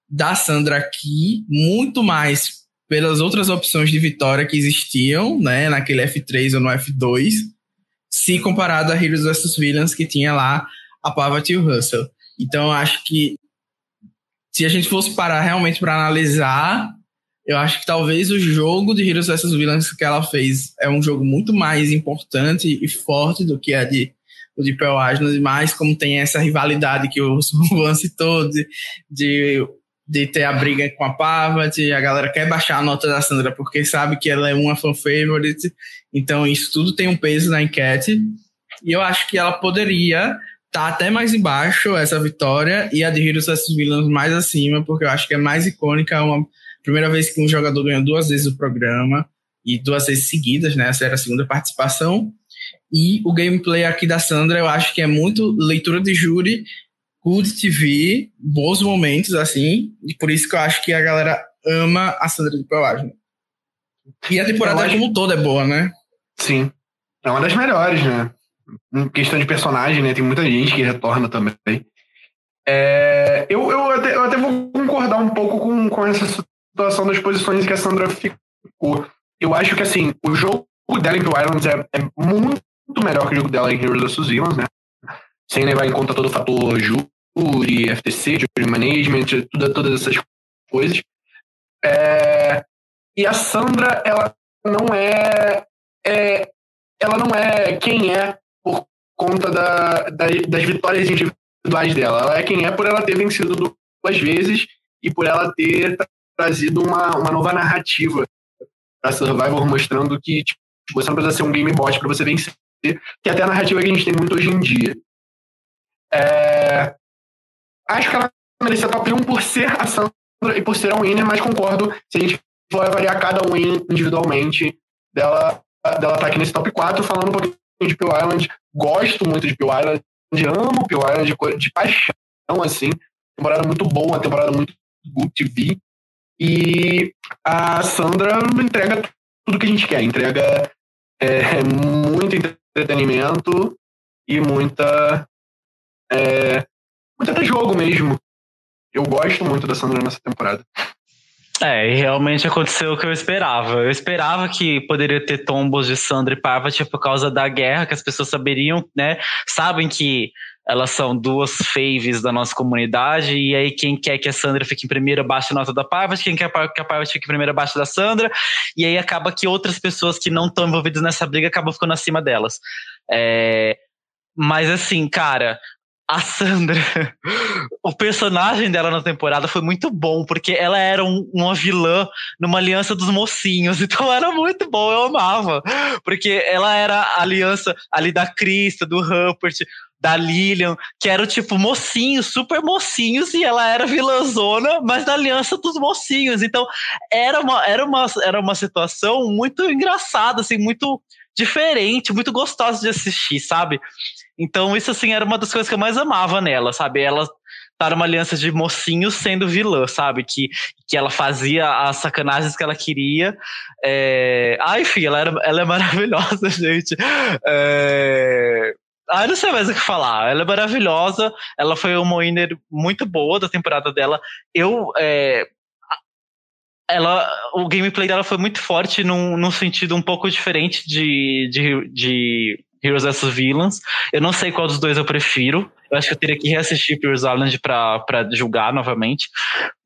da Sandra aqui, muito mais pelas outras opções de vitória que existiam, né, naquele F3 ou no F2, se comparado a Heroes vs Villains, que tinha lá a Parvati e o Russell. Então, acho que se a gente fosse parar realmente para analisar, eu acho que talvez o jogo de Heroes vs Villains que ela fez é um jogo muito mais importante e forte do que a de de Pearl Island, mais como tem essa rivalidade que o [laughs] Juan citou de, de, de ter a briga com a Parvati, a galera quer baixar a nota da Sandra porque sabe que ela é uma fan favorite, então isso tudo tem um peso na enquete, e eu acho que ela poderia tá até mais embaixo essa vitória e a de Heroes vs Villains mais acima, porque eu acho que é mais icônica, uma primeira vez que um jogador ganhou duas vezes o programa e duas vezes seguidas, né? Essa era a segunda participação. E o gameplay aqui da Sandra, eu acho que é muito leitura de júri good TV, bons momentos, assim, e por isso que eu acho que a galera ama a Sandra de Pelagem. E a temporada acho... como um todo é boa, né? Sim. É uma das melhores, né? Em questão de personagem, né? Tem muita gente que retorna também. É, eu, eu, até, eu até vou concordar um pouco com, com essa situação das posições que a Sandra ficou. Eu acho que, assim, o jogo dela em Blue Islands é, é muito melhor que o jogo dela em Heroes of Zealand, né? Sem levar em conta todo o fator júri, FTC, jury management, tudo, todas essas coisas. É, e a Sandra, ela não é, é, ela não é quem é por conta da, da, das vitórias individuais dela. Ela é quem é por ela ter vencido duas vezes e por ela ter trazido uma, uma nova narrativa para Survivor, mostrando que tipo, você não precisa ser um game bot para você vencer, que é até a narrativa que a gente tem muito hoje em dia. É... Acho que ela merecia top 1 por ser a Sandra e por ser a winner, mas concordo se a gente for avaliar cada win individualmente dela, dela tá aqui nesse top 4, falando um pouquinho de Peel Island. Gosto muito de Peel Island, amo Peel Island de, de paixão, assim. Temporada muito boa, temporada muito good TV. E a Sandra entrega tudo que a gente quer, entrega é, muito entretenimento e muita. É, muito até jogo mesmo. Eu gosto muito da Sandra nessa temporada. É, e realmente aconteceu o que eu esperava. Eu esperava que poderia ter tombos de Sandra e Parvati por causa da guerra, que as pessoas saberiam, né? Sabem que elas são duas faves da nossa comunidade, e aí quem quer que a Sandra fique em primeira baixa a nota da Parvati, quem quer que a Parvati fique em primeira baixa da Sandra, e aí acaba que outras pessoas que não estão envolvidas nessa briga acabam ficando acima delas. É... Mas assim, cara, a Sandra, [laughs] o personagem dela na temporada foi muito bom, porque ela era um, uma vilã numa aliança dos mocinhos, [laughs] então era muito bom, eu amava. Porque ela era a aliança ali da Krista, do Rupert, da Lilian, que eram tipo mocinhos, super mocinhos, e ela era vilãzona, mas da aliança dos mocinhos. Então era uma, era uma, era uma situação muito engraçada, assim, muito diferente, muito gostosa de assistir, sabe? Então, isso, assim, era uma das coisas que eu mais amava nela, sabe? Ela tá numa aliança de mocinhos sendo vilã, sabe? Que, que ela fazia as sacanagens que ela queria. É... Ah, enfim, ela, era, ela é maravilhosa, [laughs] gente. É... Ah, não sei mais o que falar. Ela é maravilhosa. Ela foi uma winner muito boa da temporada dela. Eu. É... Ela, o gameplay dela foi muito forte num, num sentido um pouco diferente de, de, de Heroes vs Villains. Eu não sei qual dos dois eu prefiro. Eu acho que eu teria que reassistir Pierce Island pra julgar novamente.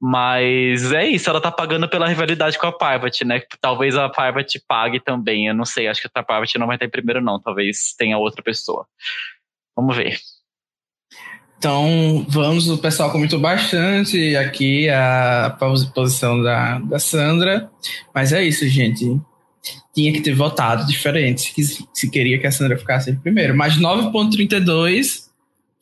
Mas é isso, ela tá pagando pela rivalidade com a Parvati, né? Talvez a Parvati pague também. Eu não sei, acho que a Parvati não vai em primeiro, não. Talvez tenha outra pessoa. Vamos ver. Então, vamos, o pessoal comentou bastante aqui a posição da, da Sandra. Mas é isso, gente tinha que ter votado diferente se, se queria que a Sandra ficasse em primeiro. Mas 9,32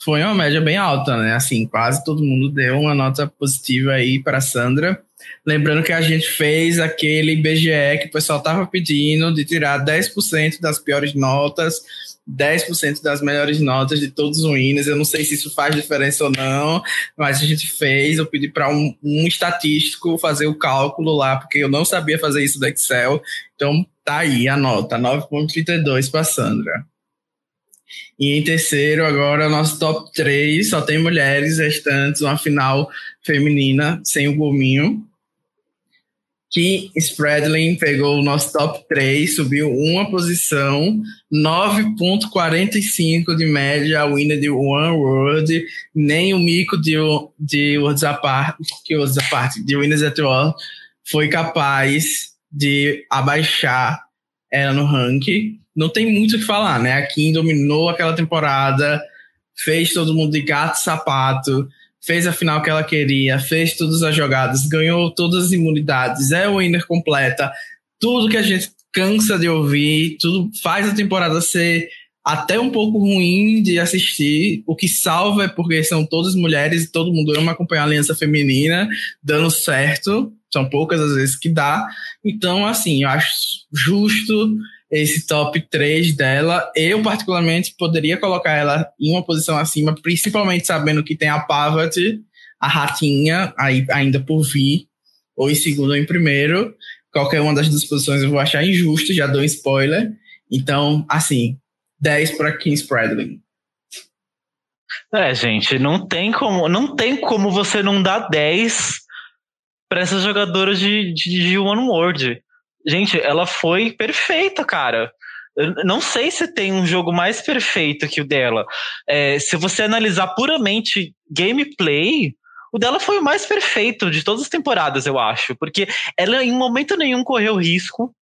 foi uma média bem alta, né? Assim, quase todo mundo deu uma nota positiva aí para Sandra. Lembrando que a gente fez aquele BGE que o pessoal tava pedindo de tirar 10% das piores notas 10% das melhores notas de todos os winners. Eu não sei se isso faz diferença ou não, mas a gente fez. Eu pedi para um, um, estatístico fazer o cálculo lá, porque eu não sabia fazer isso do Excel. Então tá aí a nota, 9,32 para Sandra. E em terceiro, agora, nosso top 3 só tem mulheres restantes, uma final feminina sem o gominho. Kim Spradlin pegou o nosso top 3, subiu uma posição, 9.45 de média, a winner de One World, nem o mico de, de Worlds Apart, que Worlds Apart, de Winners at War, foi capaz de abaixar ela no ranking. Não tem muito o que falar, né? A Kim dominou aquela temporada, fez todo mundo de gato sapato, fez a final que ela queria, fez todas as jogadas, ganhou todas as imunidades, é o winner completa, tudo que a gente cansa de ouvir, tudo faz a temporada ser até um pouco ruim de assistir. O que salva é porque são todas mulheres e todo mundo ama acompanhar a aliança feminina, dando certo. São poucas as vezes que dá. Então, assim, eu acho justo esse top 3 dela. Eu, particularmente, poderia colocar ela em uma posição acima, principalmente sabendo que tem a Parvati, a Ratinha, aí, ainda por vir, ou em segundo ou em primeiro. Qualquer uma das duas posições eu vou achar injusto, já dou um spoiler. Então, assim, 10 para Kim Spradlin. É, gente, não tem como, não tem como você não dar 10 para essas jogadoras de, de, de One World. Gente, ela foi perfeita, cara. Eu não sei se tem um jogo mais perfeito que o dela. É, se você analisar puramente gameplay, o dela foi o mais perfeito de todas as temporadas, eu acho. Porque ela em momento nenhum correu risco.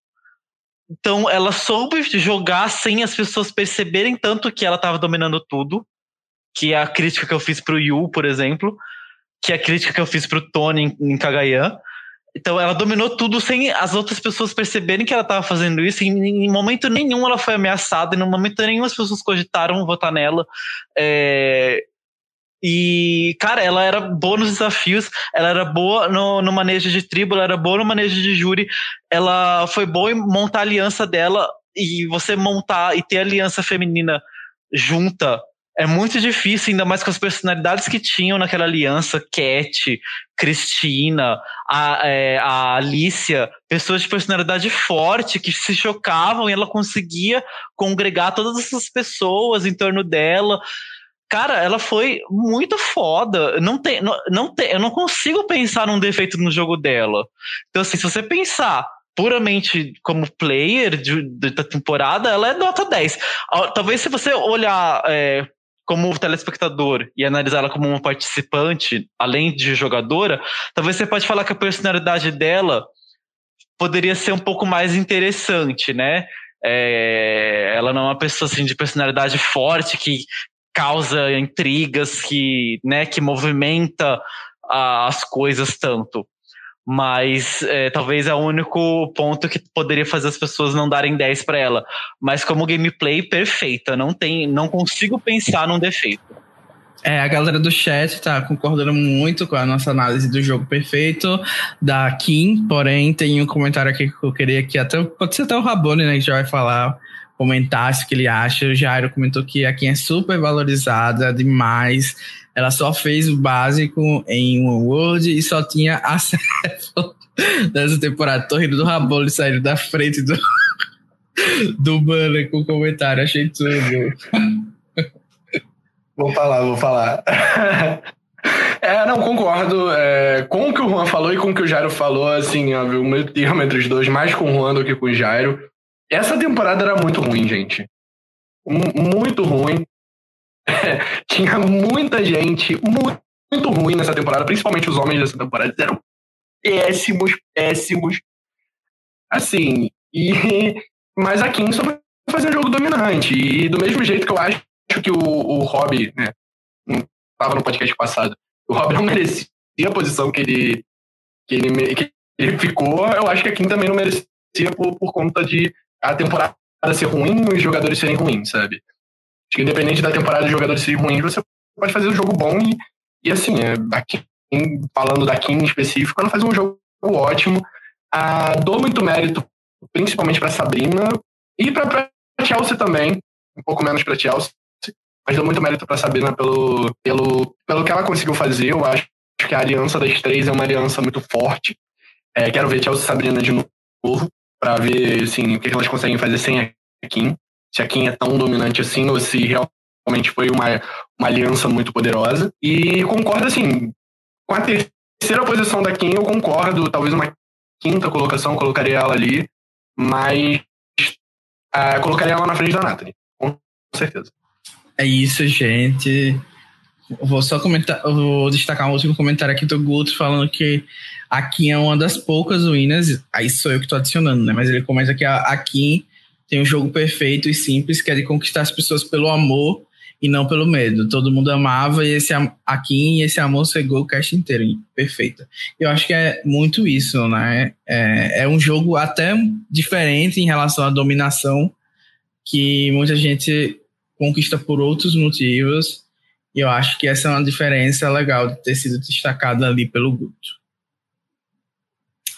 Então ela soube jogar sem as pessoas perceberem tanto que ela estava dominando tudo. Que é a crítica que eu fiz pro Yu, por exemplo. Que é a crítica que eu fiz pro Tony em, em Kagayan. Então ela dominou tudo sem as outras pessoas perceberem que ela estava fazendo isso. Em, momento nenhum ela foi ameaçada, em momento nenhum as pessoas cogitaram votar nela. É, e, cara, ela era boa nos desafios, ela era boa no, no manejo de tribo, ela era boa no manejo de júri, ela foi boa em montar a aliança dela. E você montar e ter aliança feminina junta é muito difícil, ainda mais com as personalidades que tinham naquela aliança, Cat, Cristina, a, é, a Alicia, pessoas de personalidade forte que se chocavam e ela conseguia congregar todas essas pessoas em torno dela. Cara, ela foi muito foda. Não tem, não, não tem, eu não consigo pensar num defeito no jogo dela. Então, assim, se você pensar puramente como player de, de, da temporada, ela é nota 10. Talvez se você olhar é, como telespectador e analisar ela como uma participante, além de jogadora, talvez você pode falar que a personalidade dela poderia ser um pouco mais interessante, né? É, ela não é uma pessoa assim de personalidade forte que causa intrigas, que, né, que movimenta as coisas tanto. Mas é, talvez é o único ponto que poderia fazer as pessoas não darem 10 para ela. Mas como gameplay perfeita, não tem, não consigo pensar num defeito. É, a galera do chat tá concordando muito com a nossa análise do jogo perfeito da Kim, porém tem um comentário aqui que eu queria que até pode ser até o Rabone, né, que já vai falar comentasse o que ele acha. O Jairo comentou que a Kim é super valorizada demais. Ela só fez o básico em One World e só tinha acesso [laughs] dessa temporada. Tô rindo do Rabolo saindo da frente do, [laughs] do banner com comentário. Achei tudo. Vou falar, vou falar. [laughs] É, não, concordo é, com o que o Juan falou e com o que o Jairo falou, assim, o meu termo entre os dois, mais com o Juan do que com o Jairo. Essa temporada era muito ruim, gente. muito ruim. [laughs] Tinha muita gente muito, muito ruim nessa temporada, principalmente os homens dessa temporada. Eram péssimos, péssimos. Assim, e. [laughs] Mas a só foi fazer um jogo dominante. E do mesmo jeito que eu acho que o, o Rob, né? Tava no podcast passado. O Rob não [laughs] merecia a posição que ele, que ele, que ele ficou. Eu acho que a Kim também não merecia por, por conta de a temporada ser ruim e os jogadores serem ruins, sabe? Que independente da temporada de jogadores serem ruins, você pode fazer um jogo bom e, e assim, é, aqui, falando da Kim em específico, ela faz um jogo ótimo. Ah, dou muito mérito, principalmente para Sabrina e para Chelsea também, um pouco menos para Chelsea, mas dou muito mérito para Sabrina pelo, pelo, pelo que ela conseguiu fazer. Eu acho que a aliança das três é uma aliança muito forte. É, quero ver Chelsea e Sabrina de novo para ver assim, o que elas conseguem fazer sem a Kim. Se a Kim é tão dominante assim ou se realmente foi uma, uma aliança muito poderosa. E concordo assim, com a terceira posição da Kim, eu concordo. Talvez uma quinta colocação, colocaria ela ali, mas uh, colocaria ela na frente da Nathalie, com certeza. É isso, gente. vou só comentar, vou destacar um último comentário aqui do Guto falando que a Kim é uma das poucas ruínas, aí sou eu que tô adicionando, né? Mas ele começa que a, a Kim tem um jogo perfeito e simples, que é de conquistar as pessoas pelo amor e não pelo medo. Todo mundo amava e esse e esse amor cegou o cast inteiro. Perfeito. Eu acho que é muito isso, né? É, é um jogo até diferente em relação à dominação, que muita gente conquista por outros motivos. E eu acho que essa é uma diferença legal de ter sido destacada ali pelo Guto.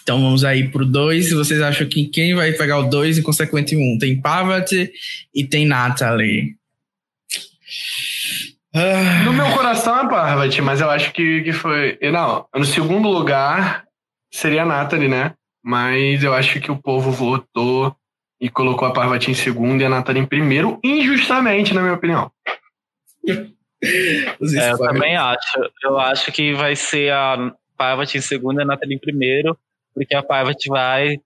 Então vamos aí pro 2. Vocês acham que quem vai pegar o 2 e consequente 1? Um? Tem Parvati e tem Natalie. Ah. No meu coração é Parvati, mas eu acho que, que foi. Não, no segundo lugar seria a Natalie, né? Mas eu acho que o povo votou e colocou a Parvati em segundo e a Natalie em primeiro, injustamente, na minha opinião. [laughs] É, eu também acho. Eu acho que vai ser a Parvati em segundo e a Natalie em primeiro, porque a Parvati vai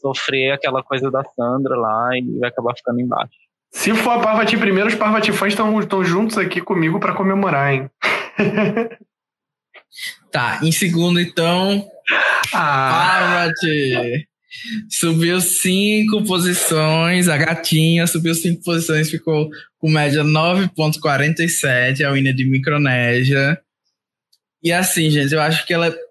sofrer aquela coisa da Sandra lá e vai acabar ficando embaixo. Se for a Parvati primeiro, os Parvati fãs estão juntos aqui comigo para comemorar, hein? [laughs] tá, em segundo, então. Ah. Parvati. Subiu cinco posições, a gatinha subiu cinco posições, ficou com média 9,47, a winner de Micronésia. E assim, gente, eu acho que ela é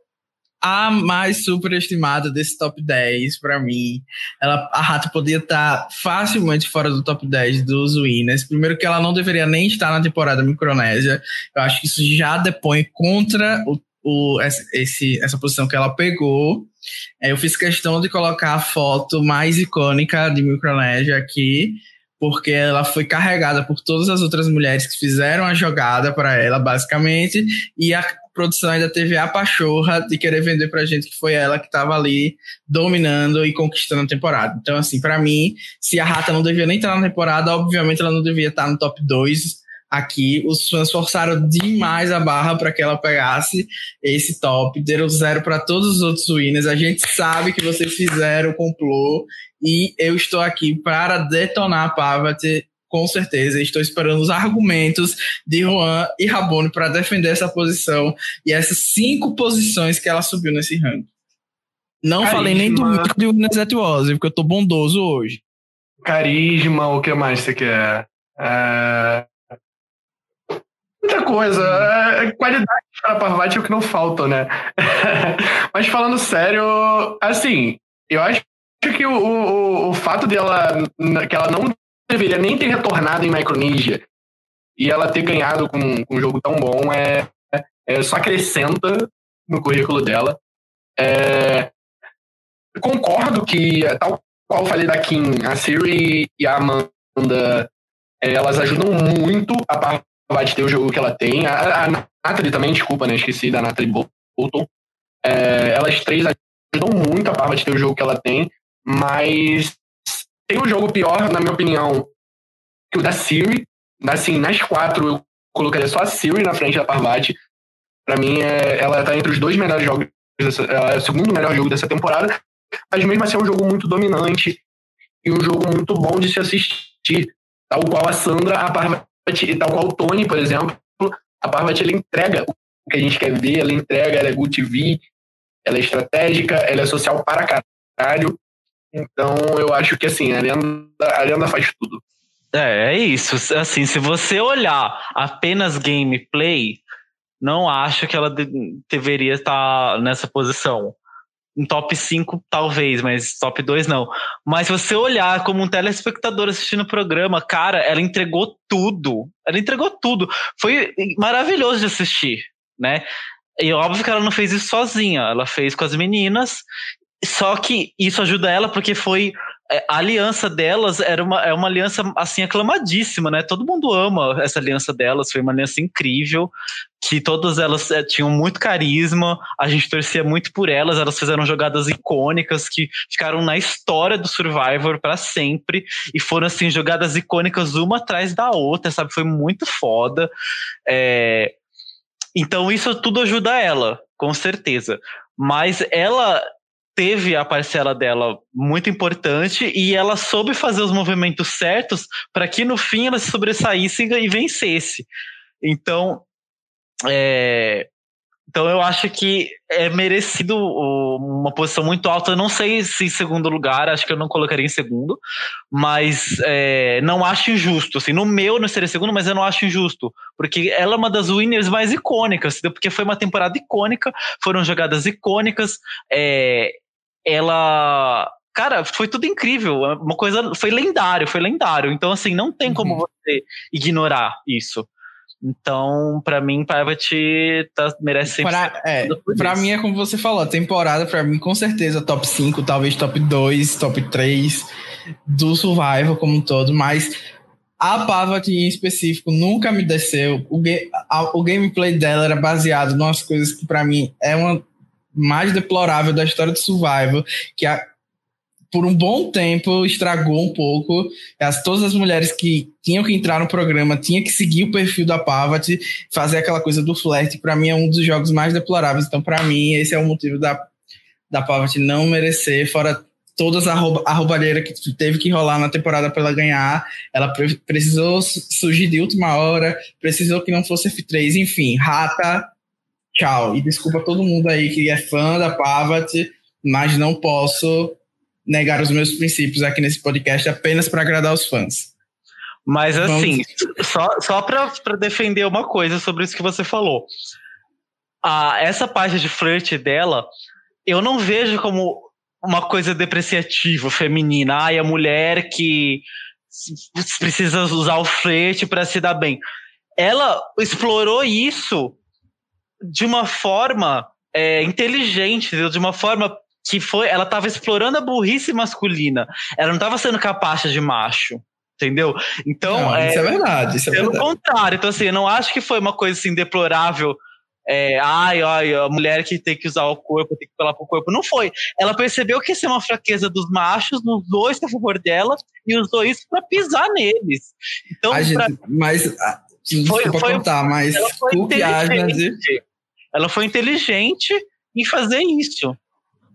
a mais superestimada desse top 10 para mim. Ela, a Rata podia estar tá facilmente fora do top 10 dos winners. Primeiro que ela não deveria nem estar na temporada Micronésia. Eu acho que isso já depõe contra o, o, esse, essa posição que ela pegou. É, eu fiz questão de colocar a foto mais icônica de Micronésia aqui, porque ela foi carregada por todas as outras mulheres que fizeram a jogada para ela, basicamente, e a produção ainda teve a pachorra de querer vender pra gente que foi ela que estava ali dominando e conquistando a temporada. Então, assim, para mim, se a Rata não devia nem estar na temporada, obviamente ela não devia estar no top 2 aqui. Os fãs forçaram demais a barra para que ela pegasse esse top, deram zero para todos os outros winners. A gente sabe que vocês fizeram o complô e eu estou aqui para detonar a Parvati com certeza. Estou esperando os argumentos de Juan e Rabone para defender essa posição e essas cinco posições que ela subiu nesse ranking. Não Carisma. falei nem do mito de Winners at porque eu tô bondoso hoje. Carisma, o que mais você quer? É... Muita coisa. É... Qualidade para Parvati é o que não falta, né? [laughs] Mas falando sério, assim, eu acho que o, o, o fato dela que ela não deveria nem ter retornado em Micronesia e ela ter ganhado com, com um jogo tão bom é, é só acrescenta no currículo dela. É, concordo que, tal qual falei da Kim, a Siri e a Amanda, é, elas ajudam muito a Parvati ter o jogo que ela tem. A, a Natalie também, desculpa, né? Esqueci da Natalie Bolton. É, elas três ajudam muito a Parvati ter o jogo que ela tem, mas tem um jogo pior, na minha opinião, que o da Siri. Assim, nas quatro, eu colocaria só a Siri na frente da Parvati. Pra mim, é, ela tá entre os dois melhores jogos. Dessa, é o segundo melhor jogo dessa temporada. Mas mesmo assim é um jogo muito dominante e um jogo muito bom de se assistir. Tal qual a Sandra, a Parvati, tal qual o Tony, por exemplo. A Parvati, ela entrega o que a gente quer ver, ela entrega, ela é good TV, ela é estratégica, ela é social para caralho. Então eu acho que assim, a Lenda, a faz tudo. É, é isso. Assim, se você olhar apenas gameplay, não acho que ela de deveria estar nessa posição. Em top 5, talvez, mas top 2 não. Mas se você olhar como um telespectador assistindo o programa, cara, ela entregou tudo. Ela entregou tudo. Foi maravilhoso de assistir, né? E óbvio que ela não fez isso sozinha, ela fez com as meninas só que isso ajuda ela porque foi é, a aliança delas era uma, é uma aliança assim aclamadíssima, né? Todo mundo ama essa aliança delas, foi uma aliança incrível, que todas elas é, tinham muito carisma, a gente torcia muito por elas, elas fizeram jogadas icônicas que ficaram na história do Survivor para sempre e foram assim jogadas icônicas uma atrás da outra, sabe? Foi muito foda. É... Então isso tudo ajuda ela, com certeza. Mas ela teve a parcela dela muito importante e ela soube fazer os movimentos certos para que no fim ela se sobressaísse e vencesse. Então, é, então eu acho que é merecido uma posição muito alta. Eu não sei se em segundo lugar, acho que eu não colocaria em segundo, mas é, não acho injusto. Assim, no meu não seria segundo, mas eu não acho injusto, porque ela é uma das winners mais icônicas, porque foi uma temporada icônica, foram jogadas icônicas. É, ela cara, foi tudo incrível. Uma coisa foi lendário, foi lendário. Então, assim, não tem como uhum. você ignorar isso. Então, para mim, Private tá, merece sempre. Pra, é, pra mim é como você falou, a temporada, pra mim, com certeza, top 5, talvez top 2, top 3 do Survival como um todo, mas a Pavat em específico nunca me desceu. O, a, o gameplay dela era baseado em umas coisas que, para mim, é uma mais deplorável da história do Survival, que a, por um bom tempo estragou um pouco. As, todas as mulheres que tinham que entrar no programa tinham que seguir o perfil da Pavat, fazer aquela coisa do flerte. Para mim é um dos jogos mais deploráveis. Então, para mim, esse é o motivo da, da Pavat não merecer, fora todas a, rouba, a roubalheira que teve que rolar na temporada para ela ganhar. Ela pre precisou surgir de última hora, precisou que não fosse F3, enfim, rata. Tchau. E desculpa todo mundo aí que é fã da Pavat, mas não posso negar os meus princípios aqui nesse podcast apenas para agradar os fãs. Mas assim, Vamos... só, só para defender uma coisa sobre isso que você falou. Ah, essa parte de flerte dela, eu não vejo como uma coisa depreciativa, feminina. Ai, a mulher que precisa usar o flerte para se dar bem. Ela explorou isso de uma forma é, inteligente, de uma forma que foi, ela estava explorando a burrice masculina. Ela não estava sendo capacha de macho. Entendeu? Então. Não, é, isso é verdade. Isso é pelo verdade. contrário. Então, assim, eu não acho que foi uma coisa assim deplorável. É, ai, ai, a mulher que tem que usar o corpo, tem que falar pro corpo. Não foi. Ela percebeu que isso é uma fraqueza dos machos, usou isso a favor dela e usou isso para pisar neles. Então, a pra... gente, mas. Ah, foi, foi, contar, mas ela foi. Ela foi inteligente em fazer isso.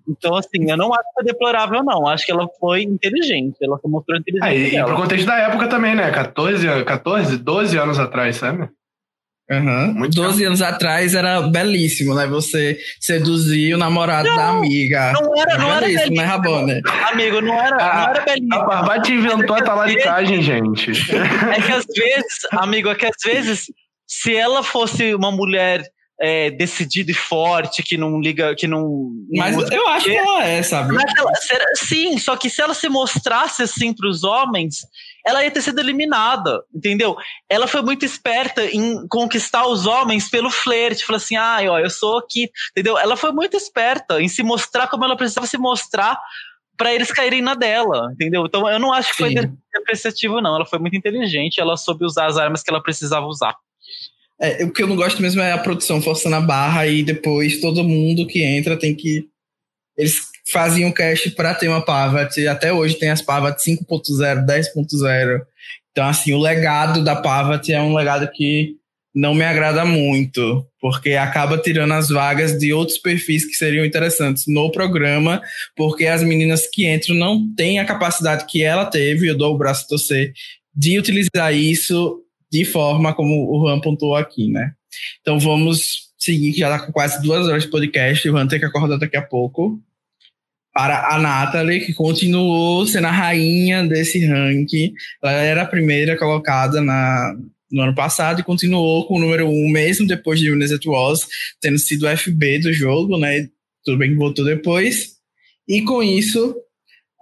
Então, assim, eu não acho que foi deplorável, não. Acho que ela foi inteligente. Ela mostrou inteligência. Ah, e, pro contexto da época também, né? 14, 14 12 anos atrás, sabe? Uhum. Muito 12 anos atrás era belíssimo, né? Você seduzir o namorado não, da amiga. Não era, não era belíssimo, né, Rabona? Amigo, não era, a, não era belíssimo. A Barbate inventou a talaricagem, gente. É que às vezes, amigo, é que às vezes, se ela fosse uma mulher é, decidida e forte, que não liga, que não. Mas não eu acho que ela é, sabe? Ela, sim, só que se ela se mostrasse assim para os homens, ela ia ter sido eliminada, entendeu? Ela foi muito esperta em conquistar os homens pelo flerte, falou assim, ah, ó, eu sou aqui, entendeu? Ela foi muito esperta em se mostrar como ela precisava se mostrar para eles caírem na dela, entendeu? Então eu não acho que Sim. foi depreciativo, não. Ela foi muito inteligente, ela soube usar as armas que ela precisava usar. É, o que eu não gosto mesmo é a produção forçando a barra e depois todo mundo que entra tem que. Eles faziam cast para ter uma Pavat, até hoje tem as Pavat 5.0, 10.0. Então, assim, o legado da Pavat é um legado que não me agrada muito, porque acaba tirando as vagas de outros perfis que seriam interessantes no programa, porque as meninas que entram não têm a capacidade que ela teve, eu dou o braço a torcer, de utilizar isso de forma como o Juan pontuou aqui, né? Então vamos seguir, que já está com quase duas horas de podcast, o Juan tem que acordar daqui a pouco. Para a Natalie, que continuou sendo a rainha desse ranking. Ela era a primeira colocada na, no ano passado e continuou com o número um, mesmo depois de Winners at Was, tendo sido o FB do jogo, né? Tudo bem que voltou depois. E com isso,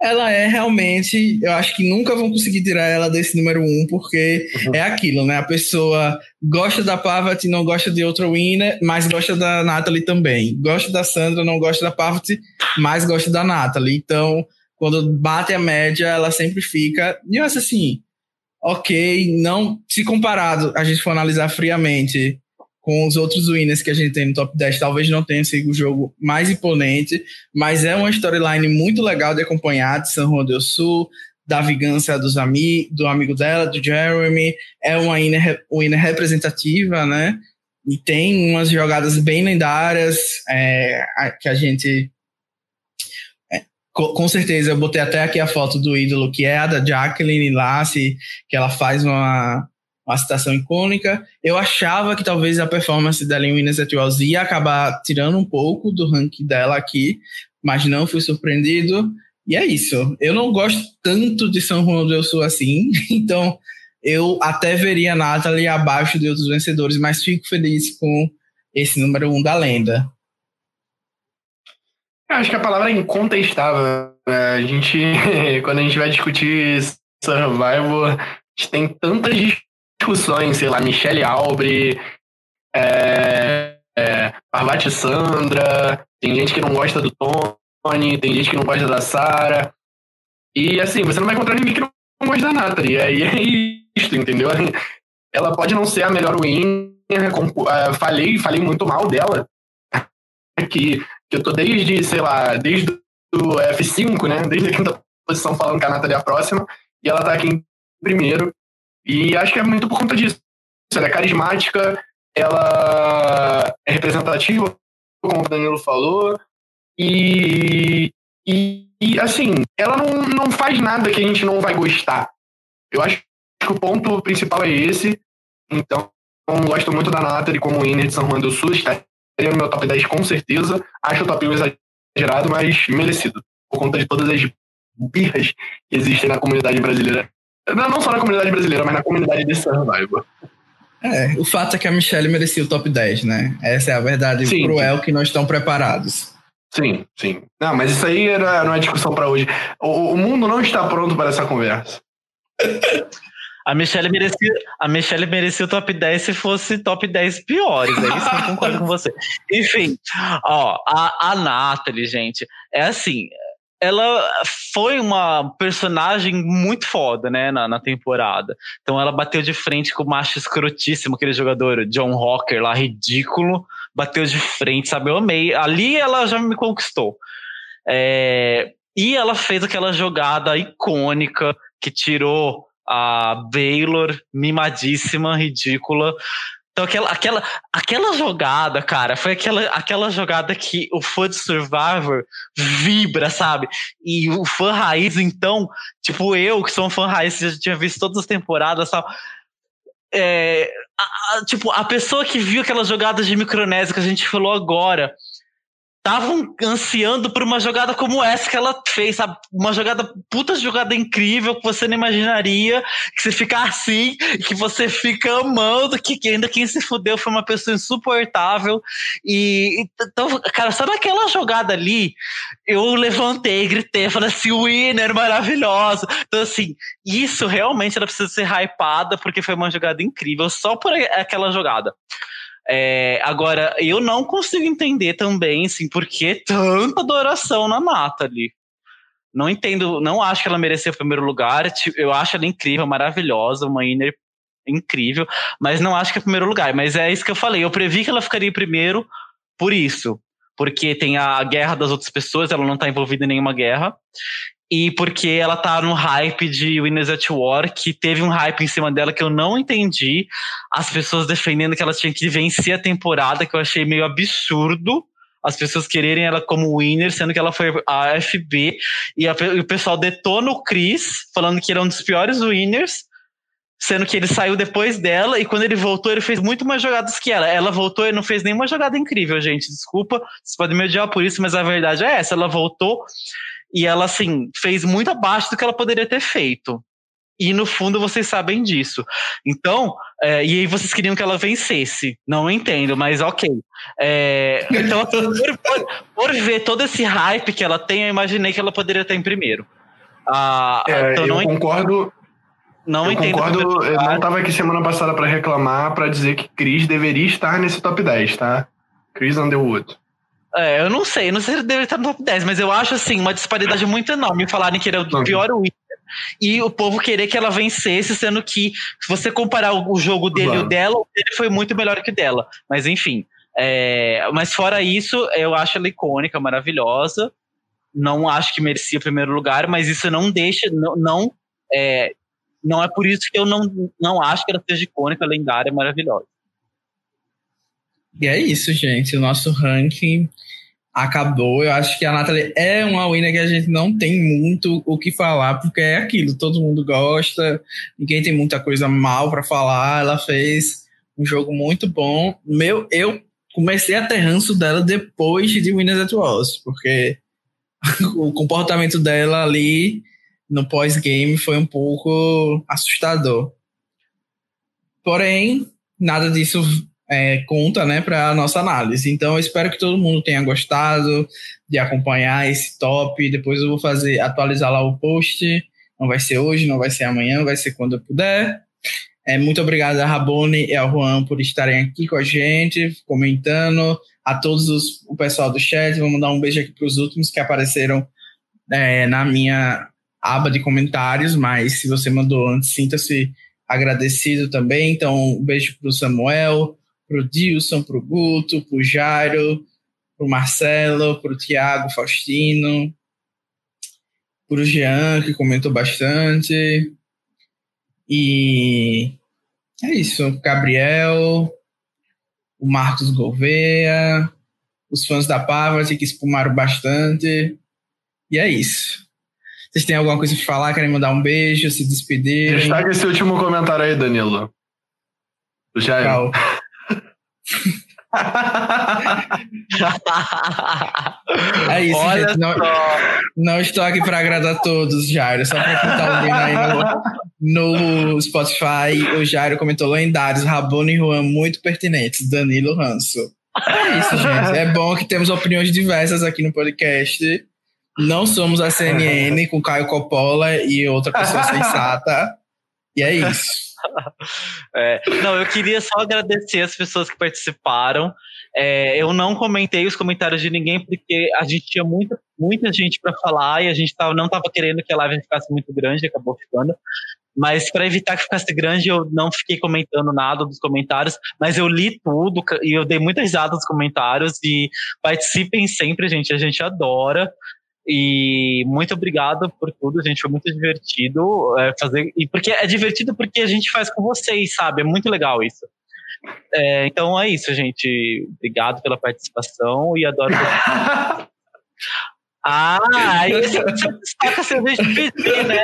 ela é realmente, eu acho que nunca vão conseguir tirar ela desse número um, porque uhum. é aquilo, né? A pessoa gosta da Parvati, não gosta de outra winner, mas gosta da Natalie também. Gosta da Sandra, não gosta da Parvati, mas gosta da Natalie. Então, quando bate a média, ela sempre fica. E eu acho assim, ok, não, se comparado, a gente for analisar friamente com os outros winners que a gente tem no top 10, talvez não tenha sido o jogo mais imponente, mas é uma storyline muito legal de acompanhar de San Juan del Sul, da vingança dos ami do amigo dela, do Jeremy, é uma winner, winner representativa, né? E tem umas jogadas bem lendárias é, que a gente. É, com certeza, eu botei até aqui a foto do ídolo, que é a da Jacqueline Lassie, que ela faz uma uma citação icônica. Eu achava que talvez a performance dela em Wells ia acabar tirando um pouco do ranking dela aqui, mas não fui surpreendido. E é isso. Eu não gosto tanto de São João do Sul assim, [laughs] então eu até veria a Natalie abaixo de outros vencedores, mas fico feliz com esse número um da lenda. Acho que a palavra é incontestável. Né? A gente, [laughs] quando a gente vai discutir Survival, a gente tem tantas discussões, sei lá, Michele Albre, é, é, Parvati Sandra, tem gente que não gosta do Tony, tem gente que não gosta da Sara. E assim, você não vai encontrar ninguém que não gosta da Nathalie. E aí é isso, entendeu? [laughs] Ela pode não ser a melhor winner, uh, falei, falei muito mal dela. [laughs] Que, que eu tô desde, sei lá, desde o F5, né? Desde a quinta posição falando que a Nathalie é a próxima. E ela tá aqui em primeiro. E acho que é muito por conta disso. Ela é carismática, ela é representativa, como o Danilo falou, e, e, e, assim, ela não, não faz nada que a gente não vai gostar. Eu acho que o ponto principal é esse. Então, gosto muito da Nathalie como winner de São Juan do Sul, estaria no meu top 10 com certeza. Acho o top 1 exagerado, mas merecido, por conta de todas as birras que existem na comunidade brasileira. Não, não só na comunidade brasileira, mas na comunidade de Survivor. É, o fato é que a Michelle merecia o top 10, né? Essa é a verdade sim, cruel sim. que não estão preparados. Sim, sim. Não, mas isso aí era, não é discussão para hoje. O, o, mundo não está pronto para essa conversa. [laughs] A Michelle merecia, a Michelle merecia o top 10 se fosse top 10 piores. É isso que eu concordo com você. [laughs] Enfim, ó, a, a Nathalie, gente, é assim, ela foi uma personagem muito foda, né, na, na, temporada. Então ela bateu de frente com o macho escrotíssimo, aquele jogador John Rocker lá, ridículo. Bateu de frente, sabe? Eu amei. Ali ela já me conquistou. É, e ela fez aquela jogada icônica que tirou a Baylor mimadíssima, ridícula, então aquela, aquela, aquela jogada, cara, foi aquela, aquela jogada que o fã de Survivor vibra, sabe? E o fã raiz, então, tipo eu, que sou um fã raiz, já tinha visto todas as temporadas, sabe? É, a, a, tipo, a pessoa que viu aquelas jogadas de micronésia que a gente falou agora, estavam ansiando por uma jogada como essa que ela fez, sabe? Uma jogada, puta jogada incrível que você não imaginaria, que você fica assim, que você fica amando, que, ainda quem se fudeu foi uma pessoa insuportável. E então, cara, só naquela jogada ali, eu levantei, gritei, falei assim, winner, maravilhoso. Então, assim, isso realmente ela precisa ser hypada, porque foi uma jogada incrível, só por aquela jogada. É, agora, eu não consigo entender também, assim, por que tanta adoração na Natalie. Não entendo, não acho que ela merecia o primeiro lugar. Eu acho ela incrível, maravilhosa, uma inner incrível, mas não acho que é o primeiro lugar. Mas é isso que eu falei. Eu previ que ela ficaria em primeiro por isso. Porque tem a guerra das outras pessoas, ela não está envolvida em nenhuma guerra e porque ela tá no hype de Winners at War, que teve um hype em cima dela que eu não entendi. As pessoas defendendo que ela tinha que vencer a temporada, que eu achei meio absurdo. As pessoas quererem ela como winner, sendo que ela foi a FB. E, a, e o pessoal detona o Chris, falando que ele é um dos piores winners sendo que ele saiu depois dela e quando ele voltou, ele fez muito mais jogadas que ela. Ela voltou e não fez nenhuma jogada incrível, gente. Desculpa, vocês podem me odiar por isso, mas a verdade é essa. Ela voltou e ela, assim, fez muito abaixo do que ela poderia ter feito. E no fundo vocês sabem disso. Então, é, e aí vocês queriam que ela vencesse. Não entendo, mas ok. É, então, [laughs] por, por, por, ver todo esse hype que ela tem, eu imaginei que ela poderia estar em primeiro. Ah, é, então eu concordo. Não eu entendo. Concordo, eu não estava aqui semana passada para reclamar, para dizer que Chris deveria estar nesse top 10, tá? Chris Underwood. É, eu não sei, não sei se ele deve estar no top 10, mas eu acho assim, uma disparidade muito enorme falarem que ele é o pior winner e o povo querer que ela vencesse, sendo que se você comparar o jogo dele e o dela, o dele foi muito melhor que o dela. Mas enfim. É, mas fora isso, eu acho ela icônica, maravilhosa. Não acho que merecia o primeiro lugar, mas isso não deixa, não, não é, não é por isso que eu não, não acho que ela seja icônica, lendária, maravilhosa. E é isso, gente. O nosso ranking acabou. Eu acho que a Nathalie é uma winner que a gente não tem muito o que falar, porque é aquilo, todo mundo gosta, ninguém tem muita coisa mal para falar. Ela fez um jogo muito bom. Meu, eu comecei a ter ranço dela depois de Winners at Wars, porque [laughs] o comportamento dela ali no pós-game foi um pouco assustador. Porém, nada disso é, conta né, para a nossa análise. Então, eu espero que todo mundo tenha gostado de acompanhar esse top. Depois eu vou fazer atualizar lá o post. Não vai ser hoje, não vai ser amanhã, vai ser quando eu puder. É, muito obrigado a Rabone e ao Juan por estarem aqui com a gente, comentando. A todos os, o pessoal do chat, vou mandar um beijo aqui para os últimos que apareceram é, na minha aba de comentários, mas se você mandou antes, sinta-se agradecido também. Então, um beijo para o Samuel, para o Dilson, para o Guto, para o Jairo, para o Marcelo, para o Tiago Faustino, para o Jean, que comentou bastante. E é isso. Gabriel, o Marcos Gouveia, os fãs da Pavati que espumaram bastante. E é isso. Vocês têm alguma coisa para falar? Querem mandar um beijo, se despedir? Destaca esse último comentário aí, Danilo. Do Jair. [laughs] é isso, Olha gente. Não, não, estou aqui para agradar todos, Jairo. Só para contar alguém aí no, no, Spotify. O Jairo comentou lendários, Rabone e Juan muito pertinentes. Danilo Ranço. É isso, gente. É bom que temos opiniões diversas aqui no podcast. Não somos a CNN com Caio Coppola e outra pessoa sensata. E é isso. É, não, eu queria só agradecer as pessoas que participaram. É, eu não comentei os comentários de ninguém porque a gente tinha muita, muita gente para falar e a gente tava, não estava querendo que a live ficasse muito grande, acabou ficando. Mas para evitar que ficasse grande, eu não fiquei comentando nada dos comentários, mas eu li tudo e eu dei muita risada nos comentários e participem sempre, gente, a gente adora. E muito obrigado por tudo, gente. Foi muito divertido é, fazer. E porque é divertido porque a gente faz com vocês, sabe? É muito legal isso. É, então é isso, gente. Obrigado pela participação e adoro. [laughs] ah, aí você destaca cerveja de PT, né?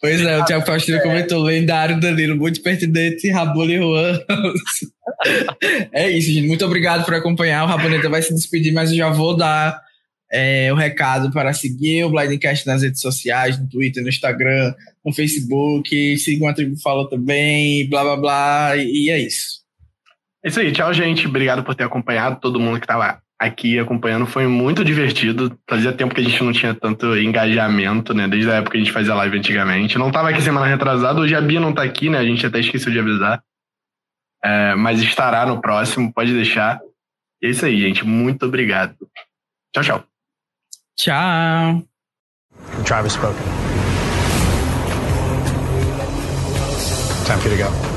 Pois é, o Thiago Faustino comentou, lendário Danilo, muito pertinente, Rabone Juan. [laughs] é isso, gente. Muito obrigado por acompanhar. O Raboneta vai se despedir, mas eu já vou dar é, o recado para seguir o Blindcast nas redes sociais, no Twitter, no Instagram, no Facebook, sigam a Tribo Fala também, blá blá blá, e é isso. É isso aí, tchau, gente. Obrigado por ter acompanhado, todo mundo que estava aqui acompanhando. Foi muito divertido. Fazia tempo que a gente não tinha tanto engajamento, né? Desde a época que a gente fazia live antigamente. Não estava aqui semana retrasada, hoje a Bia não está aqui, né? A gente até esqueceu de avisar. É, mas estará no próximo, pode deixar. E é isso aí, gente. Muito obrigado. Tchau, tchau. Ciao. Has spoken. Time for you to go.